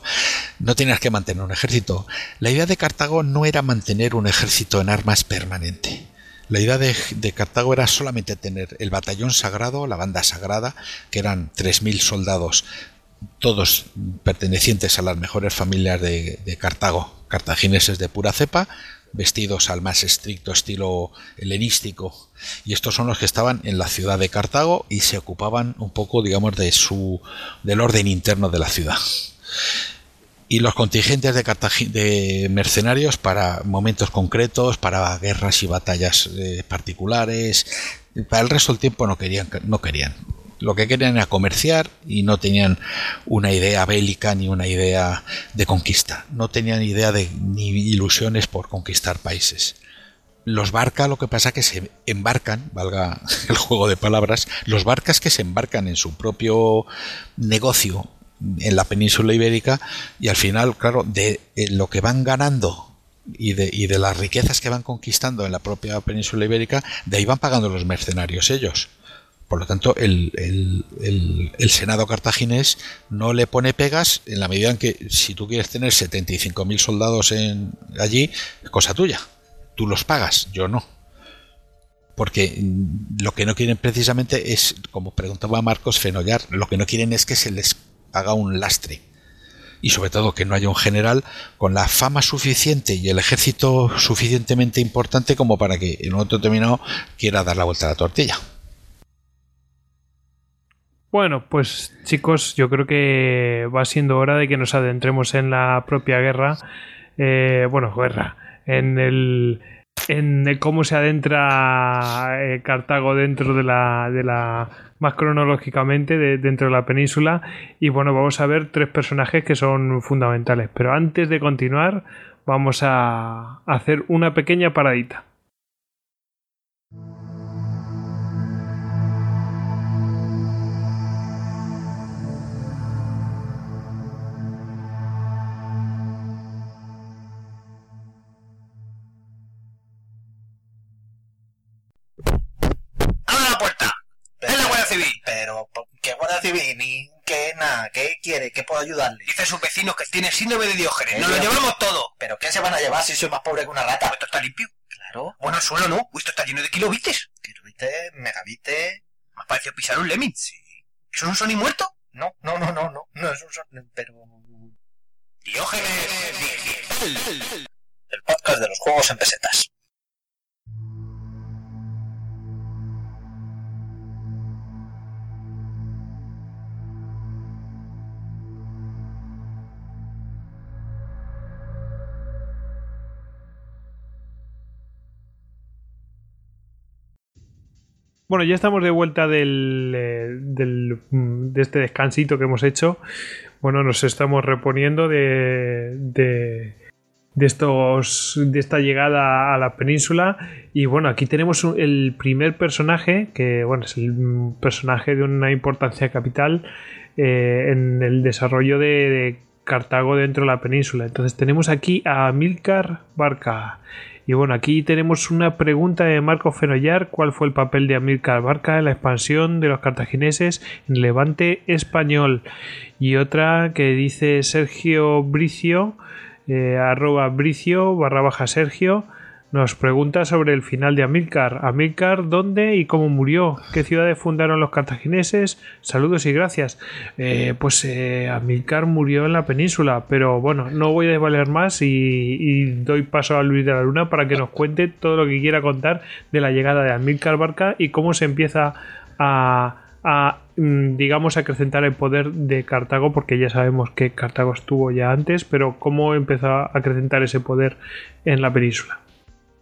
No tenías que mantener un ejército. La idea de Cartago no era mantener un ejército en armas permanente. La idea de, Cartago era solamente tener el batallón sagrado, la banda sagrada, que eran 3.000 soldados, todos pertenecientes a las mejores familias de, de Cartago, cartagineses de pura cepa, vestidos al más estricto estilo helenístico. Y estos son los que estaban en la ciudad de Cartago y se ocupaban un poco, digamos, de su del orden interno de la ciudad. Y los contingentes de, de mercenarios para momentos concretos, para guerras y batallas eh, particulares. Para el resto del tiempo no querían, no querían lo que querían era comerciar y no tenían una idea bélica ni una idea de conquista. No tenían idea de ni ilusiones por conquistar países. Los barca lo que pasa que se embarcan, valga el juego de palabras, los barcas que se embarcan en su propio negocio en la península ibérica y al final, claro, de eh, lo que van ganando y de, y de las riquezas que van conquistando en la propia península ibérica, de ahí van pagando los mercenarios ellos. Por lo tanto, el, Senado cartaginés no le pone pegas en la medida en que si tú quieres tener 75.000 soldados en, allí, es cosa tuya. Tú los pagas, yo no. Porque lo que no quieren precisamente es, como preguntaba Marcos Fenollar, lo que no quieren es que se les haga un lastre. Y sobre todo que no haya un general con la fama suficiente y el ejército suficientemente importante como para que en momento determinado quiera dar la vuelta a la tortilla. Bueno, pues chicos, yo creo que va siendo hora de que nos adentremos en la propia guerra. Eh, bueno, guerra. En el. En cómo se adentra eh, Cartago dentro de la, de la. Más cronológicamente, dentro de la península. Y bueno, vamos a ver tres personajes que son fundamentales. Pero antes de continuar, vamos a hacer una pequeña paradita. ¿Qué guardia civil? Ni qué nada, ¿qué quiere? ¿Qué puedo ayudarle? Dice sus vecinos que tiene síndrome de Diógenes. Nos lo llevamos todo. ¿Pero qué se van a llevar si soy más pobre que una rata? ¿Esto está limpio? Claro. Bueno, el suelo no. Esto está lleno de kilobites. Kilobites, megabites. Me ha parecido pisar un lemming. Sí. ¿Eso es un Sony muerto? No, no, no, no, no. No es un Sony, pero... Diógenes. El podcast de los juegos en pesetas. Bueno, ya estamos de vuelta del, eh, mm, de este descansito que hemos hecho. Bueno, nos estamos reponiendo de, de, estos, de esta llegada a la península. Y bueno, aquí tenemos el primer personaje, que bueno, es el personaje de una importancia capital eh, en el desarrollo de, Cartago dentro de la península. Entonces tenemos aquí a Milcar Barca. Y bueno, aquí tenemos una pregunta de Marco Fenollar. ¿Cuál fue el papel de Amílcar Barca en la expansión de los cartagineses en Levante español? Y otra que dice Sergio Bricio, eh, arroba Bricio barra baja Sergio. Nos pregunta sobre el final de Amílcar. Amílcar, ¿dónde y cómo murió? ¿Qué ciudades fundaron los cartagineses? Saludos y gracias. Eh, pues eh, Amílcar murió en la península, pero bueno, no voy a desvaler más y, doy paso a Luis de la Luna para que nos cuente todo lo que quiera contar de la llegada de Amílcar Barca y cómo se empieza a, mm, digamos, acrecentar el poder de Cartago, porque ya sabemos que Cartago estuvo ya antes, pero cómo empezó a acrecentar ese poder en la península.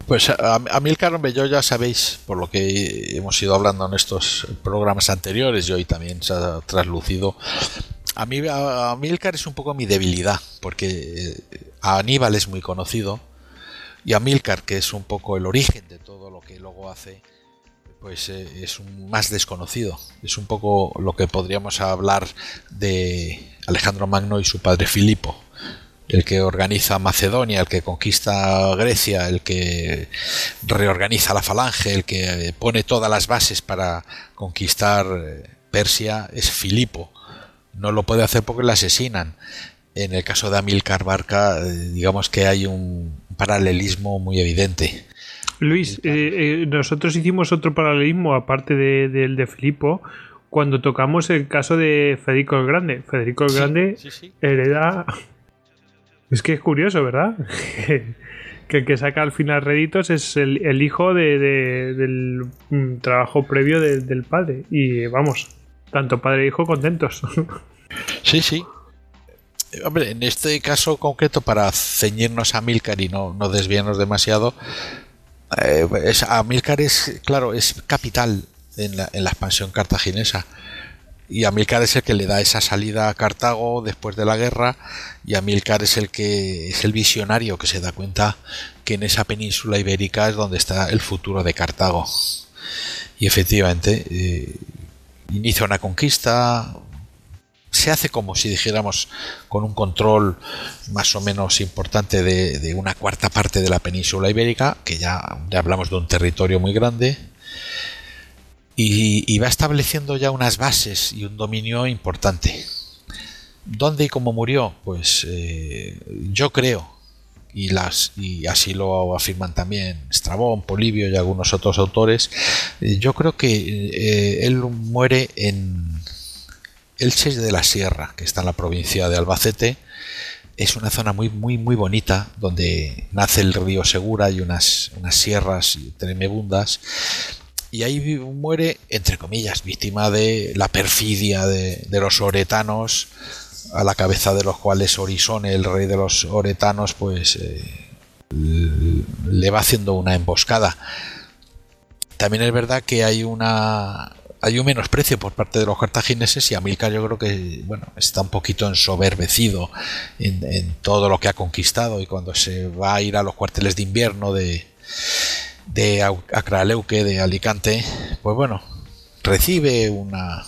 Pues a, a hombre, yo ya sabéis, por lo que hemos ido hablando en estos programas anteriores y hoy también se ha traslucido, a mí a, Milcar es un poco mi debilidad, porque eh, a Aníbal es muy conocido y a Milcar, que es un poco el origen de todo lo que luego hace, pues eh, es un más desconocido. Es un poco lo que podríamos hablar de Alejandro Magno y su padre Filipo el que organiza Macedonia, el que conquista Grecia, el que reorganiza la falange, el que pone todas las bases para conquistar eh, Persia, es Filipo. No lo puede hacer porque le asesinan. En el caso de Amilcar Barca, eh, digamos que hay un paralelismo muy evidente. Luis, eh, eh, nosotros hicimos otro paralelismo aparte de- del de, Filipo cuando tocamos el caso de Federico el Grande. Federico el Grande Sí, sí. hereda. Es que es curioso, ¿verdad? que el que saca al final réditos es el, el hijo de- de- del mm, trabajo previo de- del padre. Y vamos, tanto padre e hijo contentos. Sí, sí. En este caso concreto, para ceñirnos a Milcar y no, no desviarnos demasiado, eh, es, Amílcar es, claro, es capital en la, en la expansión cartaginesa. Y Amílcar es el que le da esa salida a Cartago después de la guerra, y Amílcar es el que es el visionario que se da cuenta que en esa península ibérica es donde está el futuro de Cartago. Y efectivamente, eh, inicia una conquista, se hace como si dijéramos con un control más o menos importante de, de una cuarta parte de la península ibérica, que ya hablamos de un territorio muy grande, y, va estableciendo ya unas bases y un dominio importante. ¿Dónde y cómo murió? Pues eh, yo creo, y, las, y así lo afirman también Strabón, Polibio y algunos otros autores, eh, yo creo que eh, él muere en Elche de la Sierra, que está en la provincia de Albacete. Es una zona muy, muy, muy bonita, donde nace el río Segura y unas, unas sierras tremebundas. Y ahí muere, entre comillas, víctima de la perfidia de, los oretanos, a la cabeza de los cuales Orisone, el rey de los oretanos, pues eh, le va haciendo una emboscada. También es verdad que hay una hay un menosprecio por parte de los cartagineses y Amílcar yo creo que bueno está un poquito ensoberbecido en, en todo lo que ha conquistado y cuando se va a ir a los cuarteles de invierno de de Acraleuque de Alicante pues bueno recibe una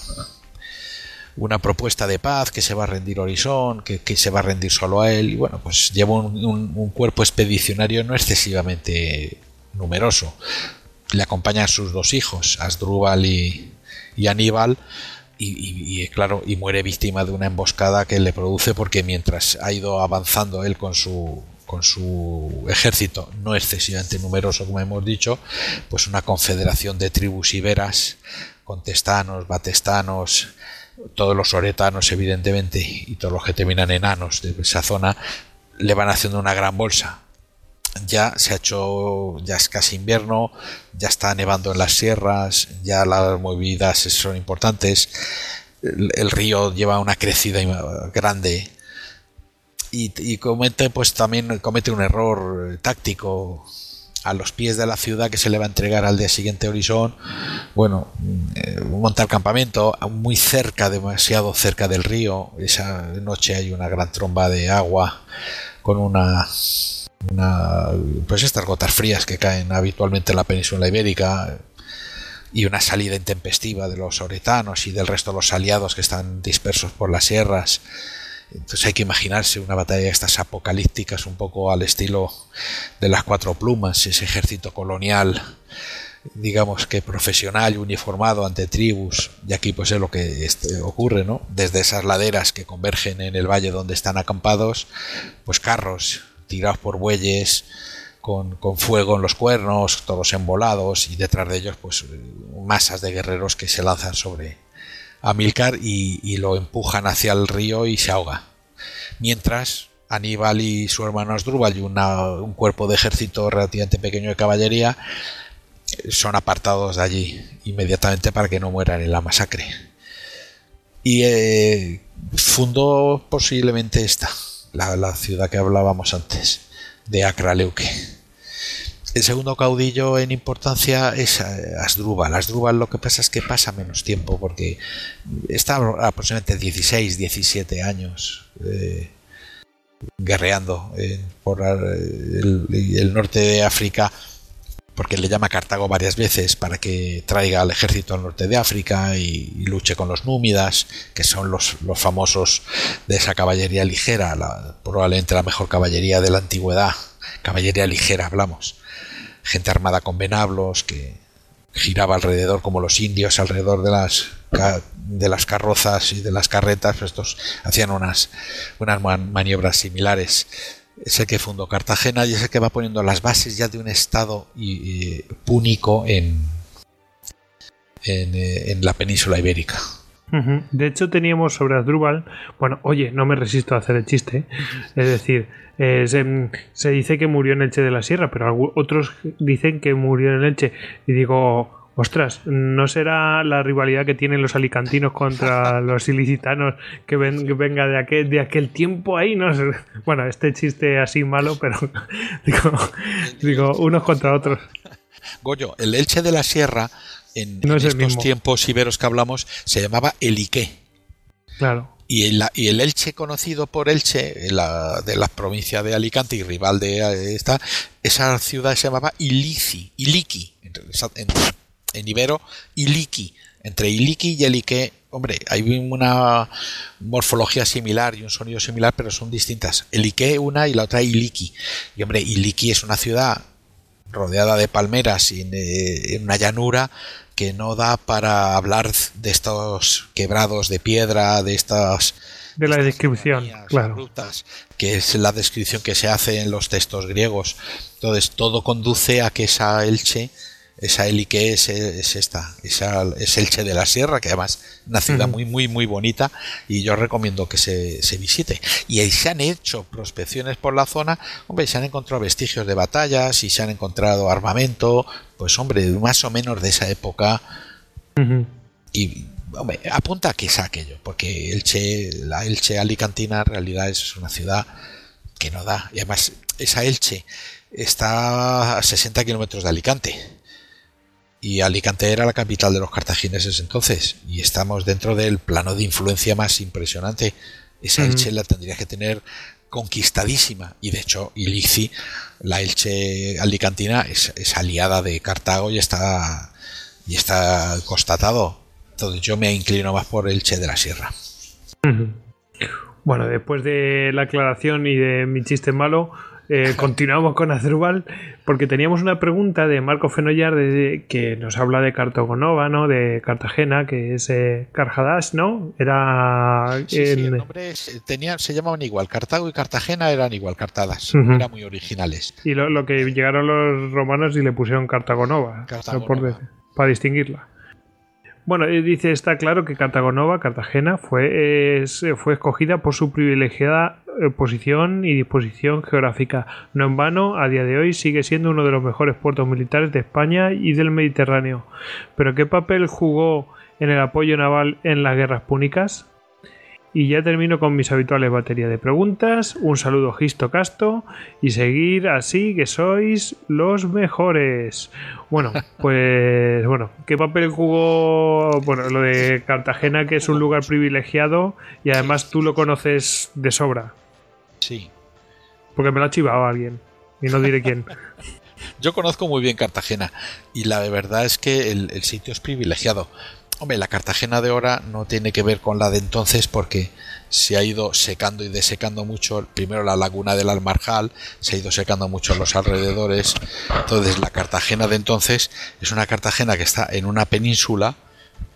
una propuesta de paz que se va a rendir Horizon, que, que se va a rendir solo a él, y bueno, pues lleva un, un- cuerpo expedicionario no excesivamente numeroso. Le acompañan sus dos hijos, Asdrúbal y, y Aníbal, y, y- y, claro, y muere víctima de una emboscada que le produce porque mientras ha ido avanzando él con su con su ejército no excesivamente numeroso como hemos dicho pues una confederación de tribus iberas contestanos, batestanos todos los oretanos evidentemente y todos los que terminan enanos de esa zona le van haciendo una gran bolsa. Ya se ha hecho, ya es casi invierno, ya está nevando en las sierras, ya las movidas son importantes, el, el río lleva una crecida grande y, comete pues también comete un error eh, táctico a los pies de la ciudad que se le va a entregar al día siguiente Horizon, bueno, eh, montar campamento muy cerca, demasiado cerca del río, esa noche hay una gran tromba de agua con una una, pues estas gotas frías que caen habitualmente en la península ibérica y una salida intempestiva de los oretanos y del resto de los aliados que están dispersos por las sierras. Entonces hay que imaginarse una batalla de estas apocalípticas un poco al estilo de las cuatro plumas, ese ejército colonial, digamos que profesional y uniformado ante tribus, y aquí pues es lo que este, ocurre, ¿no? Desde esas laderas que convergen en el valle donde están acampados, pues carros tirados por bueyes, con, con, fuego en los cuernos, todos embolados, y detrás de ellos, pues masas de guerreros que se lanzan sobre Amilcar y, lo empujan hacia el río y se ahoga. Mientras Aníbal y su hermano Asdrúbal y un cuerpo de ejército relativamente pequeño de caballería son apartados de allí inmediatamente para que no mueran en la masacre. Y eh, fundó posiblemente esta, la, la ciudad que hablábamos antes, de Acraleuque. El segundo caudillo en importancia es eh, Asdrúbal. Asdrúbal lo que pasa es que pasa menos tiempo porque está aproximadamente 16, 17 años eh, guerreando eh, por el, norte de África porque le llama Cartago varias veces para que traiga al ejército al norte de África y, y luche con los númidas, que son los, los famosos de esa caballería ligera, la- probablemente la mejor caballería de la antigüedad, caballería ligera hablamos, gente armada con venablos que giraba alrededor como los indios alrededor de las de las carrozas y de las carretas, estos hacían unas unas man- maniobras similares es el que fundó Cartagena y es el que va poniendo las bases ya de un estado púnico en, en, eh, en la península ibérica. De hecho, teníamos sobre Asdrúbal. Bueno, oye, no me resisto a hacer el chiste. ¿eh? Es decir, eh, se, se dice que murió en Elche de la Sierra, pero otros dicen que murió en Elche. Y digo, ostras, ¿no será la rivalidad que tienen los alicantinos contra los ilicitanos que, ven- que venga de aquel, de aquel tiempo ahí? No sé. Bueno, este chiste así malo, pero digo, digo unos contra otros. Goyo, el Elche de la Sierra, en, No en es el estos mismo. tiempos iberos que hablamos, se llamaba Eliqué. Claro. Y el, y el Elche conocido por Elche, la, de la provincia de Alicante y rival de eh, esta, esa ciudad se llamaba Ilici, Iliqui, en, en, en ibero, Iliqui. Entre Iliqui y Elique, hombre, hay una morfología similar y un sonido similar, pero son distintas. Elique una y la otra Iliqui. Y hombre, Iliqui es una ciudad rodeada de palmeras y en, eh, en una llanura que no da para hablar de estos quebrados de piedra, de estas De la descripción, claro. abruptas, que es la descripción que se hace en los textos griegos. Entonces, todo conduce a que esa Elche, esa Elique es, es esta, esa, es Elche de la Sierra, que además es una ciudad muy, muy, muy bonita y yo recomiendo que se, se visite. Y ahí se han hecho prospecciones por la zona, hombre, se han encontrado vestigios de batallas y se han encontrado armamento, pues hombre, más o menos de esa época y hombre, apunta a que es aquello, porque Elche, la Elche Alicantina en realidad es una ciudad que no da. Y además, esa Elche está a 60 kilómetros de Alicante. Y Alicante era la capital de los cartagineses entonces. Y estamos dentro del plano de influencia más impresionante. Esa. Elche la tendría que tener conquistadísima. Y de hecho, Ilici, la Elche alicantina, es, es aliada de Cartago y está, y está constatado. Entonces yo me inclino más por Elche de la Sierra. Bueno, después de la aclaración y de mi chiste malo, eh, continuamos con Azrubal, porque teníamos una pregunta de Marco Fenollar de, que nos habla de Cartagonova, ¿no? De Cartagena, que es eh, Carhadash, ¿no? Era Sí, sí, el en- nombre es- tenían, se llamaban igual. Cartago y Cartagena eran igual, cartadas. Eran muy originales. y lo, lo que llegaron los romanos y le pusieron Cartagonova, Cartagonova. por decir, para distinguirla. Bueno, dice, está claro que Cartagonova, Cartagena, fue, fue escogida por su privilegiada eh, posición y disposición geográfica. No en vano, a día de hoy sigue siendo uno de los mejores puertos militares de España y del Mediterráneo. Pero ¿qué papel jugó en el apoyo naval en las guerras púnicas? Y ya termino con mis habituales batería de preguntas. Un saludo Gisto Casto y seguir así que sois los mejores. Bueno, pues bueno, ¿qué papel jugó bueno, lo de Cartagena que es un lugar privilegiado y además tú lo conoces de sobra? Sí. Porque me lo ha chivado alguien y no diré quién. Yo conozco muy bien Cartagena y la verdad es que el, el sitio es privilegiado. Hombre, la Cartagena de ahora no tiene que ver con la de entonces porque se ha ido secando y desecando mucho. Primero la laguna del Almarjal, se ha ido secando mucho los alrededores. Entonces la Cartagena de entonces es una Cartagena que está en una península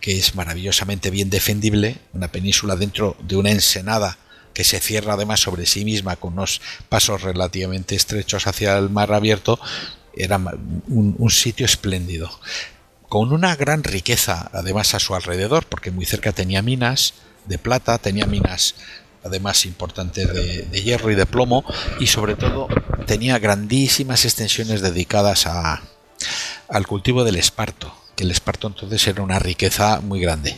que es maravillosamente bien defendible, una península dentro de una ensenada que se cierra además sobre sí misma con unos pasos relativamente estrechos hacia el mar abierto, era un, un sitio espléndido, con una gran riqueza además a su alrededor, porque muy cerca tenía minas de plata, tenía minas además importantes de, hierro y de plomo, y sobre todo tenía grandísimas extensiones dedicadas a, al cultivo del esparto, que el esparto entonces era una riqueza muy grande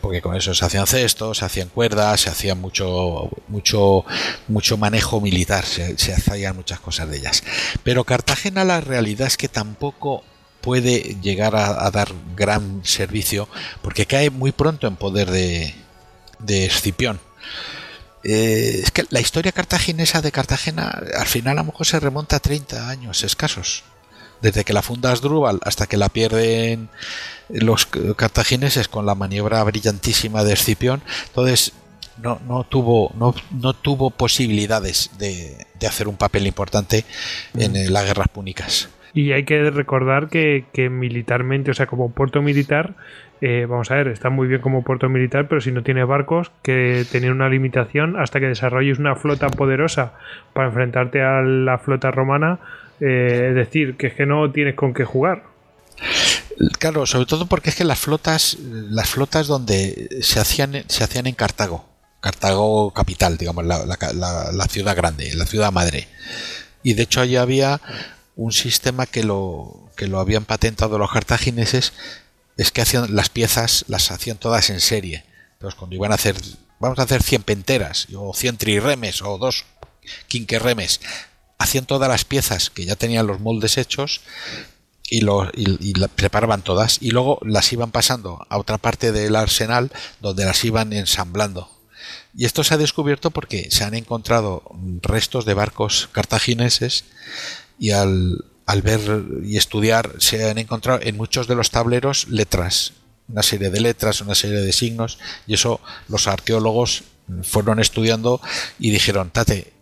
porque con eso se hacían cestos, se hacían cuerdas, se hacía mucho, mucho, mucho manejo militar, se hacían muchas cosas de ellas. Pero Cartagena la realidad es que tampoco puede llegar a, a dar gran servicio porque cae muy pronto en poder de, de Escipión. Eh, es que la historia cartaginesa de Cartagena al final a lo mejor se remonta a 30 años escasos. Desde que la funda Asdrúbal hasta que la pierden los cartagineses con la maniobra brillantísima de Escipión. Entonces no, no tuvo no, no tuvo posibilidades de, de hacer un papel importante en eh, las guerras púnicas. Y hay que recordar que, militarmente, o sea, como puerto militar, eh, vamos a ver, está muy bien como puerto militar, pero si no tienes barcos, que tienen una limitación hasta que desarrolles una flota poderosa para enfrentarte a la flota romana, eh, es decir, que es que no tienes con qué jugar. Claro, sobre todo porque es que las flotas, las flotas donde se hacían, se hacían en Cartago, Cartago capital, digamos, la- la- la ciudad grande, la ciudad madre. Y de hecho allí había un sistema que lo, que lo habían patentado los cartagineses, es que hacían las piezas, las hacían todas en serie. Entonces cuando iban a hacer, vamos a hacer 100 penteras, o 100 trirremes, o dos quinquerremes, hacían todas las piezas que ya tenían los moldes hechos y, lo, y, y la preparaban todas y luego las iban pasando a otra parte del arsenal donde las iban ensamblando. Y esto se ha descubierto porque se han encontrado restos de barcos cartagineses y al, al ver y estudiar se han encontrado en muchos de los tableros letras, una serie de letras, una serie de signos y eso los arqueólogos fueron estudiando y dijeron, Tate,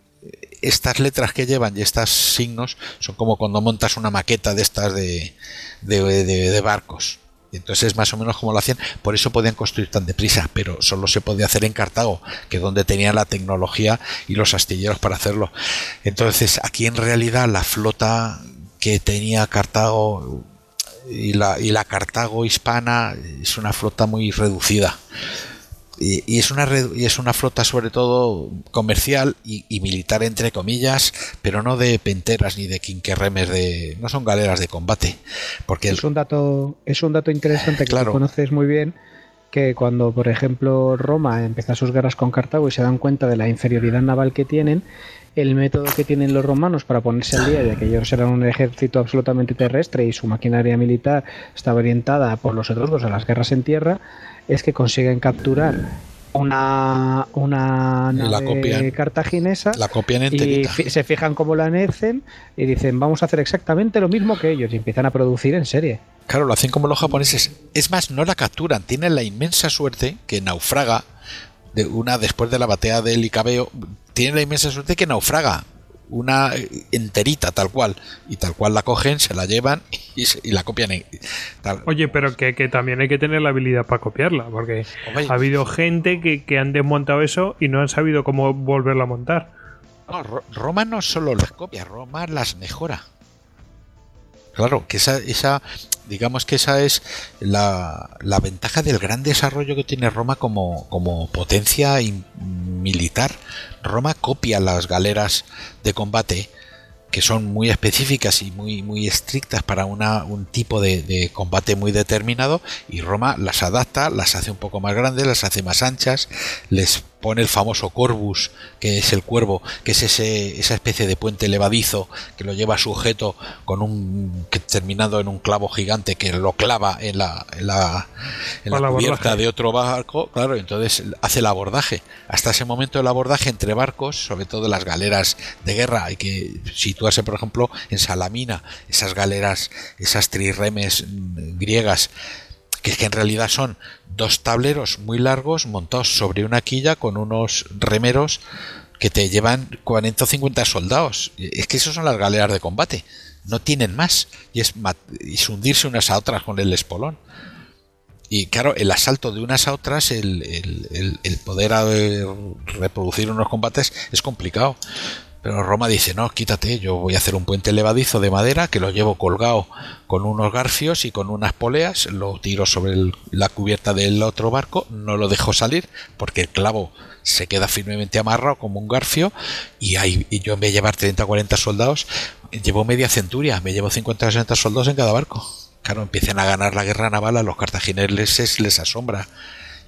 estas letras que llevan y estos signos son como cuando montas una maqueta de estas de, de, de- de barcos. Entonces es más o menos como lo hacían, por eso podían construir tan deprisa, pero solo se podía hacer en Cartago, que es donde tenían la tecnología y los astilleros para hacerlo. Entonces aquí en realidad la flota que tenía Cartago y la, y la Cartago hispana es una flota muy reducida. Y, y es una redu- y es una flota sobre todo comercial y, y militar entre comillas, pero no de penteras ni de quinquerremes de no son galeras de combate, porque el- Es un dato, es un dato interesante que Claro. conoces muy bien, que cuando, por ejemplo, Roma empieza sus guerras con Cartago y se dan cuenta de la inferioridad naval que tienen, el método que tienen los romanos para ponerse al día de que ellos eran un ejército absolutamente terrestre y su maquinaria militar estaba orientada por los etruscos a las guerras en tierra, es que consiguen capturar una, una la nave copian. cartaginesa la copian y se fijan cómo la anexen y dicen vamos a hacer exactamente lo mismo que ellos y empiezan a producir en serie. Claro, lo hacen como los japoneses. Es más, no la capturan, tienen la inmensa suerte que naufraga de una después de la batalla del Icabeo, tienen la inmensa suerte que naufraga una enterita tal cual y tal cual la cogen, se la llevan y, se- y la copian en- tal. Oye, pero que, que también hay que tener la habilidad para copiarla, porque ha habido gente que, que han desmontado eso y no han sabido cómo volverlo a montar. No, Ro- Roma no solo las copia, Roma las mejora. Claro, que esa, esa digamos que esa es la, la ventaja del gran desarrollo que tiene Roma como, como potencia militar. Roma copia las galeras de combate que son muy específicas y muy, muy estrictas para una, un tipo de, de combate muy determinado y Roma las adapta, las hace un poco más grandes, las hace más anchas, les pone el famoso Corvus, que es el cuervo, que es ese, esa especie de puente levadizo que lo lleva sujeto con un que terminado en un clavo gigante que lo clava en la, en la, en la cubierta abordaje. de otro barco, claro, entonces hace el abordaje. Hasta ese momento el abordaje entre barcos, sobre todo las galeras de guerra, hay que situarse, por ejemplo, en Salamina, esas galeras, esas trirremes mm, griegas, que es que en realidad son dos tableros muy largos montados sobre una quilla con unos remeros que te llevan 40 o 50 soldados. Es que esos son las galeras de combate. No tienen más. Y es, es hundirse unas a otras con el espolón. Y claro, el asalto de unas a otras, el, el- el- el poder reproducir unos combates es complicado. Pero Roma dice, no, quítate, yo voy a hacer un puente levadizo de madera que lo llevo colgado con unos garfios y con unas poleas, lo tiro sobre la cubierta del otro barco, no lo dejo salir porque el clavo se queda firmemente amarrado como un garfio y, ahí, y yo en vez de llevar 30 o 40 soldados, llevo media centuria, me llevo 50 o 60 soldados en cada barco. claro, empiecen a ganar la guerra naval, a los cartagineses les asombra.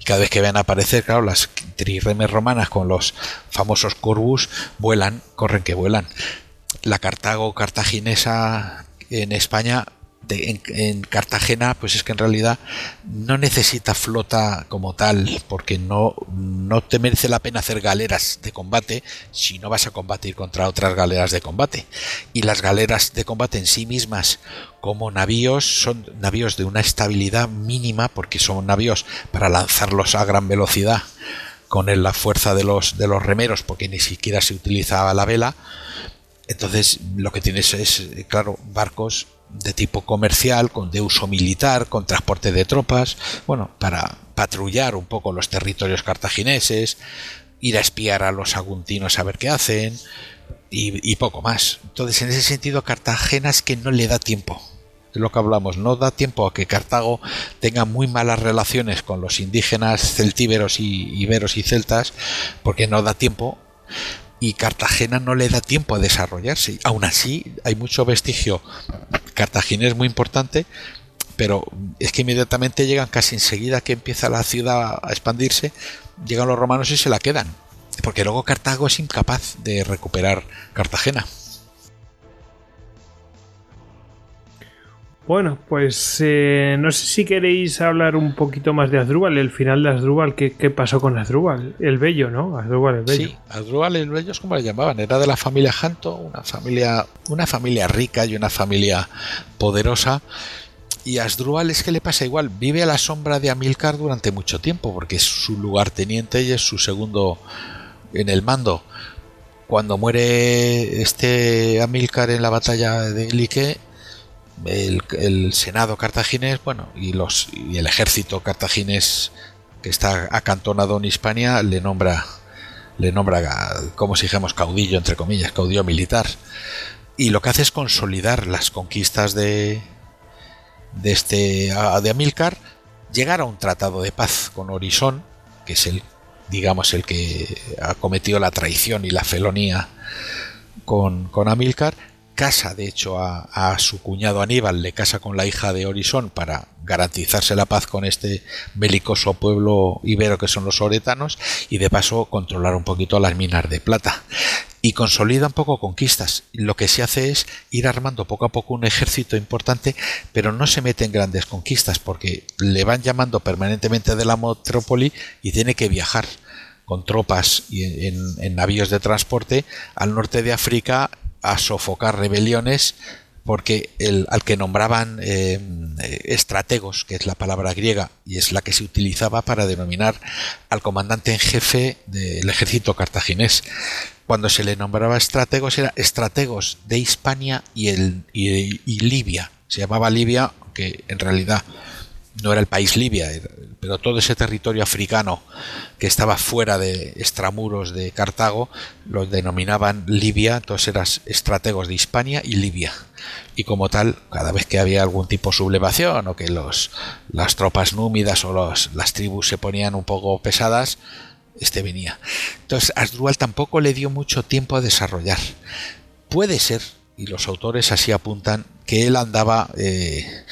Cada vez que ven aparecer, claro, las trirremes romanas con los famosos corvus, vuelan, corren que vuelan. La Cartago cartaginesa en España en, Cartagena, pues es que en realidad no necesita flota como tal, porque no, no te merece la pena hacer galeras de combate si no vas a combatir contra otras galeras de combate. Y las galeras de combate en sí mismas, como navíos, son navíos de una estabilidad mínima, porque son navíos para lanzarlos a gran velocidad con la fuerza de los, de los remeros, porque ni siquiera se utilizaba la vela. Entonces lo que tienes es, claro, barcos de tipo comercial, con de uso militar, con transporte de tropas, bueno, para patrullar un poco los territorios cartagineses, ir a espiar a los aguntinos a ver qué hacen y, poco más. Entonces, en ese sentido, Cartagena es que no le da tiempo. Es lo que hablamos, no da tiempo a que Cartago tenga muy malas relaciones con los indígenas celtíberos y iberos y celtas, porque no da tiempo y Cartagena no le da tiempo a desarrollarse. Aún así, hay mucho vestigio cartaginés muy importante, pero es que inmediatamente llegan casi enseguida que empieza la ciudad a expandirse, llegan los romanos y se la quedan, porque luego Cartago es incapaz de recuperar Cartagena. Bueno, pues eh, no sé si queréis hablar un poquito más de Asdrúbal, el final de Asdrúbal, ¿qué, qué pasó con Asdrúbal? El Bello, ¿no? Asdrúbal el Bello. Sí, Asdrúbal el Bello es como le llamaban, era de la familia Janto, una familia, una familia rica y una familia poderosa. Y Asdrúbal es que le pasa igual, vive a la sombra de Amílcar durante mucho tiempo, porque es su lugarteniente y es su segundo en el mando. Cuando muere este Amílcar en la batalla de Lique, el, Senado cartaginés, bueno, y, los, y el ejército cartaginés que está acantonado en Hispania le nombra, le nombra, como si dijéramos, caudillo, entre comillas, caudillo militar. Y lo que hace es consolidar las conquistas de, de, este, de Amílcar, llegar a un tratado de paz con Orisón, que es el, digamos, el que ha cometido la traición y la felonía con, con casa de hecho a, su cuñado Aníbal, le casa con la hija de Orisón para garantizarse la paz con este belicoso pueblo ibero que son los oretanos y de paso controlar un poquito las minas de plata. Y consolida un poco conquistas. Lo que se hace es ir armando poco a poco un ejército importante, pero no se mete en grandes conquistas porque le van llamando permanentemente de la metrópoli y tiene que viajar con tropas y en, navíos de transporte al norte de África a sofocar rebeliones porque el, al que nombraban eh, estrategos, que es la palabra griega y es la que se utilizaba para denominar al comandante en jefe del ejército cartaginés. Cuando se le nombraba estrategos era estrategos de Hispania y, el, y Libia. Se llamaba Libia, aunque en realidad no era el país Libia, pero todo ese territorio africano que estaba fuera de extramuros de Cartago lo denominaban Libia, entonces eran estrategos de Hispania y Libia. Y como tal, cada vez que había algún tipo de sublevación o que los, las tropas númidas o los, las tribus se ponían un poco pesadas, este venía. Entonces, Asdrúbal tampoco le dio mucho tiempo a desarrollar. Puede ser, y los autores así apuntan, que él andaba eh,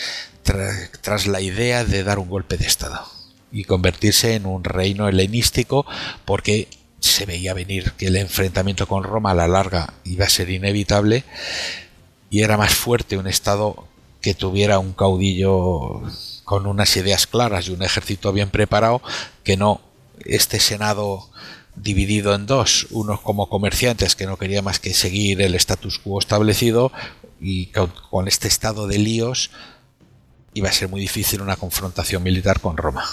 tras la idea de dar un golpe de Estado y convertirse en un reino helenístico porque se veía venir que el enfrentamiento con Roma a la larga iba a ser inevitable y era más fuerte un Estado que tuviera un caudillo con unas ideas claras y un ejército bien preparado que no este Senado dividido en dos, unos como comerciantes que no querían más que seguir el status quo establecido y con este estado de líos iba a ser muy difícil una confrontación militar con Roma.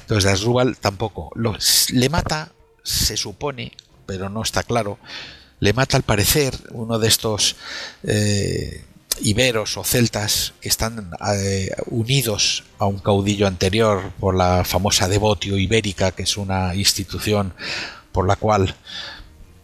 Entonces Asdrúbal tampoco. le mata, se supone, pero no está claro. Le mata al parecer uno de estos eh, iberos o celtas que están eh, unidos a un caudillo anterior por la famosa devotio ibérica, que es una institución por la cual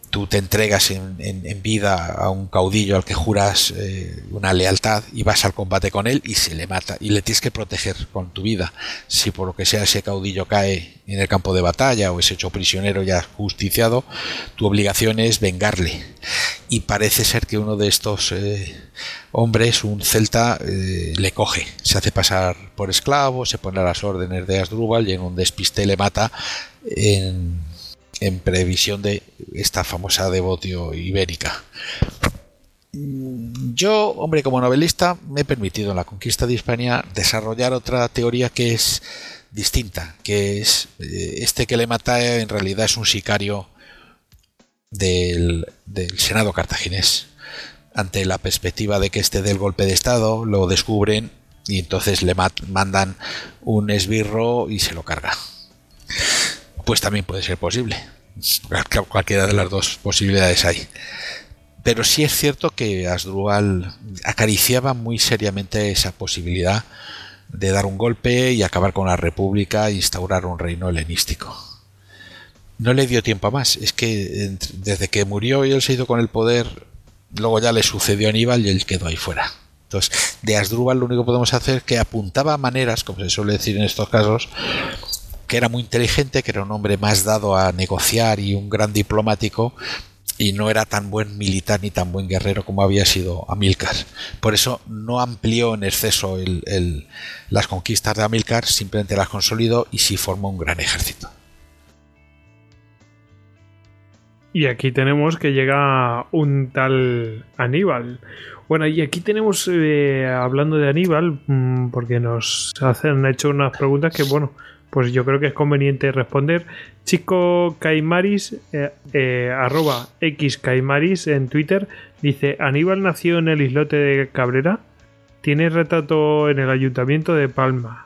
tú te entregas en, vida a un caudillo al que juras eh, una lealtad y vas al combate con él y se le mata y le tienes que proteger con tu vida. Si por lo que sea ese caudillo cae en el campo de batalla o es hecho prisionero ya justiciado, tu obligación es vengarle. Y parece ser que uno de estos eh, hombres, un celta, eh, le coge, se hace pasar por esclavo, se pone a las órdenes de Asdrúbal y en un despiste le mata en, en previsión de esta famosa devotio ibérica. Mm, Yo, hombre, como novelista, me he permitido en la conquista de Hispania desarrollar otra teoría que es distinta, que es eh, este que le mata en realidad es un sicario del, del Senado cartaginés. Ante la perspectiva de que este dé el golpe de Estado, lo descubren y entonces le mandan un esbirro y se lo carga. Pues también puede ser posible. Cual- Cualquiera de las dos posibilidades hay. Pero sí es cierto que Asdrúbal acariciaba muy seriamente esa posibilidad de dar un golpe y acabar con la República e instaurar un reino helenístico. No le dio tiempo a más. Es que desde que murió y él se hizo con el poder, luego ya le sucedió a Aníbal y él quedó ahí fuera. Entonces, de Asdrúbal lo único que podemos hacer es que apuntaba maneras, como se suele decir en estos casos, que era muy inteligente, que era un hombre más dado a negociar y un gran diplomático, y no era tan buen militar ni tan buen guerrero como había sido Amílcar. Por eso no amplió en exceso las conquistas de Amílcar, simplemente las consolidó y sí formó un gran ejército. Y aquí tenemos que llega un tal Aníbal. Bueno, y aquí tenemos, eh, hablando de Aníbal, mm, porque nos han hecho unas preguntas que, bueno, pues yo creo que es conveniente responder. Chico Caimaris, eh, eh, arroba xcaimaris en Twitter, dice, Aníbal nació en el islote de Cabrera, tiene retrato en el ayuntamiento de Palma.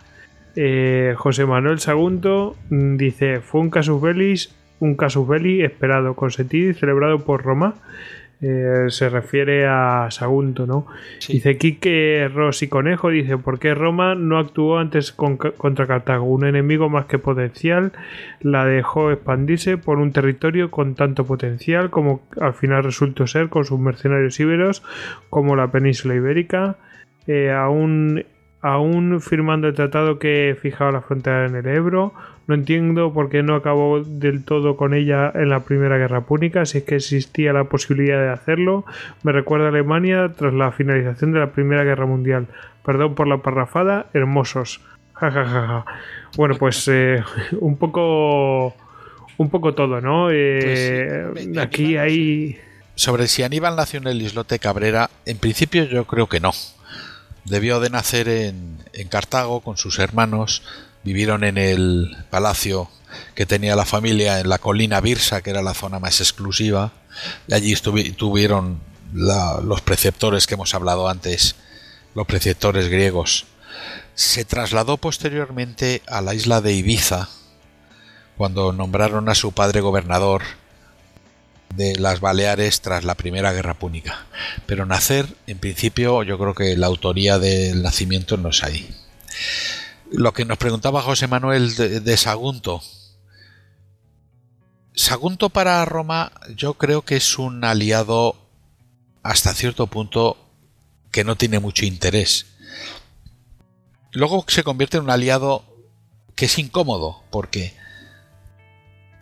Eh, José Manuel Sagunto mm, dice, fue un casus belli, un casus belli esperado, consentido y celebrado por Roma. Eh, se refiere a Sagunto, ¿no? Sí. Dice Quique Rossi Conejo, dice, ¿por qué Roma no actuó antes con- contra Cartago? Un enemigo más que potencial la dejó expandirse por un territorio con tanto potencial como al final resultó ser con sus mercenarios íberos como la península ibérica, eh, aún, aún firmando el tratado que fijaba la frontera en el Ebro. No entiendo por qué no acabó del todo con ella en la Primera Guerra Púnica, si es que existía la posibilidad de hacerlo. Me recuerda a Alemania tras la finalización de la Primera Guerra Mundial. Perdón por la parrafada, hermosos. Ja, ja, ja, ja. Bueno, pues eh, un poco un poco todo, ¿no? Eh, Pues sí. Me- me- aquí hay Sobre si Aníbal nació en el islote Cabrera, en principio yo creo que no. Debió de nacer en, en Cartago con sus hermanos, vivieron en el palacio que tenía la familia en la colina Birsa, que era la zona más exclusiva, y allí tuvieron la- los preceptores que hemos hablado antes, los preceptores griegos. Se trasladó posteriormente a la isla de Ibiza, cuando nombraron a su padre gobernador de las Baleares tras la Primera Guerra Púnica. Pero nacer, en principio, yo creo que la autoría del nacimiento no es ahí. Lo que nos preguntaba José Manuel de, Sagunto. Sagunto para Roma yo creo que es un aliado hasta cierto punto que no tiene mucho interés. Luego se convierte en un aliado que es incómodo porque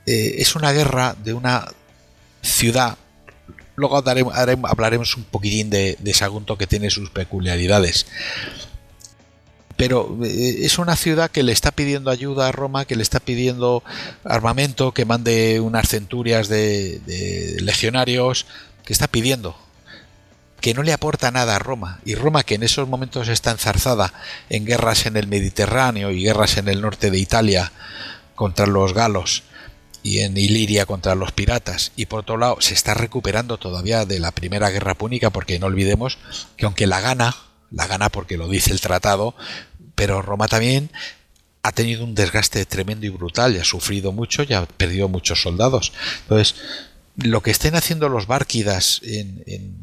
eh, es una guerra de una ciudad. Luego daremos- hablaremos un poquitín de Sagunto que tiene sus peculiaridades. Pero eh, es una ciudad que le está pidiendo ayuda a Roma, que le está pidiendo armamento, que mande unas centurias de, de legionarios, que está pidiendo, que no le aporta nada a Roma. Y Roma, que en esos momentos está enzarzada en guerras en el Mediterráneo y guerras en el norte de Italia contra los galos, y en Iliria contra los piratas y por otro lado se está recuperando todavía de la primera guerra púnica porque no olvidemos que aunque la gana la gana porque lo dice el tratado pero Roma también ha tenido un desgaste tremendo y brutal y ha sufrido mucho y ha perdido muchos soldados. Entonces lo que estén haciendo los bárquidas en, en,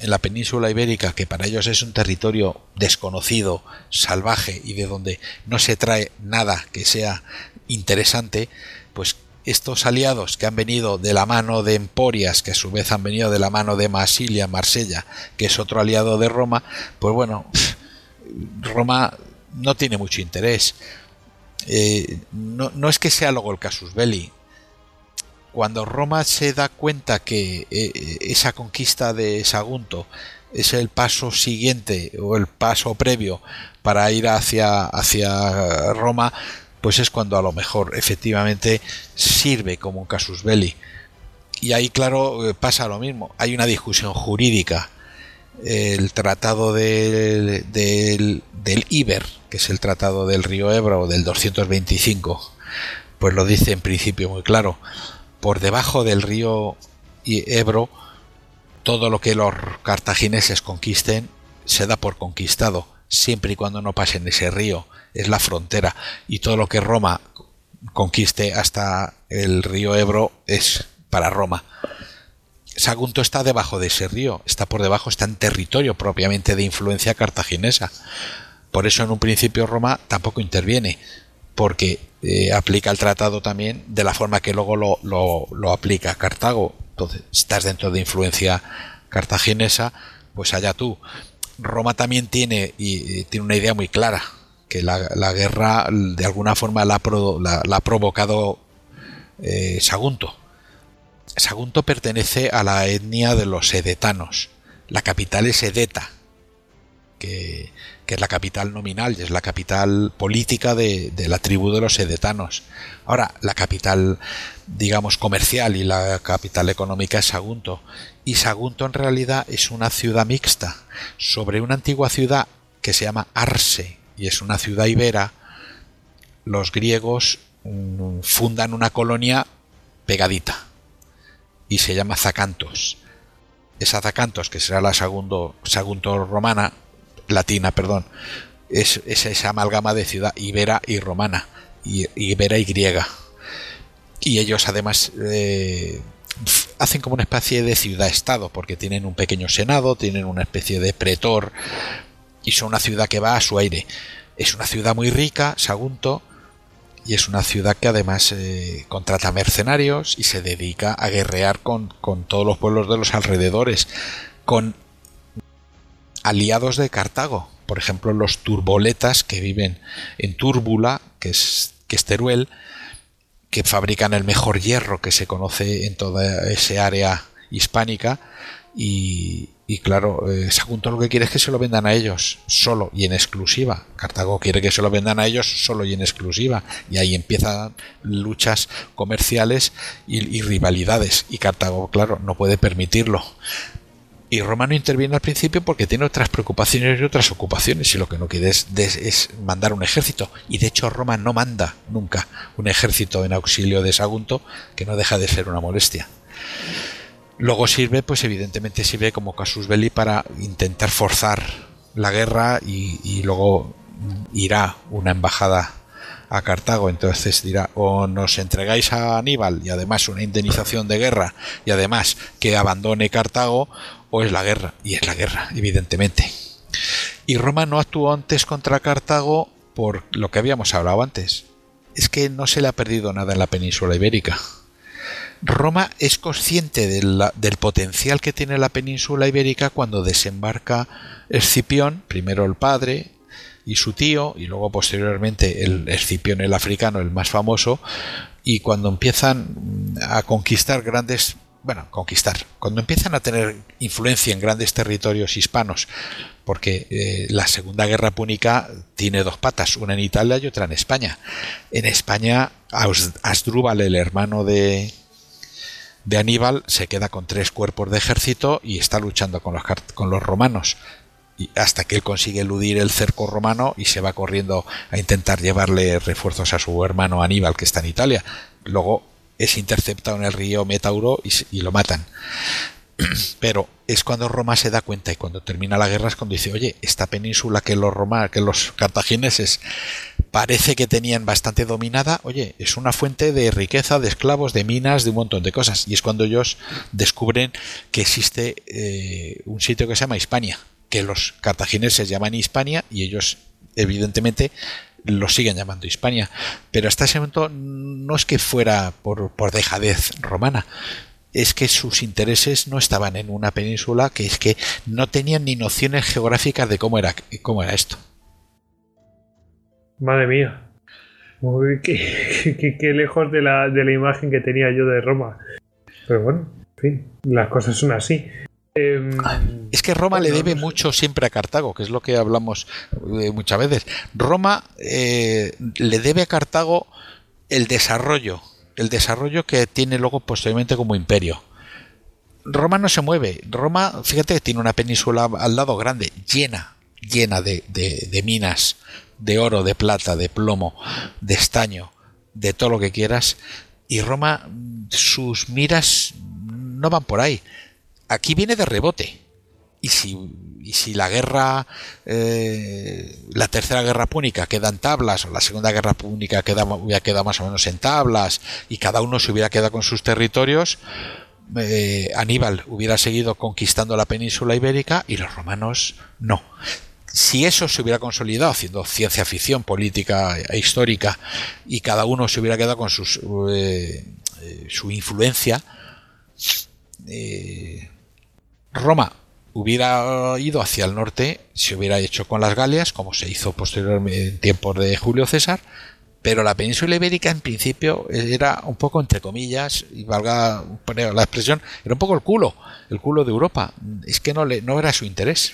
en la península ibérica que para ellos es un territorio desconocido salvaje y de donde no se trae nada que sea interesante pues estos aliados que han venido de la mano de Emporias, que a su vez han venido de la mano de Masilia, Marsella, que es otro aliado de Roma, pues bueno, Roma no tiene mucho interés. Eh, no, no, es que sea luego el casus belli. Cuando Roma se da cuenta que eh, esa conquista de Sagunto es el paso siguiente o el paso previo para ir hacia, hacia Roma, pues es cuando a lo mejor efectivamente sirve como un casus belli. Y ahí, claro, eh, pasa lo mismo. Hay una discusión jurídica. El tratado del, del, del Iber, que es el tratado del río Ebro del 225, pues lo dice en principio muy claro. Por debajo del río Ebro, todo lo que los cartagineses conquisten se da por conquistado, siempre y cuando no pasen ese río, es la frontera, y todo lo que Roma conquiste hasta el río Ebro es para Roma. Sagunto está debajo de ese río, está por debajo, está en territorio propiamente de influencia cartaginesa. Por eso en un principio Roma tampoco interviene, porque eh, aplica el tratado también de la forma que luego lo, lo, aplica Cartago. Entonces, estás dentro de influencia cartaginesa, pues allá tú. Roma también tiene, y, tiene una idea muy clara, que la, la guerra de alguna forma la ha provocado eh, Sagunto. Sagunto pertenece a la etnia de los edetanos. La capital es Edeta, que, que, es la capital nominal y es la capital política de, la tribu de los edetanos. Ahora, la capital, digamos, comercial y la capital económica es Sagunto. Y Sagunto en realidad es una ciudad mixta sobre una antigua ciudad que se llama Arse y es una ciudad ibera. Los griegos mmm, fundan una colonia pegadita y se llama Zacantos. Esa Zacantos, que será la Sagunto, Sagunto romana, latina, perdón, es, es, esa amalgama de ciudad ibera y romana, y, ibera y griega. Y ellos además eh, hacen como una especie de ciudad-estado, porque tienen un pequeño senado, tienen una especie de pretor, y son una ciudad que va a su aire. Es una ciudad muy rica, Sagunto, y es una ciudad que además eh, contrata mercenarios y se dedica a guerrear con, con todos los pueblos de los alrededores, con aliados de Cartago, por ejemplo los turboletas que viven en Túrbula, que es, que es Teruel, que fabrican el mejor hierro que se conoce en toda ese área hispánica y, claro, eh, Sagunto lo que quiere es que se lo vendan a ellos solo y en exclusiva. Cartago quiere que se lo vendan a ellos solo y en exclusiva. Y ahí empiezan luchas comerciales y rivalidades. Y Cartago, claro, no puede permitirlo. Y Roma no interviene al principio porque tiene otras preocupaciones y otras ocupaciones y lo que no quiere es, mandar un ejército. Y de hecho Roma no manda nunca un ejército en auxilio de Sagunto, que no deja de ser una molestia. Luego sirve, pues evidentemente sirve como casus belli para intentar forzar la guerra y luego irá una embajada a Cartago, entonces dirá o nos entregáis a Aníbal y además una indemnización de guerra y además que abandone Cartago o es la guerra y es la guerra evidentemente y Roma no actuó antes contra Cartago por lo que habíamos hablado antes. Es que no se le ha perdido nada en la península ibérica. Roma es consciente del potencial que tiene la península ibérica cuando desembarca Escipión, primero el padre, y su tío, y luego posteriormente el Escipión el africano, el más famoso, y cuando empiezan a conquistar grandes, bueno, conquistar, cuando empiezan a tener influencia en grandes territorios hispanos, porque eh, la Segunda Guerra Púnica tiene dos patas, una en Italia y otra en España. En España, Asdrúbal, el hermano de, de Aníbal, se queda con tres cuerpos de ejército y está luchando con los, con los romanos hasta que él consigue eludir el cerco romano y se va corriendo a intentar llevarle refuerzos a su hermano Aníbal que está en Italia. Luego es interceptado en el río Metauro y, lo matan. Pero es cuando Roma se da cuenta y cuando termina la guerra es cuando dice, oye, esta península que los Roma, que los cartagineses parece que tenían bastante dominada, oye, es una fuente de riqueza, de esclavos, de minas, de un montón de cosas. Y es cuando ellos descubren que existe eh, un sitio que se llama Hispania, que los cartagineses llaman Hispania y ellos evidentemente lo siguen llamando Hispania, pero hasta ese momento no es que fuera por, por dejadez romana, es que sus intereses no estaban en una península que es que no tenían ni nociones geográficas de cómo era, cómo era esto. Madre mía. Qué- qué lejos de la, de la imagen que tenía yo de Roma. Pero bueno, en fin, las cosas son así. Em, Es que Roma le debe mucho siempre a Cartago, que es lo que hablamos eh, muchas veces. Roma eh, le debe a Cartago el desarrollo, el desarrollo que tiene luego posteriormente como imperio. Roma no se mueve. Roma, fíjate que tiene una península al lado grande, llena, llena de, de- de minas, de oro, de plata, de plomo, de estaño, de todo lo que quieras. Y Roma, mm, sus miras no van por ahí. Aquí viene de rebote. Y si, y si la guerra, eh, la tercera guerra púnica queda en tablas, o la segunda guerra púnica queda, hubiera quedado más o menos en tablas, y cada uno se hubiera quedado con sus territorios, eh, Aníbal hubiera seguido conquistando la península ibérica y los romanos no. Si eso se hubiera consolidado haciendo ciencia ficción política e histórica y cada uno se hubiera quedado con sus, eh, eh, su influencia, eh, Roma hubiera ido hacia el norte, se hubiera hecho con las Galias, como se hizo posteriormente en tiempos de Julio César, pero la península ibérica en principio era un poco entre comillas, y valga la expresión, era un poco el culo, el culo de Europa. Es que no, le, no era su interés.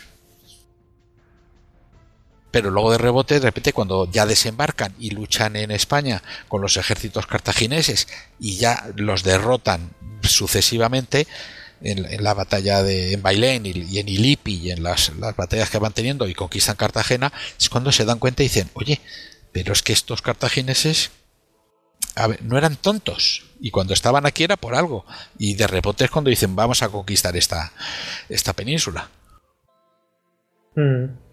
Pero luego de rebote, de repente, cuando ya desembarcan y luchan en España con los ejércitos cartagineses y ya los derrotan sucesivamente, en, la batalla de en Bailén y, en Ilipi y en las, las, batallas que van teniendo y conquistan Cartagena, es cuando se dan cuenta y dicen, oye, pero es que estos cartagineses no eran tontos y cuando estaban aquí era por algo y de rebote es cuando dicen vamos a conquistar esta, esta península. Mm.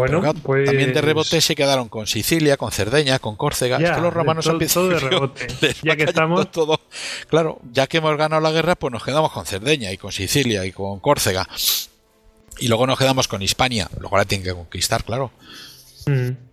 Bueno, claro, pues... también de rebote se quedaron con Sicilia, con Cerdeña, con Córcega. Ya, es que los romanos todo, todo de rebote. Ya que estamos. Todo. Claro, ya que hemos ganado la guerra, pues nos quedamos con Cerdeña y con Sicilia y con Córcega. Y luego nos quedamos con Hispania. Luego la tienen que conquistar, claro. Mm.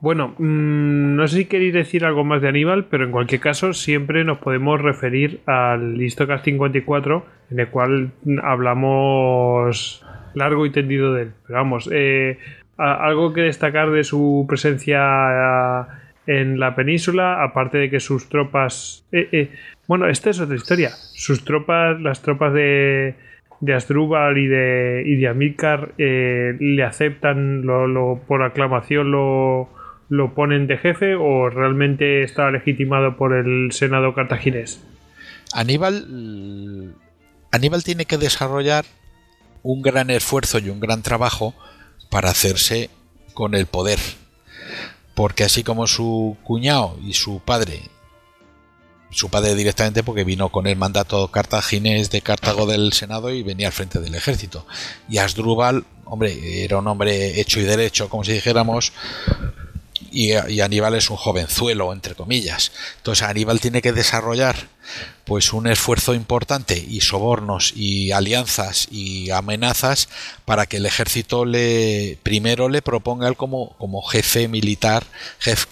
Bueno, mmm, no sé si queréis decir algo más de Aníbal, pero en cualquier caso siempre nos podemos referir al Listocast 54, en el cual hablamos largo y tendido de él. Pero vamos, eh, algo que destacar de su presencia en la península, aparte de que sus tropas... Eh, eh, bueno, esta es otra historia. Sus tropas, las tropas de, de Asdrúbal y de, y de Amílcar eh, le aceptan lo, por aclamación, lo, lo ponen de jefe o realmente está legitimado por el Senado cartaginés. Aníbal, Aníbal tiene que desarrollar un gran esfuerzo y un gran trabajo para hacerse con el poder. Porque así como su cuñado y su padre, su padre directamente porque vino con el mandato cartaginés de Cartago del Senado y venía al frente del ejército. Y Asdrúbal, hombre, era un hombre hecho y derecho, como si dijéramos, y, y, Aníbal es un jovenzuelo, entre comillas. Entonces Aníbal tiene que desarrollar pues un esfuerzo importante y sobornos y alianzas y amenazas para que el ejército le primero le proponga él como, como jefe militar, jefe,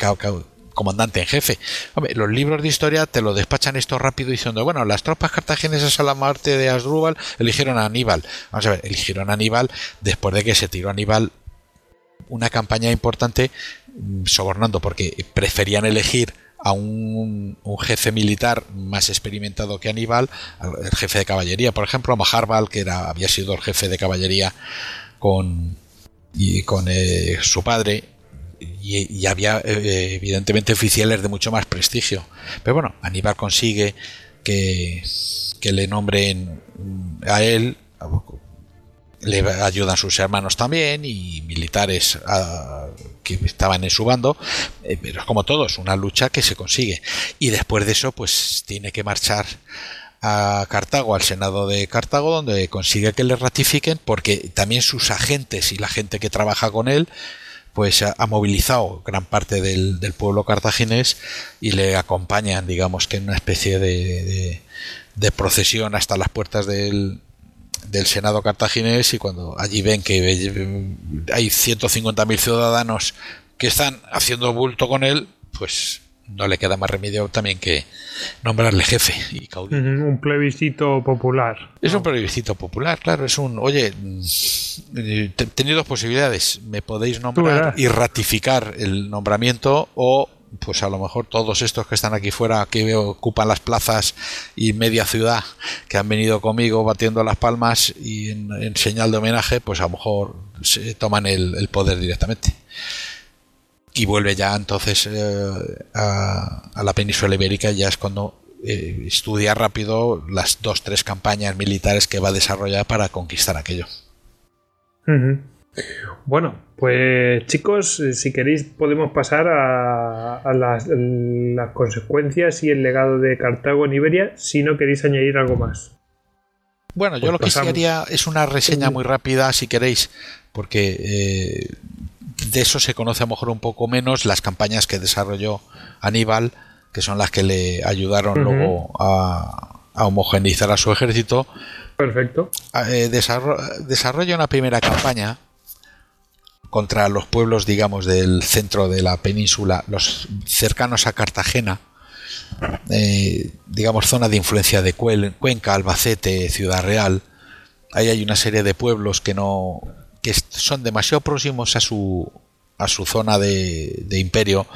comandante en jefe. Los libros de historia te lo despachan esto rápido diciendo, bueno, las tropas cartaginesas a la muerte de Asdrúbal eligieron a Aníbal. Vamos a ver, eligieron a Aníbal después de que se tiró a Aníbal una campaña importante sobornando porque preferían elegir a un, jefe militar más experimentado que Aníbal, el jefe de caballería, por ejemplo, a Maharbal, que era, había sido el jefe de caballería con, y con eh, su padre, y, había eh, evidentemente oficiales de mucho más prestigio. Pero bueno, Aníbal consigue que, que le nombren a él le ayudan sus hermanos también y militares que estaban en su bando, eh, pero es como todo, es una lucha que se consigue. Y después de eso, pues tiene que marchar a Cartago, al Senado de Cartago, donde consigue que le ratifiquen, porque también sus agentes y la gente que trabaja con él, pues ha, movilizado gran parte del, del, pueblo cartaginés y le acompañan, digamos que en una especie de, de, de procesión hasta las puertas del, del Senado cartaginés y cuando allí ven que hay 150.000 ciudadanos que están haciendo bulto con él, pues no le queda más remedio también que nombrarle jefe y caudillo. Un plebiscito popular. Es un plebiscito popular, claro, es un, oye, mm, te- tenéis dos posibilidades, me podéis nombrar y ratificar el nombramiento o pues a lo mejor todos estos que están aquí fuera que ocupan las plazas y media ciudad que han venido conmigo batiendo las palmas y en, señal de homenaje pues a lo mejor se toman el, poder directamente y vuelve ya entonces eh, a, a la península ibérica ya es cuando eh, estudia rápido las dos tres campañas militares que va a desarrollar para conquistar aquello. Bueno, pues chicos, eh, si queréis podemos pasar a, a las, las consecuencias y el legado de Cartago en Iberia, si no queréis añadir algo más. Bueno, yo Pues lo que sí haría es una reseña muy rápida, si queréis, porque eh, de eso se conoce a lo mejor un poco menos las campañas que desarrolló Aníbal, que son las que le ayudaron luego a, a homogeneizar a su ejército. Perfecto. Eh, desarro- desarrolla una primera campaña contra los pueblos, digamos, del centro de la península, los cercanos a Cartagena, eh, digamos, zona de influencia de Cuenca, Albacete, Ciudad Real. Ahí hay una serie de pueblos que no que son demasiado próximos a su a su zona de, de imperio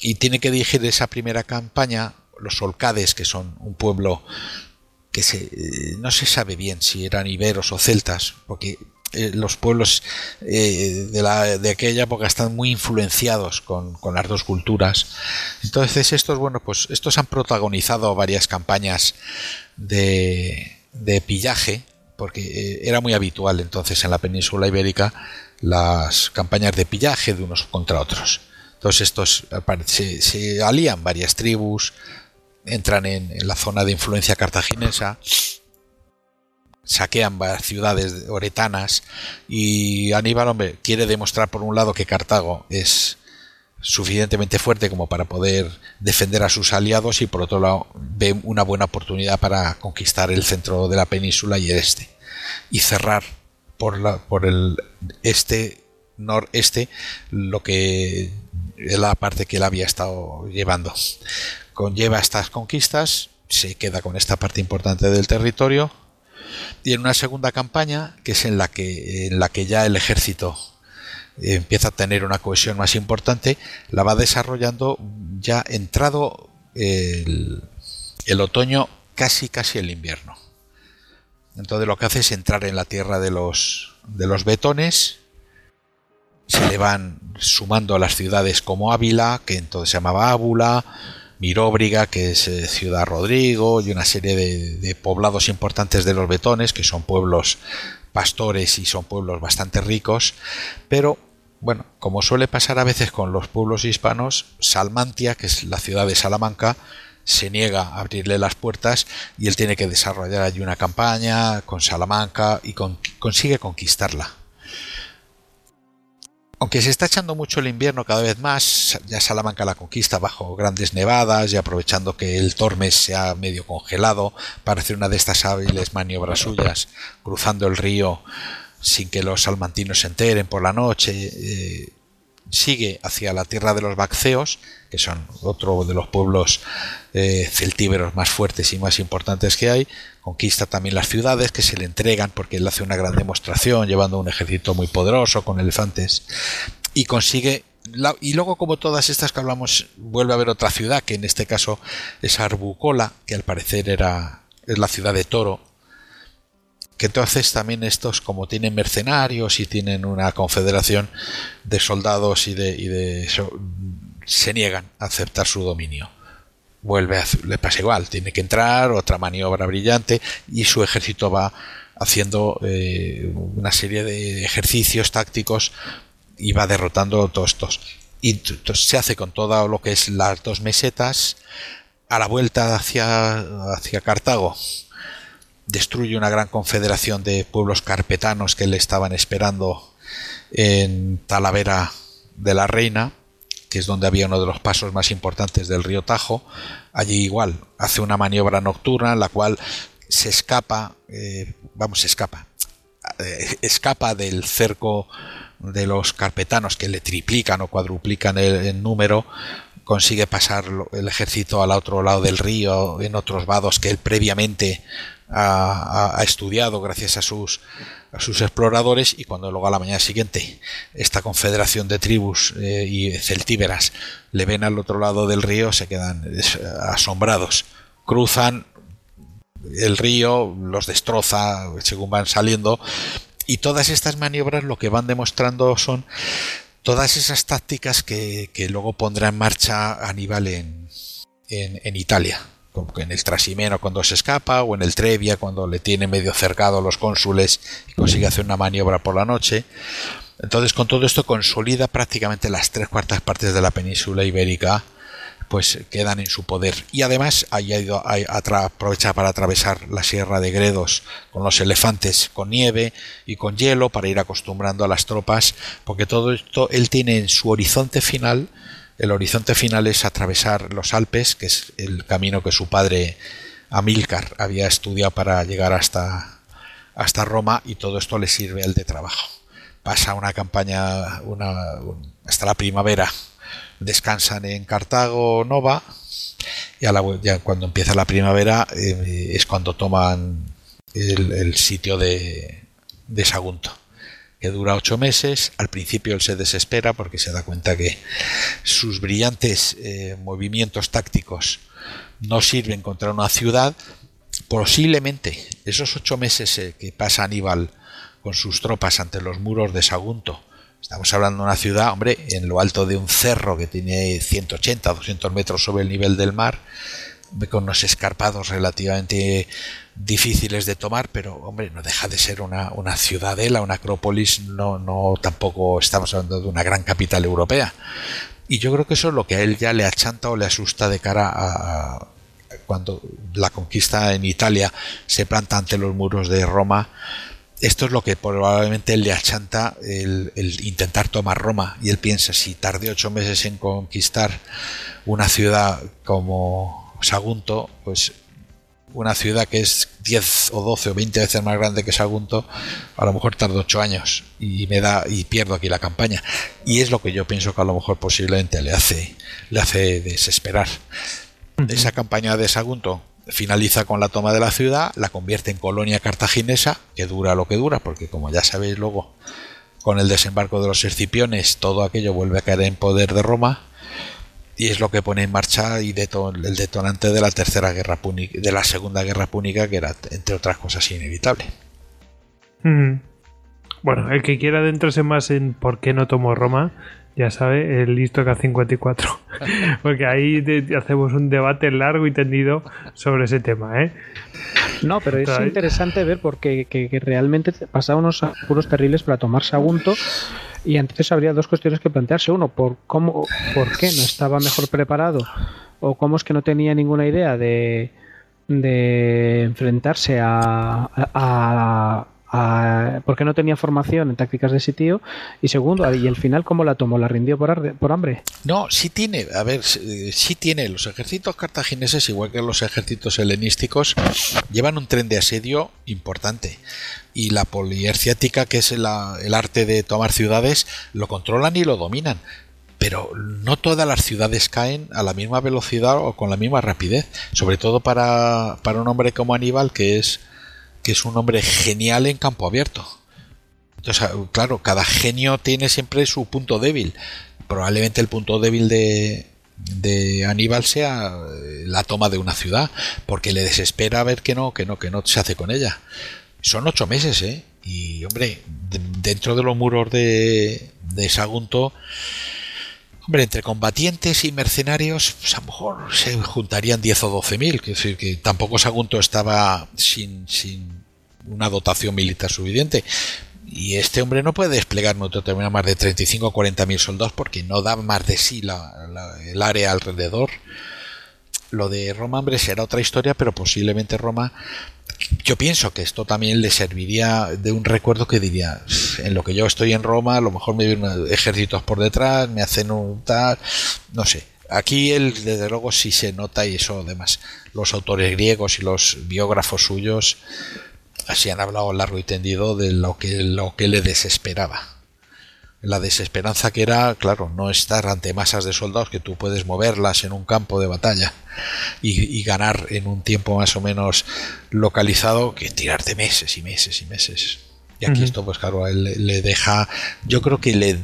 y tiene que dirigir esa primera campaña los Solcades, que son un pueblo que se, eh, no se sabe bien si eran iberos o celtas, porque eh, los pueblos eh, de, la, de aquella época están muy influenciados con, las dos culturas. Entonces estos, bueno, pues estos han protagonizado varias campañas de, de pillaje, porque eh, era muy habitual entonces en la península ibérica las campañas de pillaje de unos contra otros. Entonces estos se, se alían varias tribus, entran en, en la zona de influencia cartaginesa, saquean ciudades oretanas y Aníbal, hombre, quiere demostrar por un lado que Cartago es suficientemente fuerte como para poder defender a sus aliados y por otro lado ve una buena oportunidad para conquistar el centro de la península y el este y cerrar por la por el este noreste lo que es la parte que él había estado llevando. Conlleva estas conquistas se queda con esta parte importante del territorio y en una segunda campaña que es en la que en la que ya el ejército eh, empieza a tener una cohesión más importante la va desarrollando ya entrado el, otoño casi casi el invierno. Entonces lo que hace es entrar en la tierra de los de los betones se le van sumando a las ciudades como Ávila que entonces se llamaba Ábula Miróbriga, que es eh, Ciudad Rodrigo, y una serie de, poblados importantes de los Betones, que son pueblos pastores y son pueblos bastante ricos, pero bueno, como suele pasar a veces con los pueblos hispanos, Salmantia, que es la ciudad de Salamanca, se niega a abrirle las puertas y él tiene que desarrollar allí una campaña con Salamanca y con- consigue conquistarla. Aunque se está echando mucho el invierno cada vez más, ya Salamanca la conquista bajo grandes nevadas y aprovechando que el Tormes se ha medio congelado para hacer una de estas hábiles maniobras suyas, cruzando el río sin que los salmantinos se enteren por la noche, eh, sigue hacia la tierra de los Bacceos, que son otro de los pueblos eh, celtíberos más fuertes y más importantes que hay, conquista también las ciudades que se le entregan porque él hace una gran demostración llevando un ejército muy poderoso con elefantes y consigue y luego como todas estas que hablamos vuelve a haber otra ciudad que en este caso es Arbucola que al parecer era es la ciudad de Toro que entonces también estos como tienen mercenarios y tienen una confederación de soldados y de, y de se niegan a aceptar su dominio. Vuelve a, le pasa igual tiene que entrar otra maniobra brillante y su ejército va haciendo eh, una serie de ejercicios tácticos y va derrotando todos estos. Y se hace con todo lo que es las dos mesetas a la vuelta hacia hacia Cartago destruye una gran confederación de pueblos carpetanos que le estaban esperando en Talavera de la Reina, que es donde había uno de los pasos más importantes del río Tajo. Allí igual hace una maniobra nocturna en la cual se escapa, eh, vamos, se escapa, eh, escapa del cerco de los carpetanos que le triplican o cuadruplican el, el número, consigue pasar el ejército al otro lado del río en otros vados que él previamente ha, estudiado gracias a sus, a sus exploradores y cuando luego a la mañana siguiente esta confederación de tribus eh, y celtíberas le ven al otro lado del río se quedan es, asombrados. Cruzan el río los destroza según van saliendo y todas estas maniobras lo que van demostrando son todas esas tácticas que, que luego pondrá en marcha Aníbal en, en, en Italia como en el Trasimeno cuando se escapa o en el Trevia cuando le tiene medio cercado a los cónsules y consigue hacer una maniobra por la noche. Entonces con todo esto consolida prácticamente las tres cuartas partes de la península ibérica pues quedan en su poder. Y además ha ido a, para atravesar la sierra de Gredos con los elefantes con nieve y con hielo para ir acostumbrando a las tropas porque todo esto él tiene en su horizonte final el horizonte final es atravesar los Alpes que es el camino que su padre Amílcar había estudiado para llegar hasta hasta Roma y todo esto le sirve al de trabajo. Pasa una campaña hasta la primavera descansan en Cartago Nova y a la, cuando empieza la primavera eh, es cuando toman el, el sitio de, de Sagunto que dura ocho meses. Al principio él se desespera porque se da cuenta que sus brillantes eh, movimientos tácticos no sirven contra una ciudad. Posiblemente esos ocho meses eh, que pasa Aníbal con sus tropas ante los muros de Sagunto, estamos hablando de una ciudad, hombre, en lo alto de un cerro que tiene 180, 200 metros sobre el nivel del mar, con unos escarpados relativamente difíciles de tomar, pero hombre, no deja de ser una, una ciudadela, una acrópolis, no, no tampoco estamos hablando de una gran capital europea. Y yo creo que eso es lo que a él ya le achanta o le asusta de cara a, a cuando la conquista en Italia se planta ante los muros de Roma. Esto es lo que probablemente le achanta el, el intentar tomar Roma. Y él piensa, si tardé ocho meses en conquistar una ciudad como Sagunto, pues una ciudad que es 10 o 12 o 20 veces más grande que Sagunto, a lo mejor tardo 8 años y me da y pierdo aquí la campaña. Y es lo que yo pienso que a lo mejor posiblemente le hace le hace desesperar. Esa campaña de Sagunto finaliza con la toma de la ciudad, la convierte en colonia cartaginesa, que dura lo que dura, porque como ya sabéis luego con el desembarco de los escipiones todo aquello vuelve a caer en poder de Roma y es lo que pone en marcha y el detonante de la tercera guerra púnica, de la segunda guerra púnica que era entre otras cosas inevitable. Mm. Bueno, el que quiera adentrarse más en por qué no tomó Roma, ya sabe, el listo K54. Porque ahí hacemos un debate largo y tendido sobre ese tema, ¿eh? No, pero es interesante ver porque que, que realmente pasaba unos apuros terribles para tomar Sagunto y entonces habría dos cuestiones que plantearse. Uno, por cómo, por qué no estaba mejor preparado o cómo es que no tenía ninguna idea de, de enfrentarse a, a, a- a- por qué no tenía formación en tácticas de sitio y segundo, y el final cómo la tomó, la rindió por, arde- por hambre. No, sí tiene, a ver, sí tiene. Los ejércitos cartagineses, igual que los ejércitos helenísticos, llevan un tren de asedio importante. Y la polierciática, que es el arte de tomar ciudades, lo controlan y lo dominan. Pero no todas las ciudades caen a la misma velocidad o con la misma rapidez. Sobre todo para, para un hombre como Aníbal, que es, que es un hombre genial en campo abierto. Entonces, claro, cada genio tiene siempre su punto débil. Probablemente el punto débil de, de Aníbal sea eh, la toma de una ciudad, porque le desespera ver que no, que no, que no se hace con ella. Son ocho meses, ¿eh? Y, hombre, de- dentro de los muros de, de Sagunto, hombre, entre combatientes y mercenarios, pues a lo mejor se juntarían 10 o 12 mil. Es decir, que tampoco Sagunto estaba sin, sin una dotación militar suficiente. Y este hombre no puede desplegar no determina más de 35 o 40 mil soldados porque no da más de sí la- el área alrededor. Lo de Roma, hombre, será otra historia, pero posiblemente Roma. Yo pienso que esto también le serviría de un recuerdo que diría: en lo que yo estoy en Roma, a lo mejor me vienen ejércitos por detrás, me hacen un tal. No sé. aquí él desde luego sí se nota y eso además los autores griegos y los biógrafos suyos así han hablado largo y tendido de lo que, lo que le desesperaba. La desesperanza que era, claro, no estar ante masas de soldados que tú puedes moverlas en un campo de batalla y, y ganar en un tiempo más o menos localizado que tirarte meses y meses y meses. Y aquí esto, pues claro, él le deja, yo creo que le,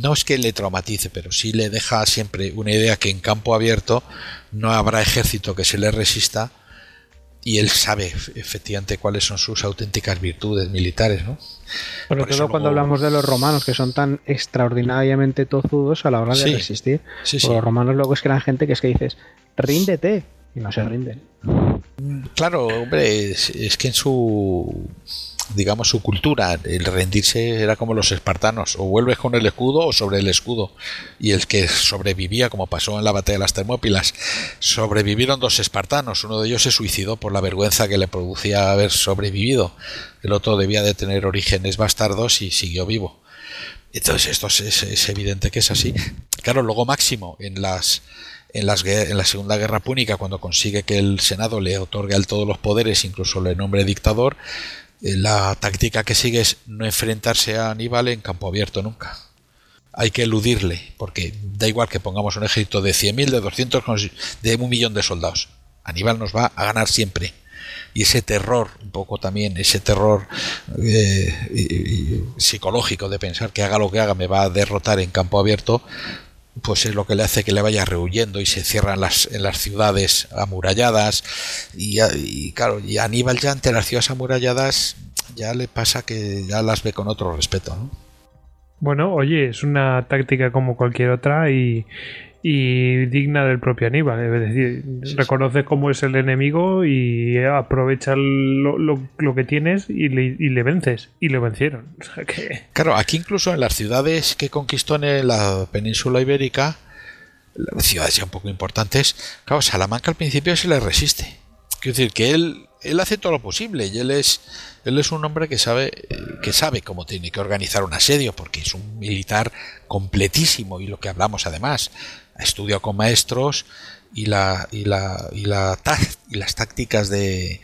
no es que le traumatice, pero sí le deja siempre una idea que en campo abierto no habrá ejército que se le resista y él sabe efectivamente cuáles son sus auténticas virtudes militares, ¿no? Sobre Por todo cuando luego- hablamos de los romanos, que son tan extraordinariamente tozudos a la hora de Sí, resistir. Sí, Porque sí. Los romanos luego es que eran gente que es que dices, ríndete, y no se rinden. Claro, hombre, es, es que en su digamos su cultura. El rendirse era como los espartanos. O vuelves con el escudo o sobre el escudo. Y el que sobrevivía como pasó en la batalla de las Termópilas sobrevivieron dos espartanos. Uno de ellos se suicidó por la vergüenza que le producía haber sobrevivido. El otro debía de tener orígenes bastardos y siguió vivo. Entonces esto es, es- evidente que es así. Claro luego Máximo en las en, las, en la Segunda Guerra Púnica, cuando consigue que el Senado le otorgue a él todos los poderes, incluso le nombre dictador, la táctica que sigue es no enfrentarse a Aníbal en campo abierto nunca. Hay que eludirle, porque da igual que pongamos un ejército de 100.000, de 200, con- de un millón de soldados. Aníbal nos va a ganar siempre. Y ese terror, un poco también, ese terror eh, psicológico de pensar que haga lo que haga me va a derrotar en campo abierto, pues es lo que le hace que le vaya rehuyendo y se cierran las, en las ciudades amuralladas y, claro, Aníbal ya ante las ciudades amuralladas ya le pasa que ya las ve con otro respeto, ¿no? Bueno, oye, es una táctica como cualquier otra y, y digna del propio Aníbal. Es decir, Sí, reconoce cómo es el enemigo y aprovecha lo, lo- lo que tienes y le, y le vences. Y le vencieron. O sea que. Claro, aquí incluso en las ciudades que conquistó en la península ibérica, las ciudades ya un poco importantes, claro, Salamanca al principio se le resiste. Quiero decir que él, él hace todo lo posible y él es, él es un hombre que sabe, que sabe cómo tiene que organizar un asedio, porque es un militar completísimo y lo que hablamos además, ha estudiado con maestros y la, y la, y la y las tácticas de,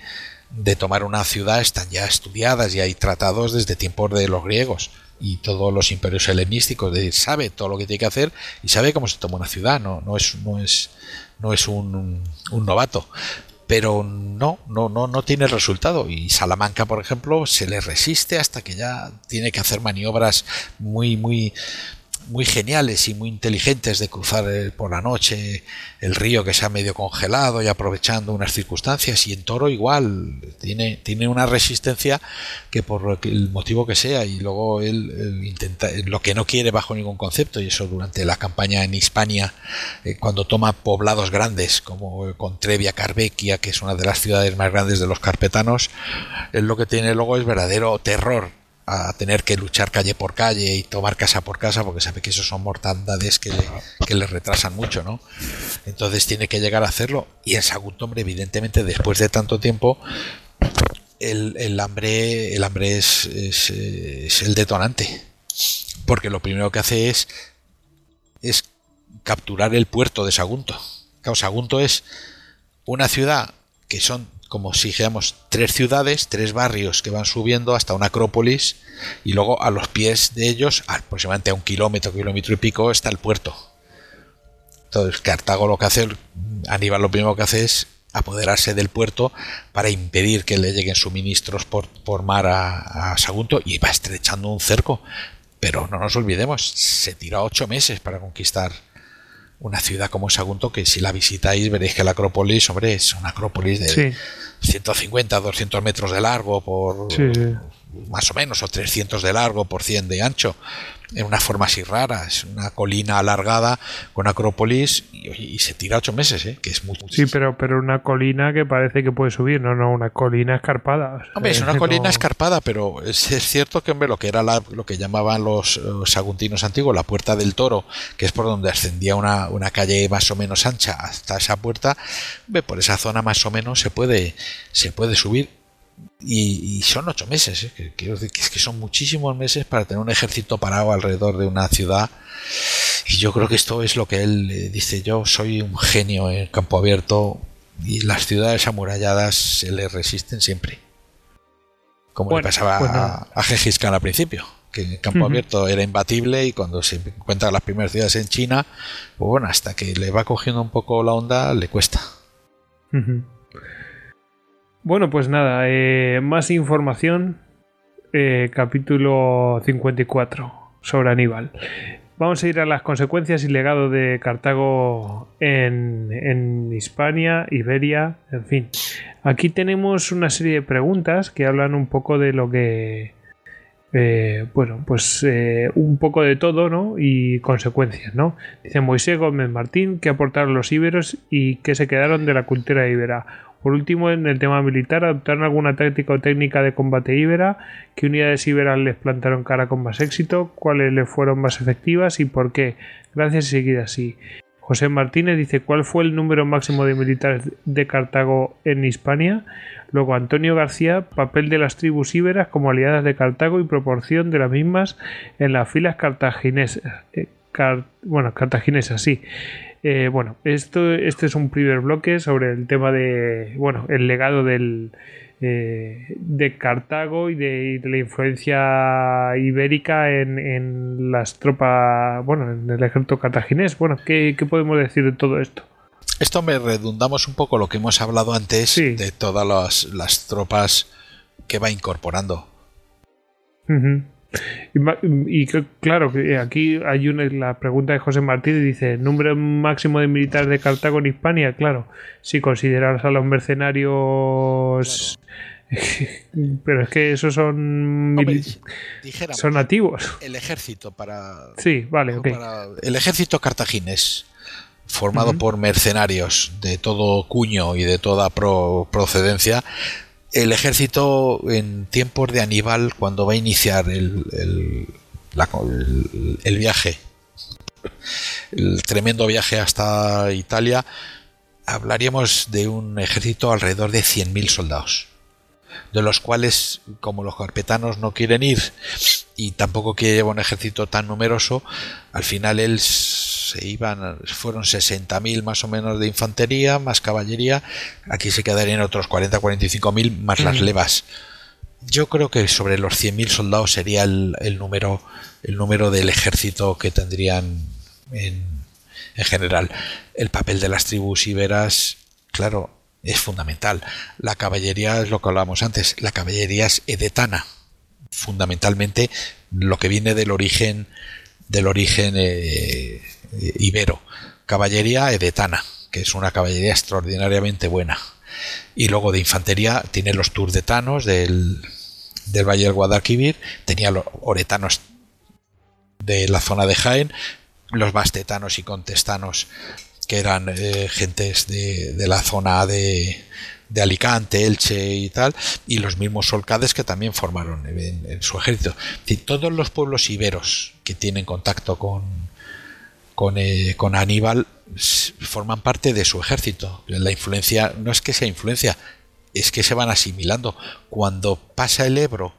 de tomar una ciudad están ya estudiadas y hay tratados desde tiempos de los griegos y todos los imperios helenísticos, sabe todo lo que tiene que hacer y sabe cómo se toma una ciudad, no, no es, no es, no es un, un novato. Pero no, no, no, no tiene resultado. Y Salamanca, por ejemplo, se le resiste hasta que ya tiene que hacer maniobras muy, muy, muy geniales y muy inteligentes de cruzar eh, por la noche el río que se ha medio congelado y aprovechando unas circunstancias. Y en Toro igual tiene, tiene una resistencia que por el motivo que sea. Y luego él, intenta lo que no quiere bajo ningún concepto. Y eso durante la campaña en Hispania eh, cuando toma poblados grandes como eh, Contrevia Carvecchia que es una de las ciudades más grandes de los carpetanos él lo que tiene luego es verdadero terror a tener que luchar calle por calle y tomar casa por casa porque sabe que eso son mortandades que le, que le retrasan mucho, ¿no? Entonces tiene que llegar a hacerlo y en Sagunto, hombre, evidentemente después de tanto tiempo el, el hambre, el hambre es, es, es el detonante porque lo primero que hace es es capturar el puerto de Sagunto. Claro, Sagunto es una ciudad que son como si dijéramos tres ciudades, tres barrios que van subiendo hasta una acrópolis y luego a los pies de ellos, aproximadamente a un kilómetro, kilómetro y pico, está el puerto. Entonces Cartago lo que hace, Aníbal lo primero que hace es apoderarse del puerto para impedir que le lleguen suministros por, por mar a, Sagunto y va estrechando un cerco. Pero no nos olvidemos, se tiró ocho meses para conquistar una ciudad como Sagunto, que si la visitáis veréis que la Acrópolis, hombre, es una Acrópolis de Sí, 150, 200 metros de largo por sí, más o menos, o 300 de largo por 100 de ancho, en una forma así rara, es una colina alargada con Acrópolis y, y se tira ocho meses, ¿eh? que es muy Sí, pero, pero una colina que parece que puede subir, no, no, una colina escarpada. Hombre, es una no- colina escarpada, pero es, es cierto que hombre, lo que era la- lo que llamaban los, eh, saguntinos antiguos la puerta del toro, que es por donde ascendía una, una calle más o menos ancha hasta esa puerta, hombre, por esa zona más o menos se puede, se puede subir. Y, y son ocho meses, ¿eh? que, quiero decir que es que son muchísimos meses para tener un ejército parado alrededor de una ciudad Y yo creo que esto es lo que él eh, dice, yo soy un genio en campo abierto y las ciudades amuralladas se le resisten siempre. Como Bueno, le pasaba pues a, a Gengis Khan al principio, que en campo abierto era imbatible y cuando se encuentra las primeras ciudades en China, pues bueno, hasta que le va cogiendo un poco la onda, le cuesta. Ujú. Bueno, pues nada, eh, más información. eh, capítulo 54 sobre Aníbal. Vamos a ir a las consecuencias y legado de Cartago en, en Hispania, Iberia, en fin. Aquí tenemos una serie de preguntas que hablan un poco de lo que. Eh, bueno, pues eh, un poco de todo, ¿no? Y consecuencias, ¿no? Dice Moisés Gómez Martín que aportaron los íberos y que se quedaron de la cultura íbera. Por último, en el tema militar, adoptaron alguna táctica o técnica de combate íbera, qué unidades íberas les plantaron cara con más éxito, cuáles les fueron más efectivas y por qué. Gracias y seguida así. José Martínez dice cuál fue el número máximo de militares de Cartago en Hispania. Luego Antonio García, papel de las tribus íberas como aliadas de Cartago y proporción de las mismas en las filas cartaginesas. Eh, bueno, cartaginesas, sí. Eh, bueno, esto, este es un primer bloque sobre el tema de, bueno, el legado del, eh, de Cartago y de, y de la influencia ibérica en, en las tropas, bueno, en el ejército cartaginés. Bueno, ¿qué, qué podemos decir de todo esto? Esto me redundamos un poco lo que hemos hablado antes Sí. de todas las, las tropas que va incorporando. Y, y claro, que aquí hay una, la pregunta de José Martínez dice, ¿número máximo de militares de Cartago en Hispania? Claro, si consideras a los mercenarios... Pero es que esos son, Hombre, son nativos. el ejército para, Sí, vale, para- el ejército cartaginés formado por mercenarios de todo cuño y de toda pro- procedencia el ejército en tiempos de Aníbal cuando va a iniciar el, el- el viaje el tremendo viaje hasta Italia hablaríamos de un ejército alrededor de 100.000 soldados de los cuales, como los carpetanos no quieren ir y tampoco quiere llevar un ejército tan numeroso, al final él se iban, fueron 60.000 más o menos de infantería, más caballería, aquí se quedarían otros 40-45.000 más las levas. Yo creo que sobre los 100.000 soldados sería el, el número el número del ejército que tendrían en, en general. El papel de las tribus iberas, claro, es fundamental. La caballería es lo que hablábamos antes, la caballería es edetana. Fundamentalmente lo que viene del origen del origen eh, ibero. Caballería edetana, que es una caballería extraordinariamente buena. Y luego de infantería tiene los turdetanos del, del Valle del Guadalquivir, tenía los oretanos de la zona de Jaén, los bastetanos y contestanos que eran eh, gentes de, de la zona de, de Alicante, Elche y tal, y los mismos solcades que también formaron en, su ejército. Todos los pueblos iberos que tienen contacto con, con, eh, con Aníbal forman parte de su ejército. La influencia no es que sea influencia, es que se van asimilando. Cuando pasa el Ebro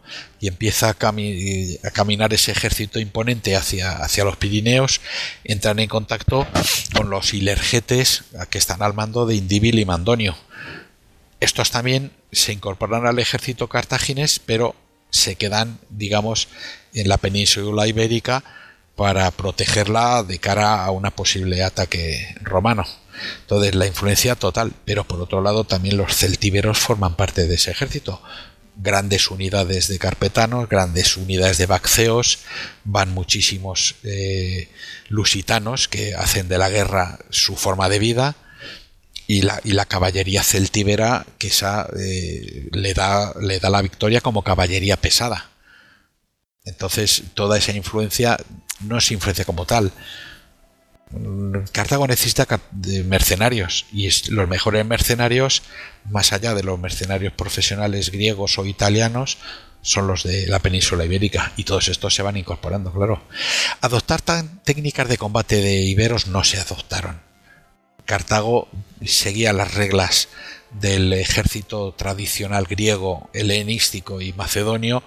empieza a, cami- a caminar ese ejército imponente hacia, hacia los Pirineos, entran en contacto con los ilergetes que están al mando de Indíbil y Mandonio. Estos también se incorporan al ejército cartaginés, pero se quedan, digamos, en la península ibérica para protegerla de cara a una posible ataque romano. Entonces la influencia total, pero por otro lado también los celtíberos forman parte de ese ejército. Grandes unidades de carpetanos, grandes unidades de bacceos, van muchísimos eh, lusitanos que hacen de la guerra su forma de vida y la, y la caballería celtíbera que esa eh, le, da, le da la victoria como caballería pesada. Entonces toda esa influencia no es influencia como tal. Cartago necesita mercenarios y los mejores mercenarios, más allá de los mercenarios profesionales griegos o italianos, son los de la península ibérica y todos estos se van incorporando, claro. Adoptar técnicas de combate de iberos no se adoptaron. Cartago seguía las reglas del ejército tradicional griego, helenístico y macedonio,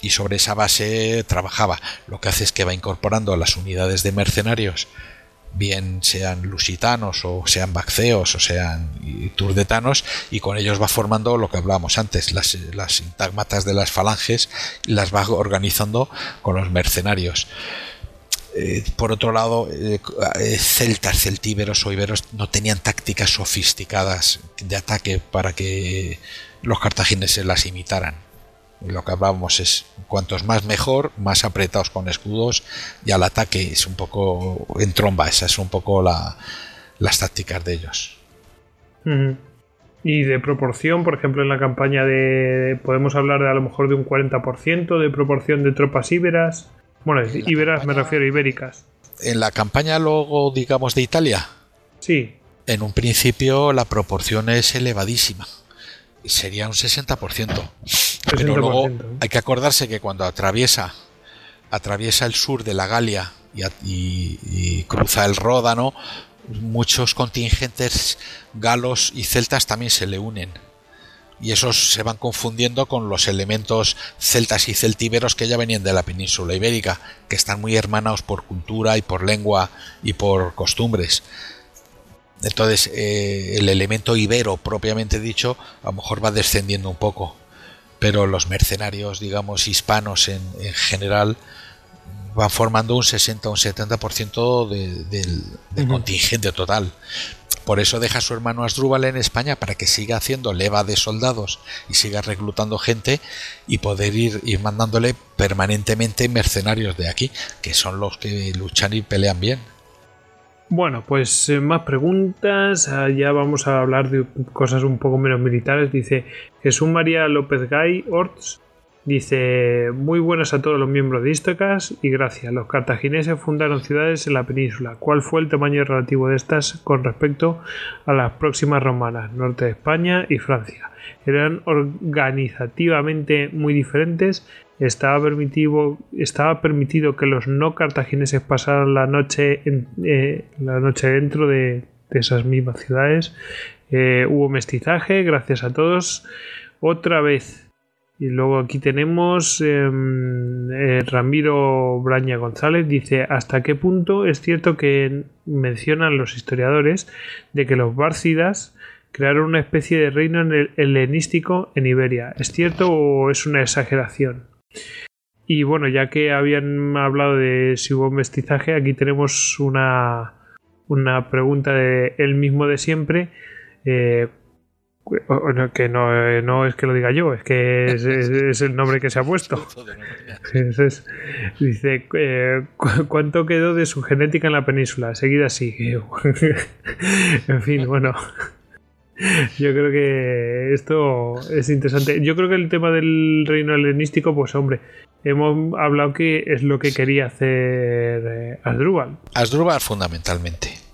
y sobre esa base trabajaba. Lo que hace es que va incorporando a las unidades de mercenarios, bien sean lusitanos o sean bacceos o sean turdetanos, y con ellos va formando lo que hablábamos antes, las, las sintagmatas de las falanges, las va organizando con los mercenarios. Eh, por otro lado, eh, celtas, celtíberos o iberos no tenían tácticas sofisticadas de ataque para que los cartagineses las imitaran. Lo que hablábamos es cuantos más mejor, más apretados con escudos y al ataque es un poco en tromba, esas es un poco la, las tácticas de ellos. Y de proporción, por ejemplo, en la campaña de. Podemos hablar de a lo mejor de un 40% de proporción de tropas íberas. Bueno, íberas me refiero, ibéricas. En la campaña luego, digamos, de Italia, Sí. en un principio la proporción es elevadísima. Sería un 60%. Pero luego 60%, hay que acordarse que cuando atraviesa atraviesa el sur de la Galia y- y cruza el Ródano, muchos contingentes galos y celtas también se le unen. Y esos se van confundiendo con los elementos celtas y celtíberos que ya venían de la península ibérica, que están muy hermanados por cultura y por lengua y por costumbres. Entonces, eh, el elemento ibero propiamente dicho, a lo mejor va descendiendo un poco. Pero los mercenarios, digamos, hispanos en, en general, van formando un 60 o un 70% de- del, contingente total. Por eso deja a su hermano Asdrúbal en España para que siga haciendo leva de soldados y siga reclutando gente y poder ir, ir mandándole permanentemente mercenarios de aquí, que son los que luchan y pelean bien. Bueno, pues eh, más preguntas. Ah, Ya vamos a hablar de cosas un poco menos militares. Dice Jesús María López Gay Orts. Dice, muy buenas a todos los miembros de Istocas y gracias. Los cartagineses fundaron ciudades en la península. ¿Cuál fue el tamaño relativo de estas con respecto a las próximas romanas, norte de España y Francia? Eran organizativamente muy diferentes. Estaba permitido, estaba permitido que los no cartagineses pasaran la noche, en- eh, la noche dentro de, esas mismas ciudades. Eh, hubo mestizaje, gracias a todos. Otra vez. Y luego aquí tenemos em, eh, Ramiro Braña González. Dice, ¿hasta qué punto es cierto que mencionan los historiadores de que los bárcidas crearon una especie de reino en el- helenístico en Iberia? ¿Es cierto o es una exageración? Y bueno, ya que habían hablado de si hubo mestizaje, aquí tenemos una, una pregunta de él mismo de siempre. eh, que no, eh, no es que lo diga yo, es que es, el nombre que se ha puesto. Ese es- dice, eh, ¿cu- ¿cuánto quedó de su genética en la península? Seguida así. en fin, bueno. Yo creo que esto es interesante. Yo creo que el tema del reino helenístico, pues hombre, hemos hablado que es lo que quería hacer eh, Asdrúbal. Asdrúbal fundamentalmente.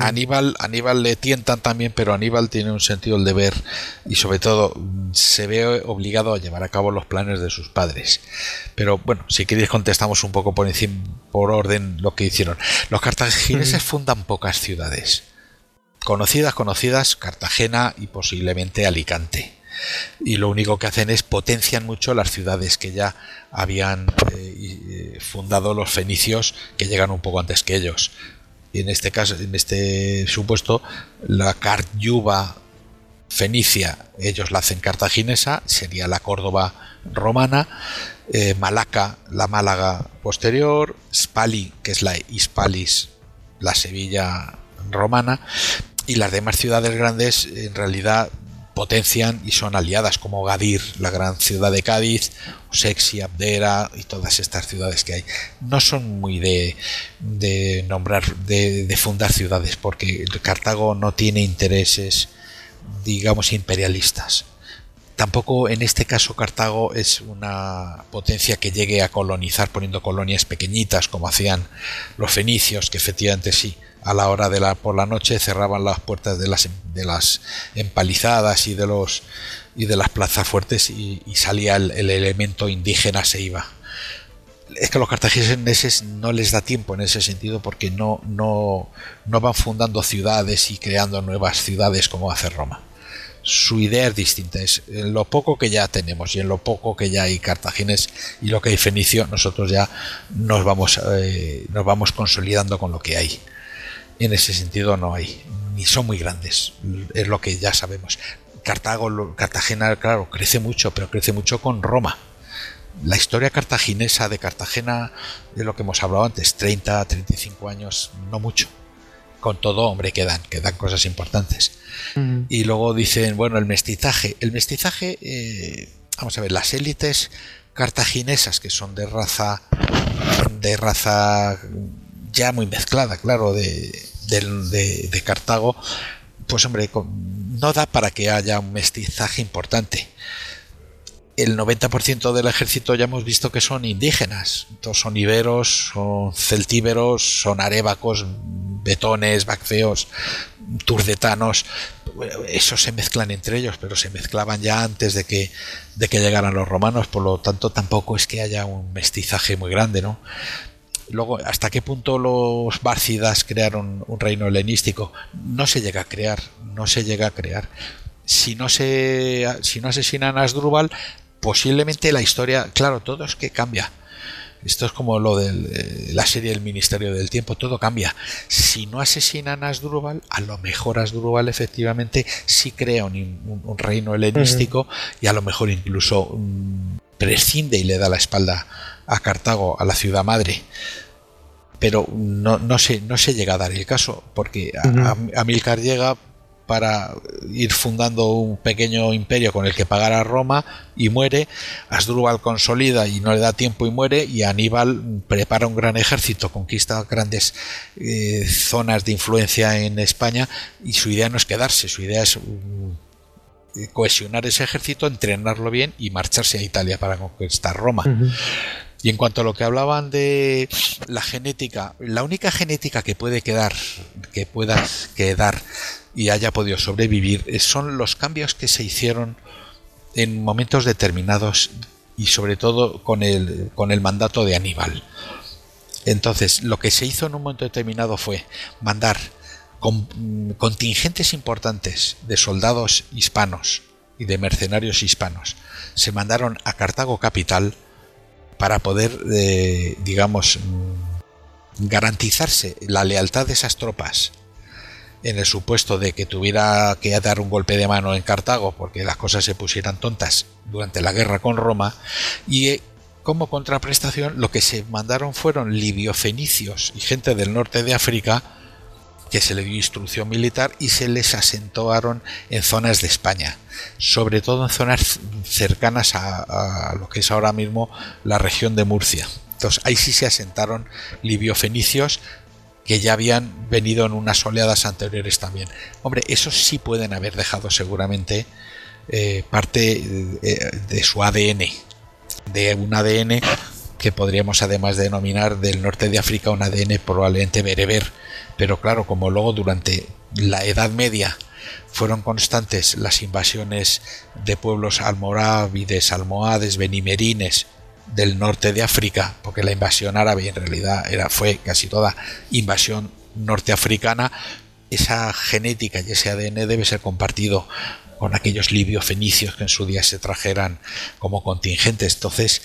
Aníbal, Aníbal le tientan también, pero Aníbal tiene un sentido del deber y sobre todo se ve obligado a llevar a cabo los planes de sus padres. Pero bueno, si queréis contestamos un poco por encima, por orden lo que hicieron. Los cartagineses fundan pocas ciudades. Conocidas, conocidas, Cartagena y posiblemente Alicante. Y lo único que hacen es potencian mucho las ciudades que ya habían eh, eh, fundado los fenicios que llegan un poco antes que ellos. Y en este caso, en este supuesto, la Caryuba fenicia, ellos la hacen cartaginesa, sería la Córdoba romana, eh, Malaca, la Málaga posterior, Spali, que es la Hispalis, la Sevilla romana, y las demás ciudades grandes en realidad potencian y son aliadas como Gadir, la gran ciudad de Cádiz, Sexi, Abdera y todas estas ciudades que hay. No son muy de, de nombrar, de, de fundar ciudades porque Cartago no tiene intereses, digamos, imperialistas. Tampoco en este caso Cartago es una potencia que llegue a colonizar poniendo colonias pequeñitas como hacían los fenicios, que efectivamente sí, a la hora de la por la noche cerraban las puertas de las de las empalizadas y de los y de las plazas fuertes y, salía el, el elemento indígena se iba es que a los cartagineses no les da tiempo en ese sentido porque no, no, no van fundando ciudades y creando nuevas ciudades como hace Roma. su idea es distinta, es en lo poco que ya tenemos y en lo poco que ya hay cartagines y lo que hay fenicio, nosotros ya nos vamos, eh, nos vamos consolidando con lo que hay. En ese sentido no hay, ni son muy grandes, es lo que ya sabemos. Cartago, Cartagena, claro, crece mucho, pero crece mucho con Roma. La historia cartaginesa de Cartagena, de lo que hemos hablado antes, 30, 35 años, no mucho con todo, hombre, quedan, quedan cosas importantes. Mm. Y luego dicen, bueno, el mestizaje. El mestizaje, eh, vamos a ver, las élites cartaginesas, que son de raza, de raza ya muy mezclada, claro, de, de- Cartago, pues hombre, no da para que haya un mestizaje importante. El 90% del ejército ya hemos visto que son indígenas. Todos son iberos, son celtíberos, son arébacos, betones, bacceos, turdetanos. Esos se mezclan entre ellos, pero se mezclaban ya antes de que llegaran los romanos. Por lo tanto, tampoco es que haya un mestizaje muy grande, ¿no? Luego, ¿hasta qué punto los bárcidas crearon un reino helenístico? No se llega a crear, no se llega a crear. Si no se, si no asesinan a Asdrúbal, posiblemente la historia, claro, todo es que cambia. Esto es como lo de la serie El Ministerio del Tiempo, todo cambia. Si no asesinan a Asdrúbal, a lo mejor Asdrúbal efectivamente sí crea un, un- un reino helenístico y a lo mejor incluso mm, prescinde y le da la espalda a Cartago, a la ciudad madre. Pero no, no, se, no se llega a dar el caso, porque a- Ujú. a- Amílcar llega para ir fundando un pequeño imperio con el que pagar a Roma y muere, Asdrúbal consolida y no le da tiempo y muere, y Aníbal prepara un gran ejército, conquista grandes eh, zonas de influencia en España y su idea no es quedarse, su idea es mm, cohesionar ese ejército, entrenarlo bien y marcharse a Italia para conquistar Roma. Y en cuanto a lo que hablaban de la genética, la única genética que puede quedar, que pueda quedar y haya podido sobrevivir, eh, son los cambios que se hicieron en momentos determinados y sobre todo con el, con el mandato de Aníbal. Entonces, lo que se hizo en un momento determinado fue mandar con- mm, contingentes importantes de soldados hispanos y de mercenarios hispanos. Se mandaron a Cartago capital para poder, eh, digamos, mm, garantizarse la lealtad de esas tropas en el supuesto de que tuviera que dar un golpe de mano en Cartago porque las cosas se pusieran tontas durante la guerra con Roma y eh, como contraprestación lo que se mandaron fueron libiofenicios y gente del norte de África que se le dio instrucción militar y se les asentaron en zonas de España, sobre todo en zonas cercanas a, lo que es ahora mismo la región de Murcia. Entonces ahí sí se asentaron libiofenicios que ya habían venido en unas oleadas anteriores también. Hombre, esos sí pueden haber dejado seguramente eh, parte eh, de su ADN, de un ADN que podríamos además denominar del norte de África un ADN probablemente bereber, pero claro, como luego durante la Edad Media fueron constantes las invasiones de pueblos almorávides, almohades, benimerines del norte de África, porque la invasión árabe en realidad era, fue casi toda invasión norteafricana, esa genética y ese ADN debe ser compartido con aquellos libios fenicios que en su día se trajeran como contingentes. Entonces,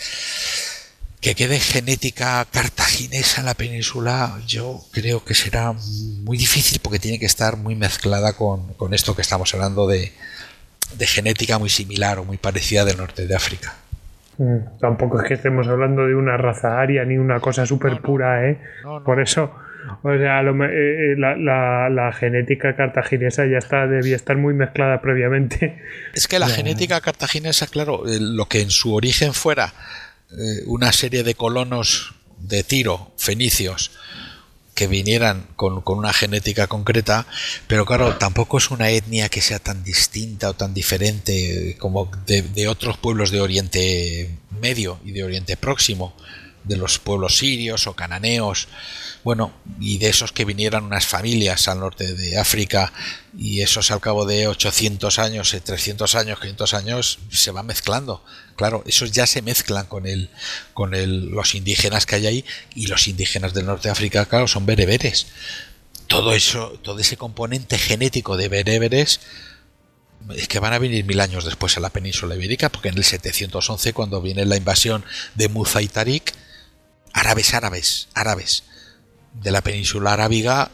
que quede genética cartaginesa en la península, yo creo que será muy difícil porque tiene que estar muy mezclada con, con esto que estamos hablando de, de genética muy similar o muy parecida del norte de África. Mm, Tampoco es que estemos hablando de una raza aria ni una cosa súper pura, ¿eh? No, no. Por eso, o sea, lo eh, eh, la, la- la genética cartaginesa ya está, debía estar muy mezclada previamente. Es que la genética cartaginesa, claro, eh, lo que en su origen fuera eh, una serie de colonos de Tiro, fenicios, que vinieran con, con una genética concreta, pero claro, tampoco es una etnia que sea tan distinta o tan diferente como de, de otros pueblos de Oriente Medio y de Oriente Próximo, de los pueblos sirios o cananeos, bueno, y de esos que vinieran unas familias al norte de África y esos al cabo de 800 años, eh, 300 años, 500 años se van mezclando. Claro, esos ya se mezclan con el, con el, los indígenas que hay ahí y los indígenas del norte de África, claro, son bereberes. Todo eso, todo ese componente genético de bereberes es que van a venir mil años después a la península ibérica, porque en el 711, cuando viene la invasión de Muza y Tarik, árabes, árabes, árabes de la península arábiga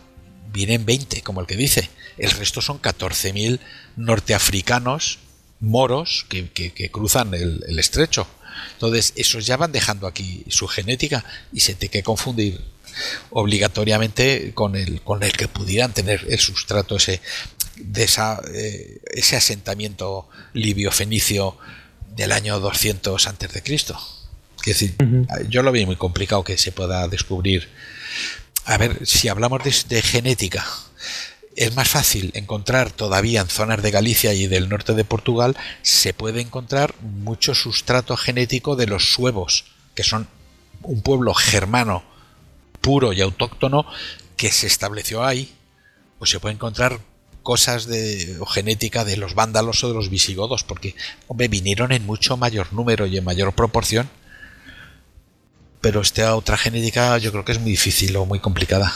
vienen 20, como el que dice. El resto son 14.000 norteafricanos moros que, cruzan el, el estrecho. Entonces, esos ya van dejando aquí su genética y se tiene que confundir obligatoriamente con el, con el que pudieran tener el sustrato ese de esa, eh, ese asentamiento libio-fenicio del año 200 antes de Cristo. Es decir, yo lo veo muy complicado que se pueda descubrir. A ver, si hablamos de, de genética, es más fácil encontrar todavía en zonas de Galicia y del norte de Portugal, se puede encontrar mucho sustrato genético de los suevos, que son un pueblo germano puro y autóctono que se estableció ahí. O se puede encontrar cosas de o genética de los vándalos o de los visigodos, porque hombre, vinieron en mucho mayor número y en mayor proporción. Pero esta otra genética yo creo que es muy difícil o muy complicada.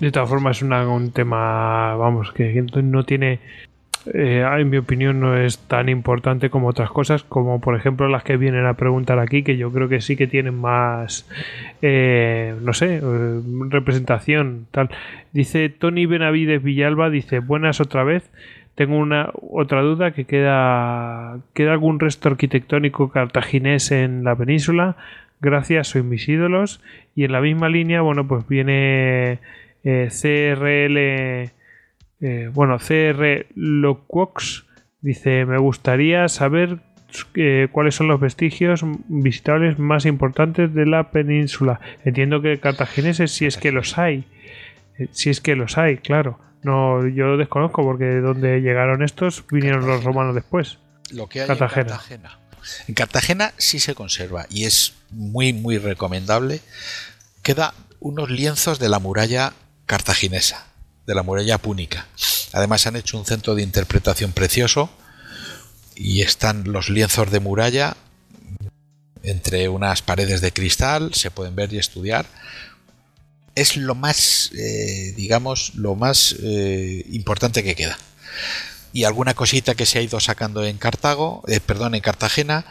De todas formas, es una- un tema, vamos, que no tiene, eh, en mi opinión, no es tan importante como otras cosas, como por ejemplo las que vienen a preguntar aquí, que yo creo que sí que tienen más, eh, no sé, eh, representación, tal. Dice Tony Benavides Villalba, dice, buenas otra vez. Tengo una otra duda que queda queda algún resto arquitectónico cartaginés en la península. Gracias, soy mis ídolos. Y en la misma línea, bueno, pues viene eh, CRL, eh, bueno, CR Loquox dice, me gustaría saber eh, cuáles son los vestigios visitables más importantes de la península. Entiendo que cartagineses, si es que los hay, Eh, si es que los hay, claro. No, yo desconozco porque de dónde llegaron estos vinieron los romanos después. lo que hay Cartagena. en Cartagena. En Cartagena sí se conserva y es muy muy recomendable. Queda unos lienzos de la muralla cartaginesa, de la muralla púnica. Además han hecho un centro de interpretación precioso y están los lienzos de muralla entre unas paredes de cristal, se pueden ver y estudiar. Es lo más, eh, digamos, lo más eh, importante que queda y alguna cosita que se ha ido sacando en Cartago, eh, perdón, en Cartagena,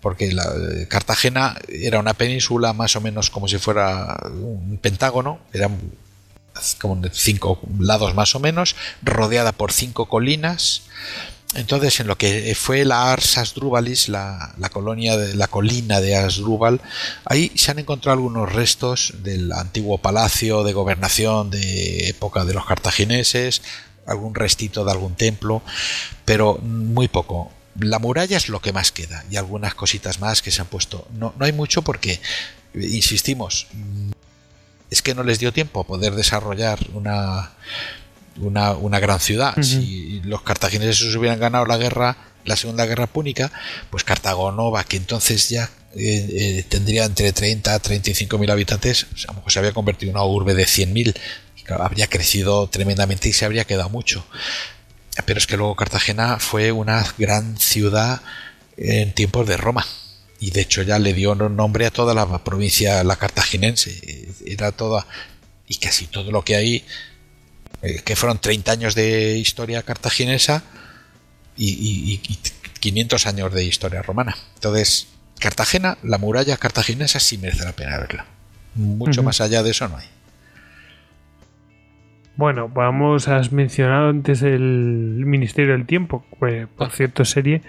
porque la, eh, Cartagena era una península más o menos como si fuera un pentágono, eran como cinco lados más o menos, rodeada por cinco colinas. Entonces, en lo que fue la Ars Asdrúbalis, la, la colonia de la colina de Asdrúbal, ahí se han encontrado algunos restos del antiguo palacio de gobernación de época de los cartagineses, algún restito de algún templo, pero muy poco. La muralla es lo que más queda y algunas cositas más que se han puesto. No, no hay mucho porque, insistimos, es que no les dio tiempo a poder desarrollar una, una, una gran ciudad. Si los cartagineses hubieran ganado la guerra, la segunda guerra púnica, pues Cartago Nova, que entonces ya eh, eh, tendría entre 30 a 35 mil habitantes, a lo mejor se había convertido en una urbe de 100 mil, habría crecido tremendamente y se habría quedado mucho. Pero es que luego Cartagena fue una gran ciudad en tiempos de Roma. Y de hecho ya le dio nombre a toda la provincia, la cartaginense. Era toda. Y casi todo lo que hay, eh, que fueron 30 años de historia cartaginesa y, y- y 500 años de historia romana. Entonces, Cartagena, la muralla cartaginesa sí merece la pena verla. Mucho más allá de eso no hay. Bueno, vamos, has mencionado antes el Ministerio del Tiempo, pues, por cierto, serie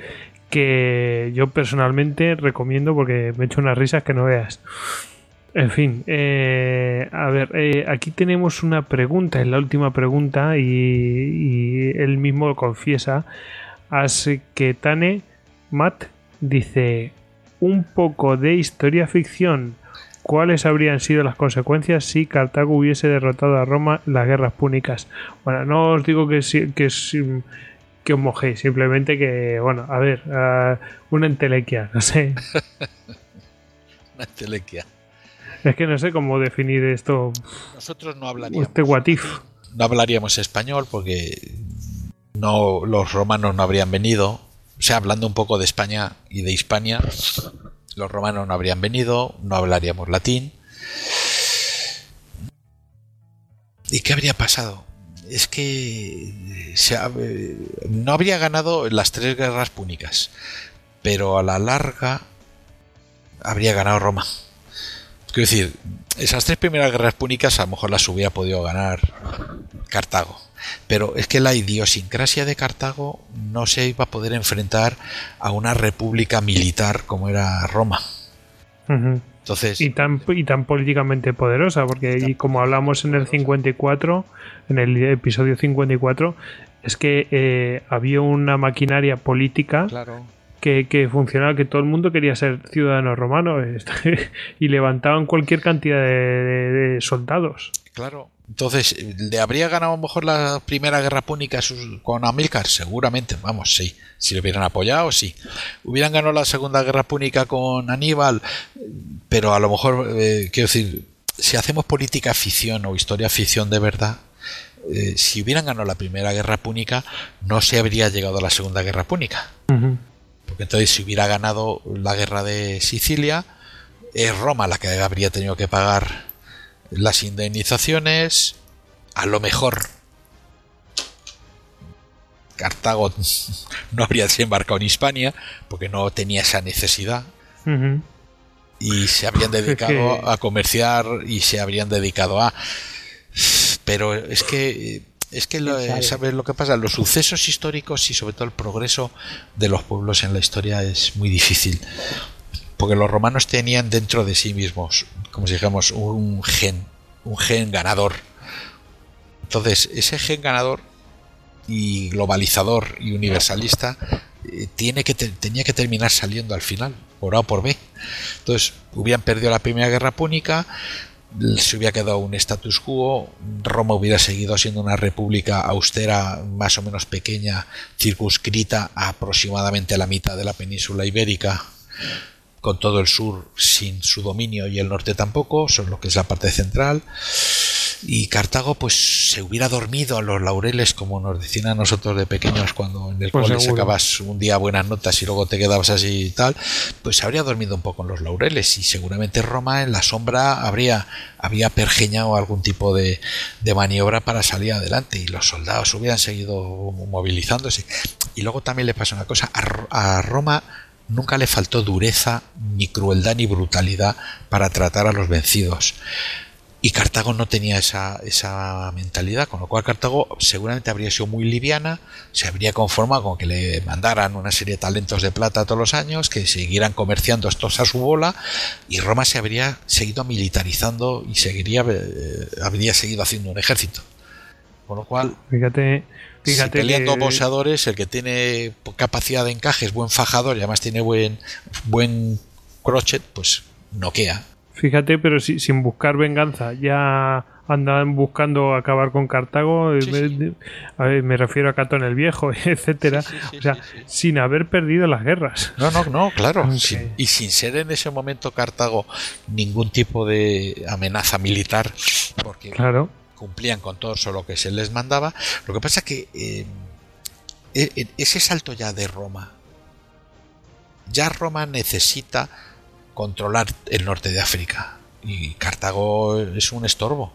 que yo personalmente recomiendo porque me he hecho unas risas que no veas. En fin, eh, a ver, eh, aquí tenemos una pregunta, es la última pregunta y, y él mismo confiesa, así que Tane Matt dice, un poco de historia ficción ¿Cuáles habrían sido las consecuencias si Cartago hubiese derrotado a Roma en las guerras púnicas? Bueno, no os digo que, que, que os mojéis, simplemente que, bueno, a ver, una entelequia, no sé. Una telequia. Es que no sé cómo definir esto, Nosotros no hablaríamos. este what if. no hablaríamos español porque no los romanos no habrían venido. O sea, hablando un poco de España y de Hispania, los romanos no habrían venido, no hablaríamos latín. ¿Y qué habría pasado? es que se ha- no habría ganado las tres guerras púnicas, pero a la larga habría ganado Roma. Quiero decir, esas tres primeras guerras púnicas a lo mejor las hubiera podido ganar Cartago. Pero es que la idiosincrasia de Cartago no se iba a poder enfrentar a una república militar como era Roma. Entonces, Y tan, y tan políticamente poderosa, porque y como hablamos en el 54, en el episodio 54, es que eh, había una maquinaria política claro, que, que funcionaba, que todo el mundo quería ser ciudadano romano y levantaban cualquier cantidad de, de- de soldados. Claro. Entonces, ¿le habría ganado a lo mejor la primera guerra púnica con Amílcar? Seguramente, vamos, sí. Si le hubieran apoyado, sí. ¿Hubieran ganado la segunda guerra púnica con Aníbal? Pero a lo mejor, eh, quiero decir, si hacemos política ficción o historia ficción de verdad, eh, si hubieran ganado la primera guerra púnica, no se habría llegado a la segunda guerra púnica. Porque entonces si hubiera ganado la guerra de Sicilia, es Roma la que habría tenido que pagar las indemnizaciones. A lo mejor. Cartago no habría desembarcado en Hispania porque no tenía esa necesidad. Y se habrían dedicado que- a comerciar y se habrían dedicado a pero es que es que lo, sabes lo que pasa los sucesos históricos y sobre todo el progreso de los pueblos en la historia es muy difícil porque los romanos tenían dentro de sí mismos como si dijéramos un gen un gen ganador. Entonces ese gen ganador y globalizador y universalista eh, tiene que te- tenía que terminar saliendo al final por A o por B. Entonces hubieran perdido la primera guerra púnica se hubiera quedado un status quo Roma hubiera seguido siendo una república austera más o menos pequeña circunscrita a aproximadamente la mitad de la península ibérica con todo el sur sin su dominio y el norte tampoco, son lo que es la parte central. Y Cartago pues se hubiera dormido a los laureles como nos decían a nosotros de pequeños cuando en el Pues cole sacabas un día buenas notas y luego te quedabas así y tal, pues habría dormido un poco en los laureles y seguramente Roma en la sombra habría había pergeñado algún tipo de, de maniobra para salir adelante y los soldados hubieran seguido movilizándose. Y luego también le pasa una cosa, a Roma nunca le faltó dureza, ni crueldad, ni brutalidad para tratar a los vencidos. Y Cartago no tenía esa, esa mentalidad, con lo cual Cartago seguramente habría sido muy liviana, se habría conformado con que le mandaran una serie de talentos de plata todos los años, que siguieran comerciando estos a su bola, y Roma se habría seguido militarizando y seguiría, eh, habría seguido haciendo un ejército. Con lo cual, Fíjate, si pelean que- dos boxeadores, el que tiene capacidad de encaje es buen fajador y además tiene buen, buen crochet, pues noquea. Fíjate, pero si- sin buscar venganza, ya andan buscando acabar con Cartago. Sí, eh, sí. A ver, me refiero a Catón el Viejo, etcétera. Sí, o sea, sin haber perdido las guerras. No, no, no, claro. Sin- y sin ser en ese momento Cartago ningún tipo de amenaza militar, porque Claro. Cumplían con todo lo que se les mandaba. Lo que pasa que eh, e- e- ese salto ya de Roma, ya Roma necesita controlar el norte de África y Cartago es un estorbo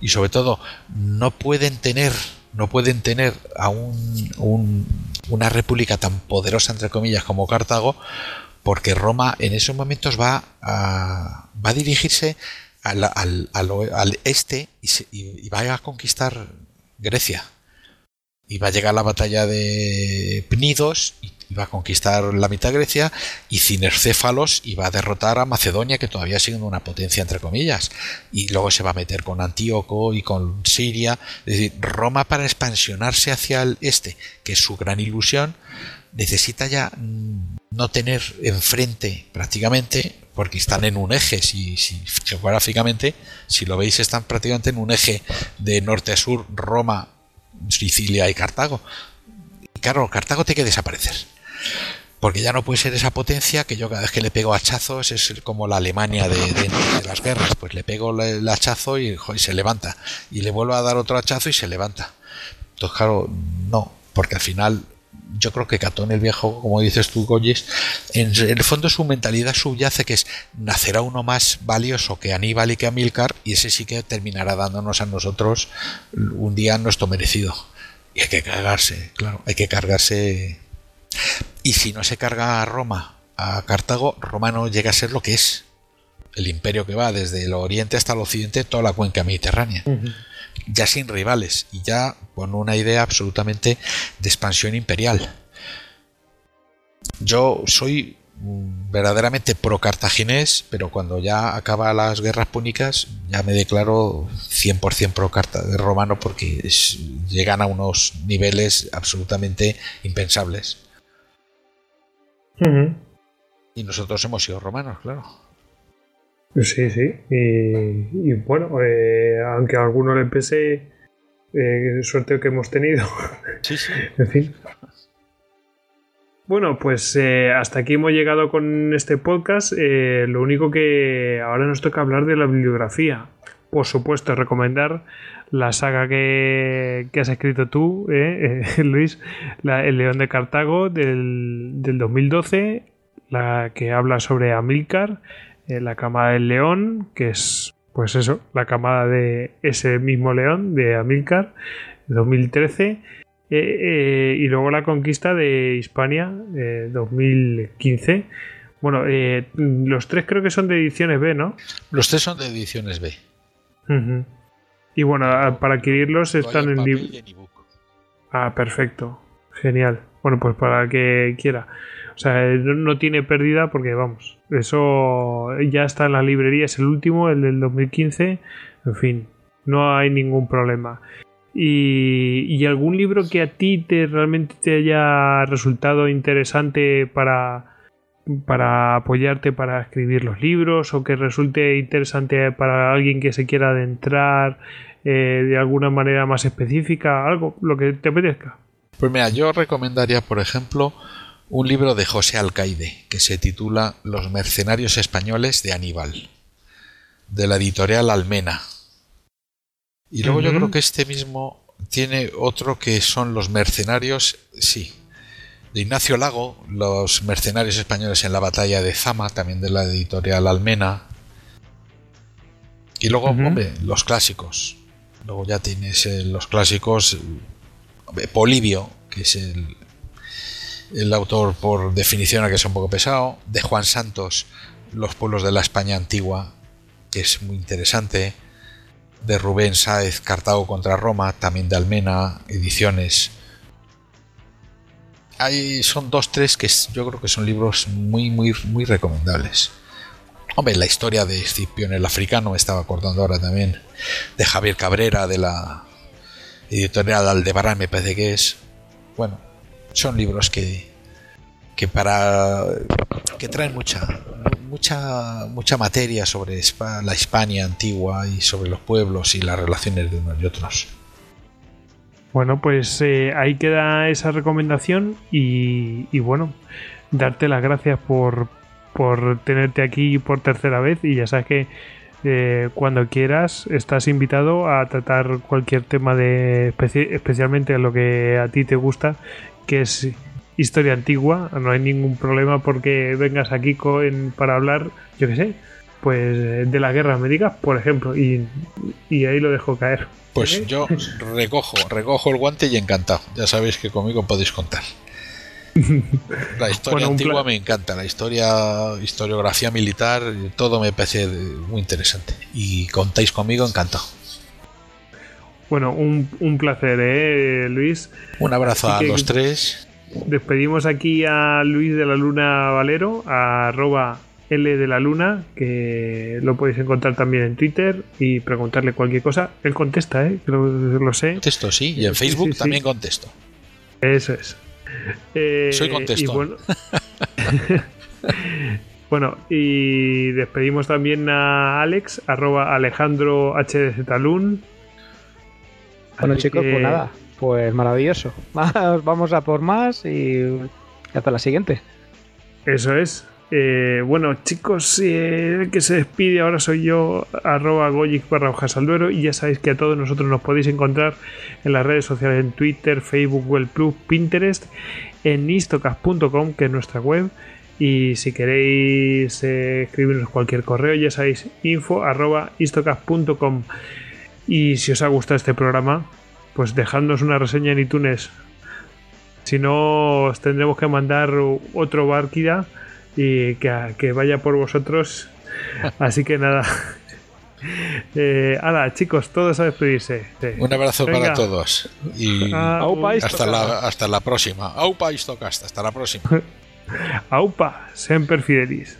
y sobre todo no pueden tener no pueden tener a un- una república tan poderosa entre comillas como Cartago porque Roma en esos momentos va a, va a dirigirse al, al- al este y, se- y- va a conquistar Grecia. Y va a llegar la batalla de Pnidos y, y va a conquistar la mitad de Grecia y Cinercéfalos y va a derrotar a Macedonia que todavía sigue una potencia entre comillas. Y luego se va a meter con Antíoco y con Siria. Es decir, Roma para expansionarse hacia el este, que es su gran ilusión, necesita ya no tener enfrente prácticamente, porque están en un eje, si, geográficamente, si lo veis, están prácticamente en un eje de norte a sur, Roma, Sicilia y Cartago. Claro, Cartago tiene que desaparecer. Porque ya no puede ser esa potencia que yo cada vez que le pego hachazos es como la Alemania de, de- de las guerras. Pues le pego el hachazo y, y se levanta. Y le vuelvo a dar otro hachazo y se levanta. Entonces, claro, no, porque al final yo creo que Catón el Viejo, como dices tú, Goyes, en el fondo su mentalidad subyace que es nacerá uno más valioso que Aníbal y que Amílcar y ese sí que terminará dándonos a nosotros un día nuestro merecido. Y hay que cargarse, claro, hay que cargarse. Y si no se carga a Roma, a Cartago, Roma no llega a ser lo que es. El imperio que va desde el oriente hasta el occidente, toda la cuenca mediterránea ya sin rivales y ya con una idea absolutamente de expansión imperial. Yo soy mm, verdaderamente pro cartaginés, pero cuando ya acaba las guerras púnicas ya me declaro 100% pro de romano porque es- llegan a unos niveles absolutamente impensables. Y nosotros hemos sido romanos, claro. Sí, sí. Y, y bueno, eh, aunque a alguno le pese, eh, suerte que hemos tenido. Sí, sí. en fin. Bueno, pues eh, hasta aquí hemos llegado con este podcast. Eh, lo único que ahora nos toca hablar de la bibliografía. Por supuesto, recomendar la saga que, que has escrito tú, eh, eh, Luis, la- El León de Cartago del, del 2012, la que habla sobre Amílcar, eh, la camada del león, que es, pues eso, la camada de ese mismo león, de Amílcar, 2013. Eh, eh, y luego la conquista de Hispania, eh, 2015. Bueno, eh, los tres creo que son de ediciones B, ¿no? Los tres son de ediciones B. Y bueno, para adquirirlos están en en ebook. Ah, perfecto. Genial. Bueno, pues para el que quiera. O sea, eh, no, tiene pérdida porque, vamos, eso ya está en la librería, es el último, el del 2015. En fin, no hay ningún problema. Y, y algún libro que a ti te realmente te haya resultado interesante para, para apoyarte para escribir los libros o que resulte interesante para alguien que se quiera adentrar eh, de alguna manera más específica, algo, lo que te apetezca. Pues mira, yo recomendaría, por ejemplo, un libro de José Alcaide que se titula Los mercenarios españoles de Aníbal, de la editorial Almena. Y luego yo creo que este mismo tiene otro que son Los mercenarios, sí, de Ignacio Lago, Los mercenarios españoles en la batalla de Zama, también de la editorial Almena. Y luego, hombre, los clásicos. Luego ya tienes eh, los clásicos Polibio, que es el, el autor por definición a que es un poco pesado, de Juan Santos, Los pueblos de la España antigua, que es muy interesante, de Rubén Sáez, Cartago contra Roma, también de Almena, ediciones. Hay, son dos, tres que yo creo que son libros muy, muy, muy recomendables. Hombre, la historia de Escipión el africano, me estaba acordando ahora también, de Javier Cabrera, de la editorial Aldebarán, me parece que es. Bueno, son libros que, que para que traen mucha mucha mucha materia sobre la Hispania antigua y sobre los pueblos y las relaciones de unos y otros. Bueno, pues eh, ahí queda esa recomendación y, bueno, darte las gracias por, por tenerte aquí por tercera vez y ya sabes que eh, cuando quieras estás invitado a tratar cualquier tema de especi- especialmente lo que a ti te gusta, que es historia antigua, no hay ningún problema porque vengas aquí con- para hablar, yo qué sé, pues de las guerras médicas, por ejemplo, y, y ahí lo dejo caer. Pues ¿Eh? yo recojo, recojo el guante y encantado. Ya sabéis que conmigo podéis contar. La historia Bueno, antigua me encanta, la historia, historiografía militar, todo me parece muy interesante. Y contáis conmigo, encantado. Bueno, un, un placer, ¿eh, Luis? Un abrazo Así a los tres. Despedimos aquí a Luis de la Luna Valero, a arroba L de la Luna, que lo podéis encontrar también en Twitter y preguntarle cualquier cosa. Él contesta, ¿eh? que lo, lo sé. Contesto, sí, y en Facebook sí, sí. también contesto. Eso es. Eh, Soy contestón. y bueno, bueno, y despedimos también a Alex, arroba Alejandro HDZ Bueno, Así chicos, que- pues nada, pues maravilloso. Vamos a por más y hasta la siguiente. Eso es. Eh, bueno, chicos, eh, el que se despide ahora soy yo, arroba goyic barra hojas al duero, y ya sabéis que a todos nosotros nos podéis encontrar en las redes sociales, en Twitter, Facebook, Google Plus, Pinterest, en istocast.com, que es nuestra web, y si queréis eh, escribirnos cualquier correo, ya sabéis, info arroba istocast.com. Y si os ha gustado este programa, pues dejadnos una reseña en iTunes. Si no, os tendremos que mandar otro Barkida y que, que vaya por vosotros. Así que nada. Eh, hala, chicos, todos a despedirse. Sí. Un abrazo Venga. para todos. Y Ah, hasta la, hasta la próxima. Aupa Istocast, hasta la próxima. Aupa, semper fidelis.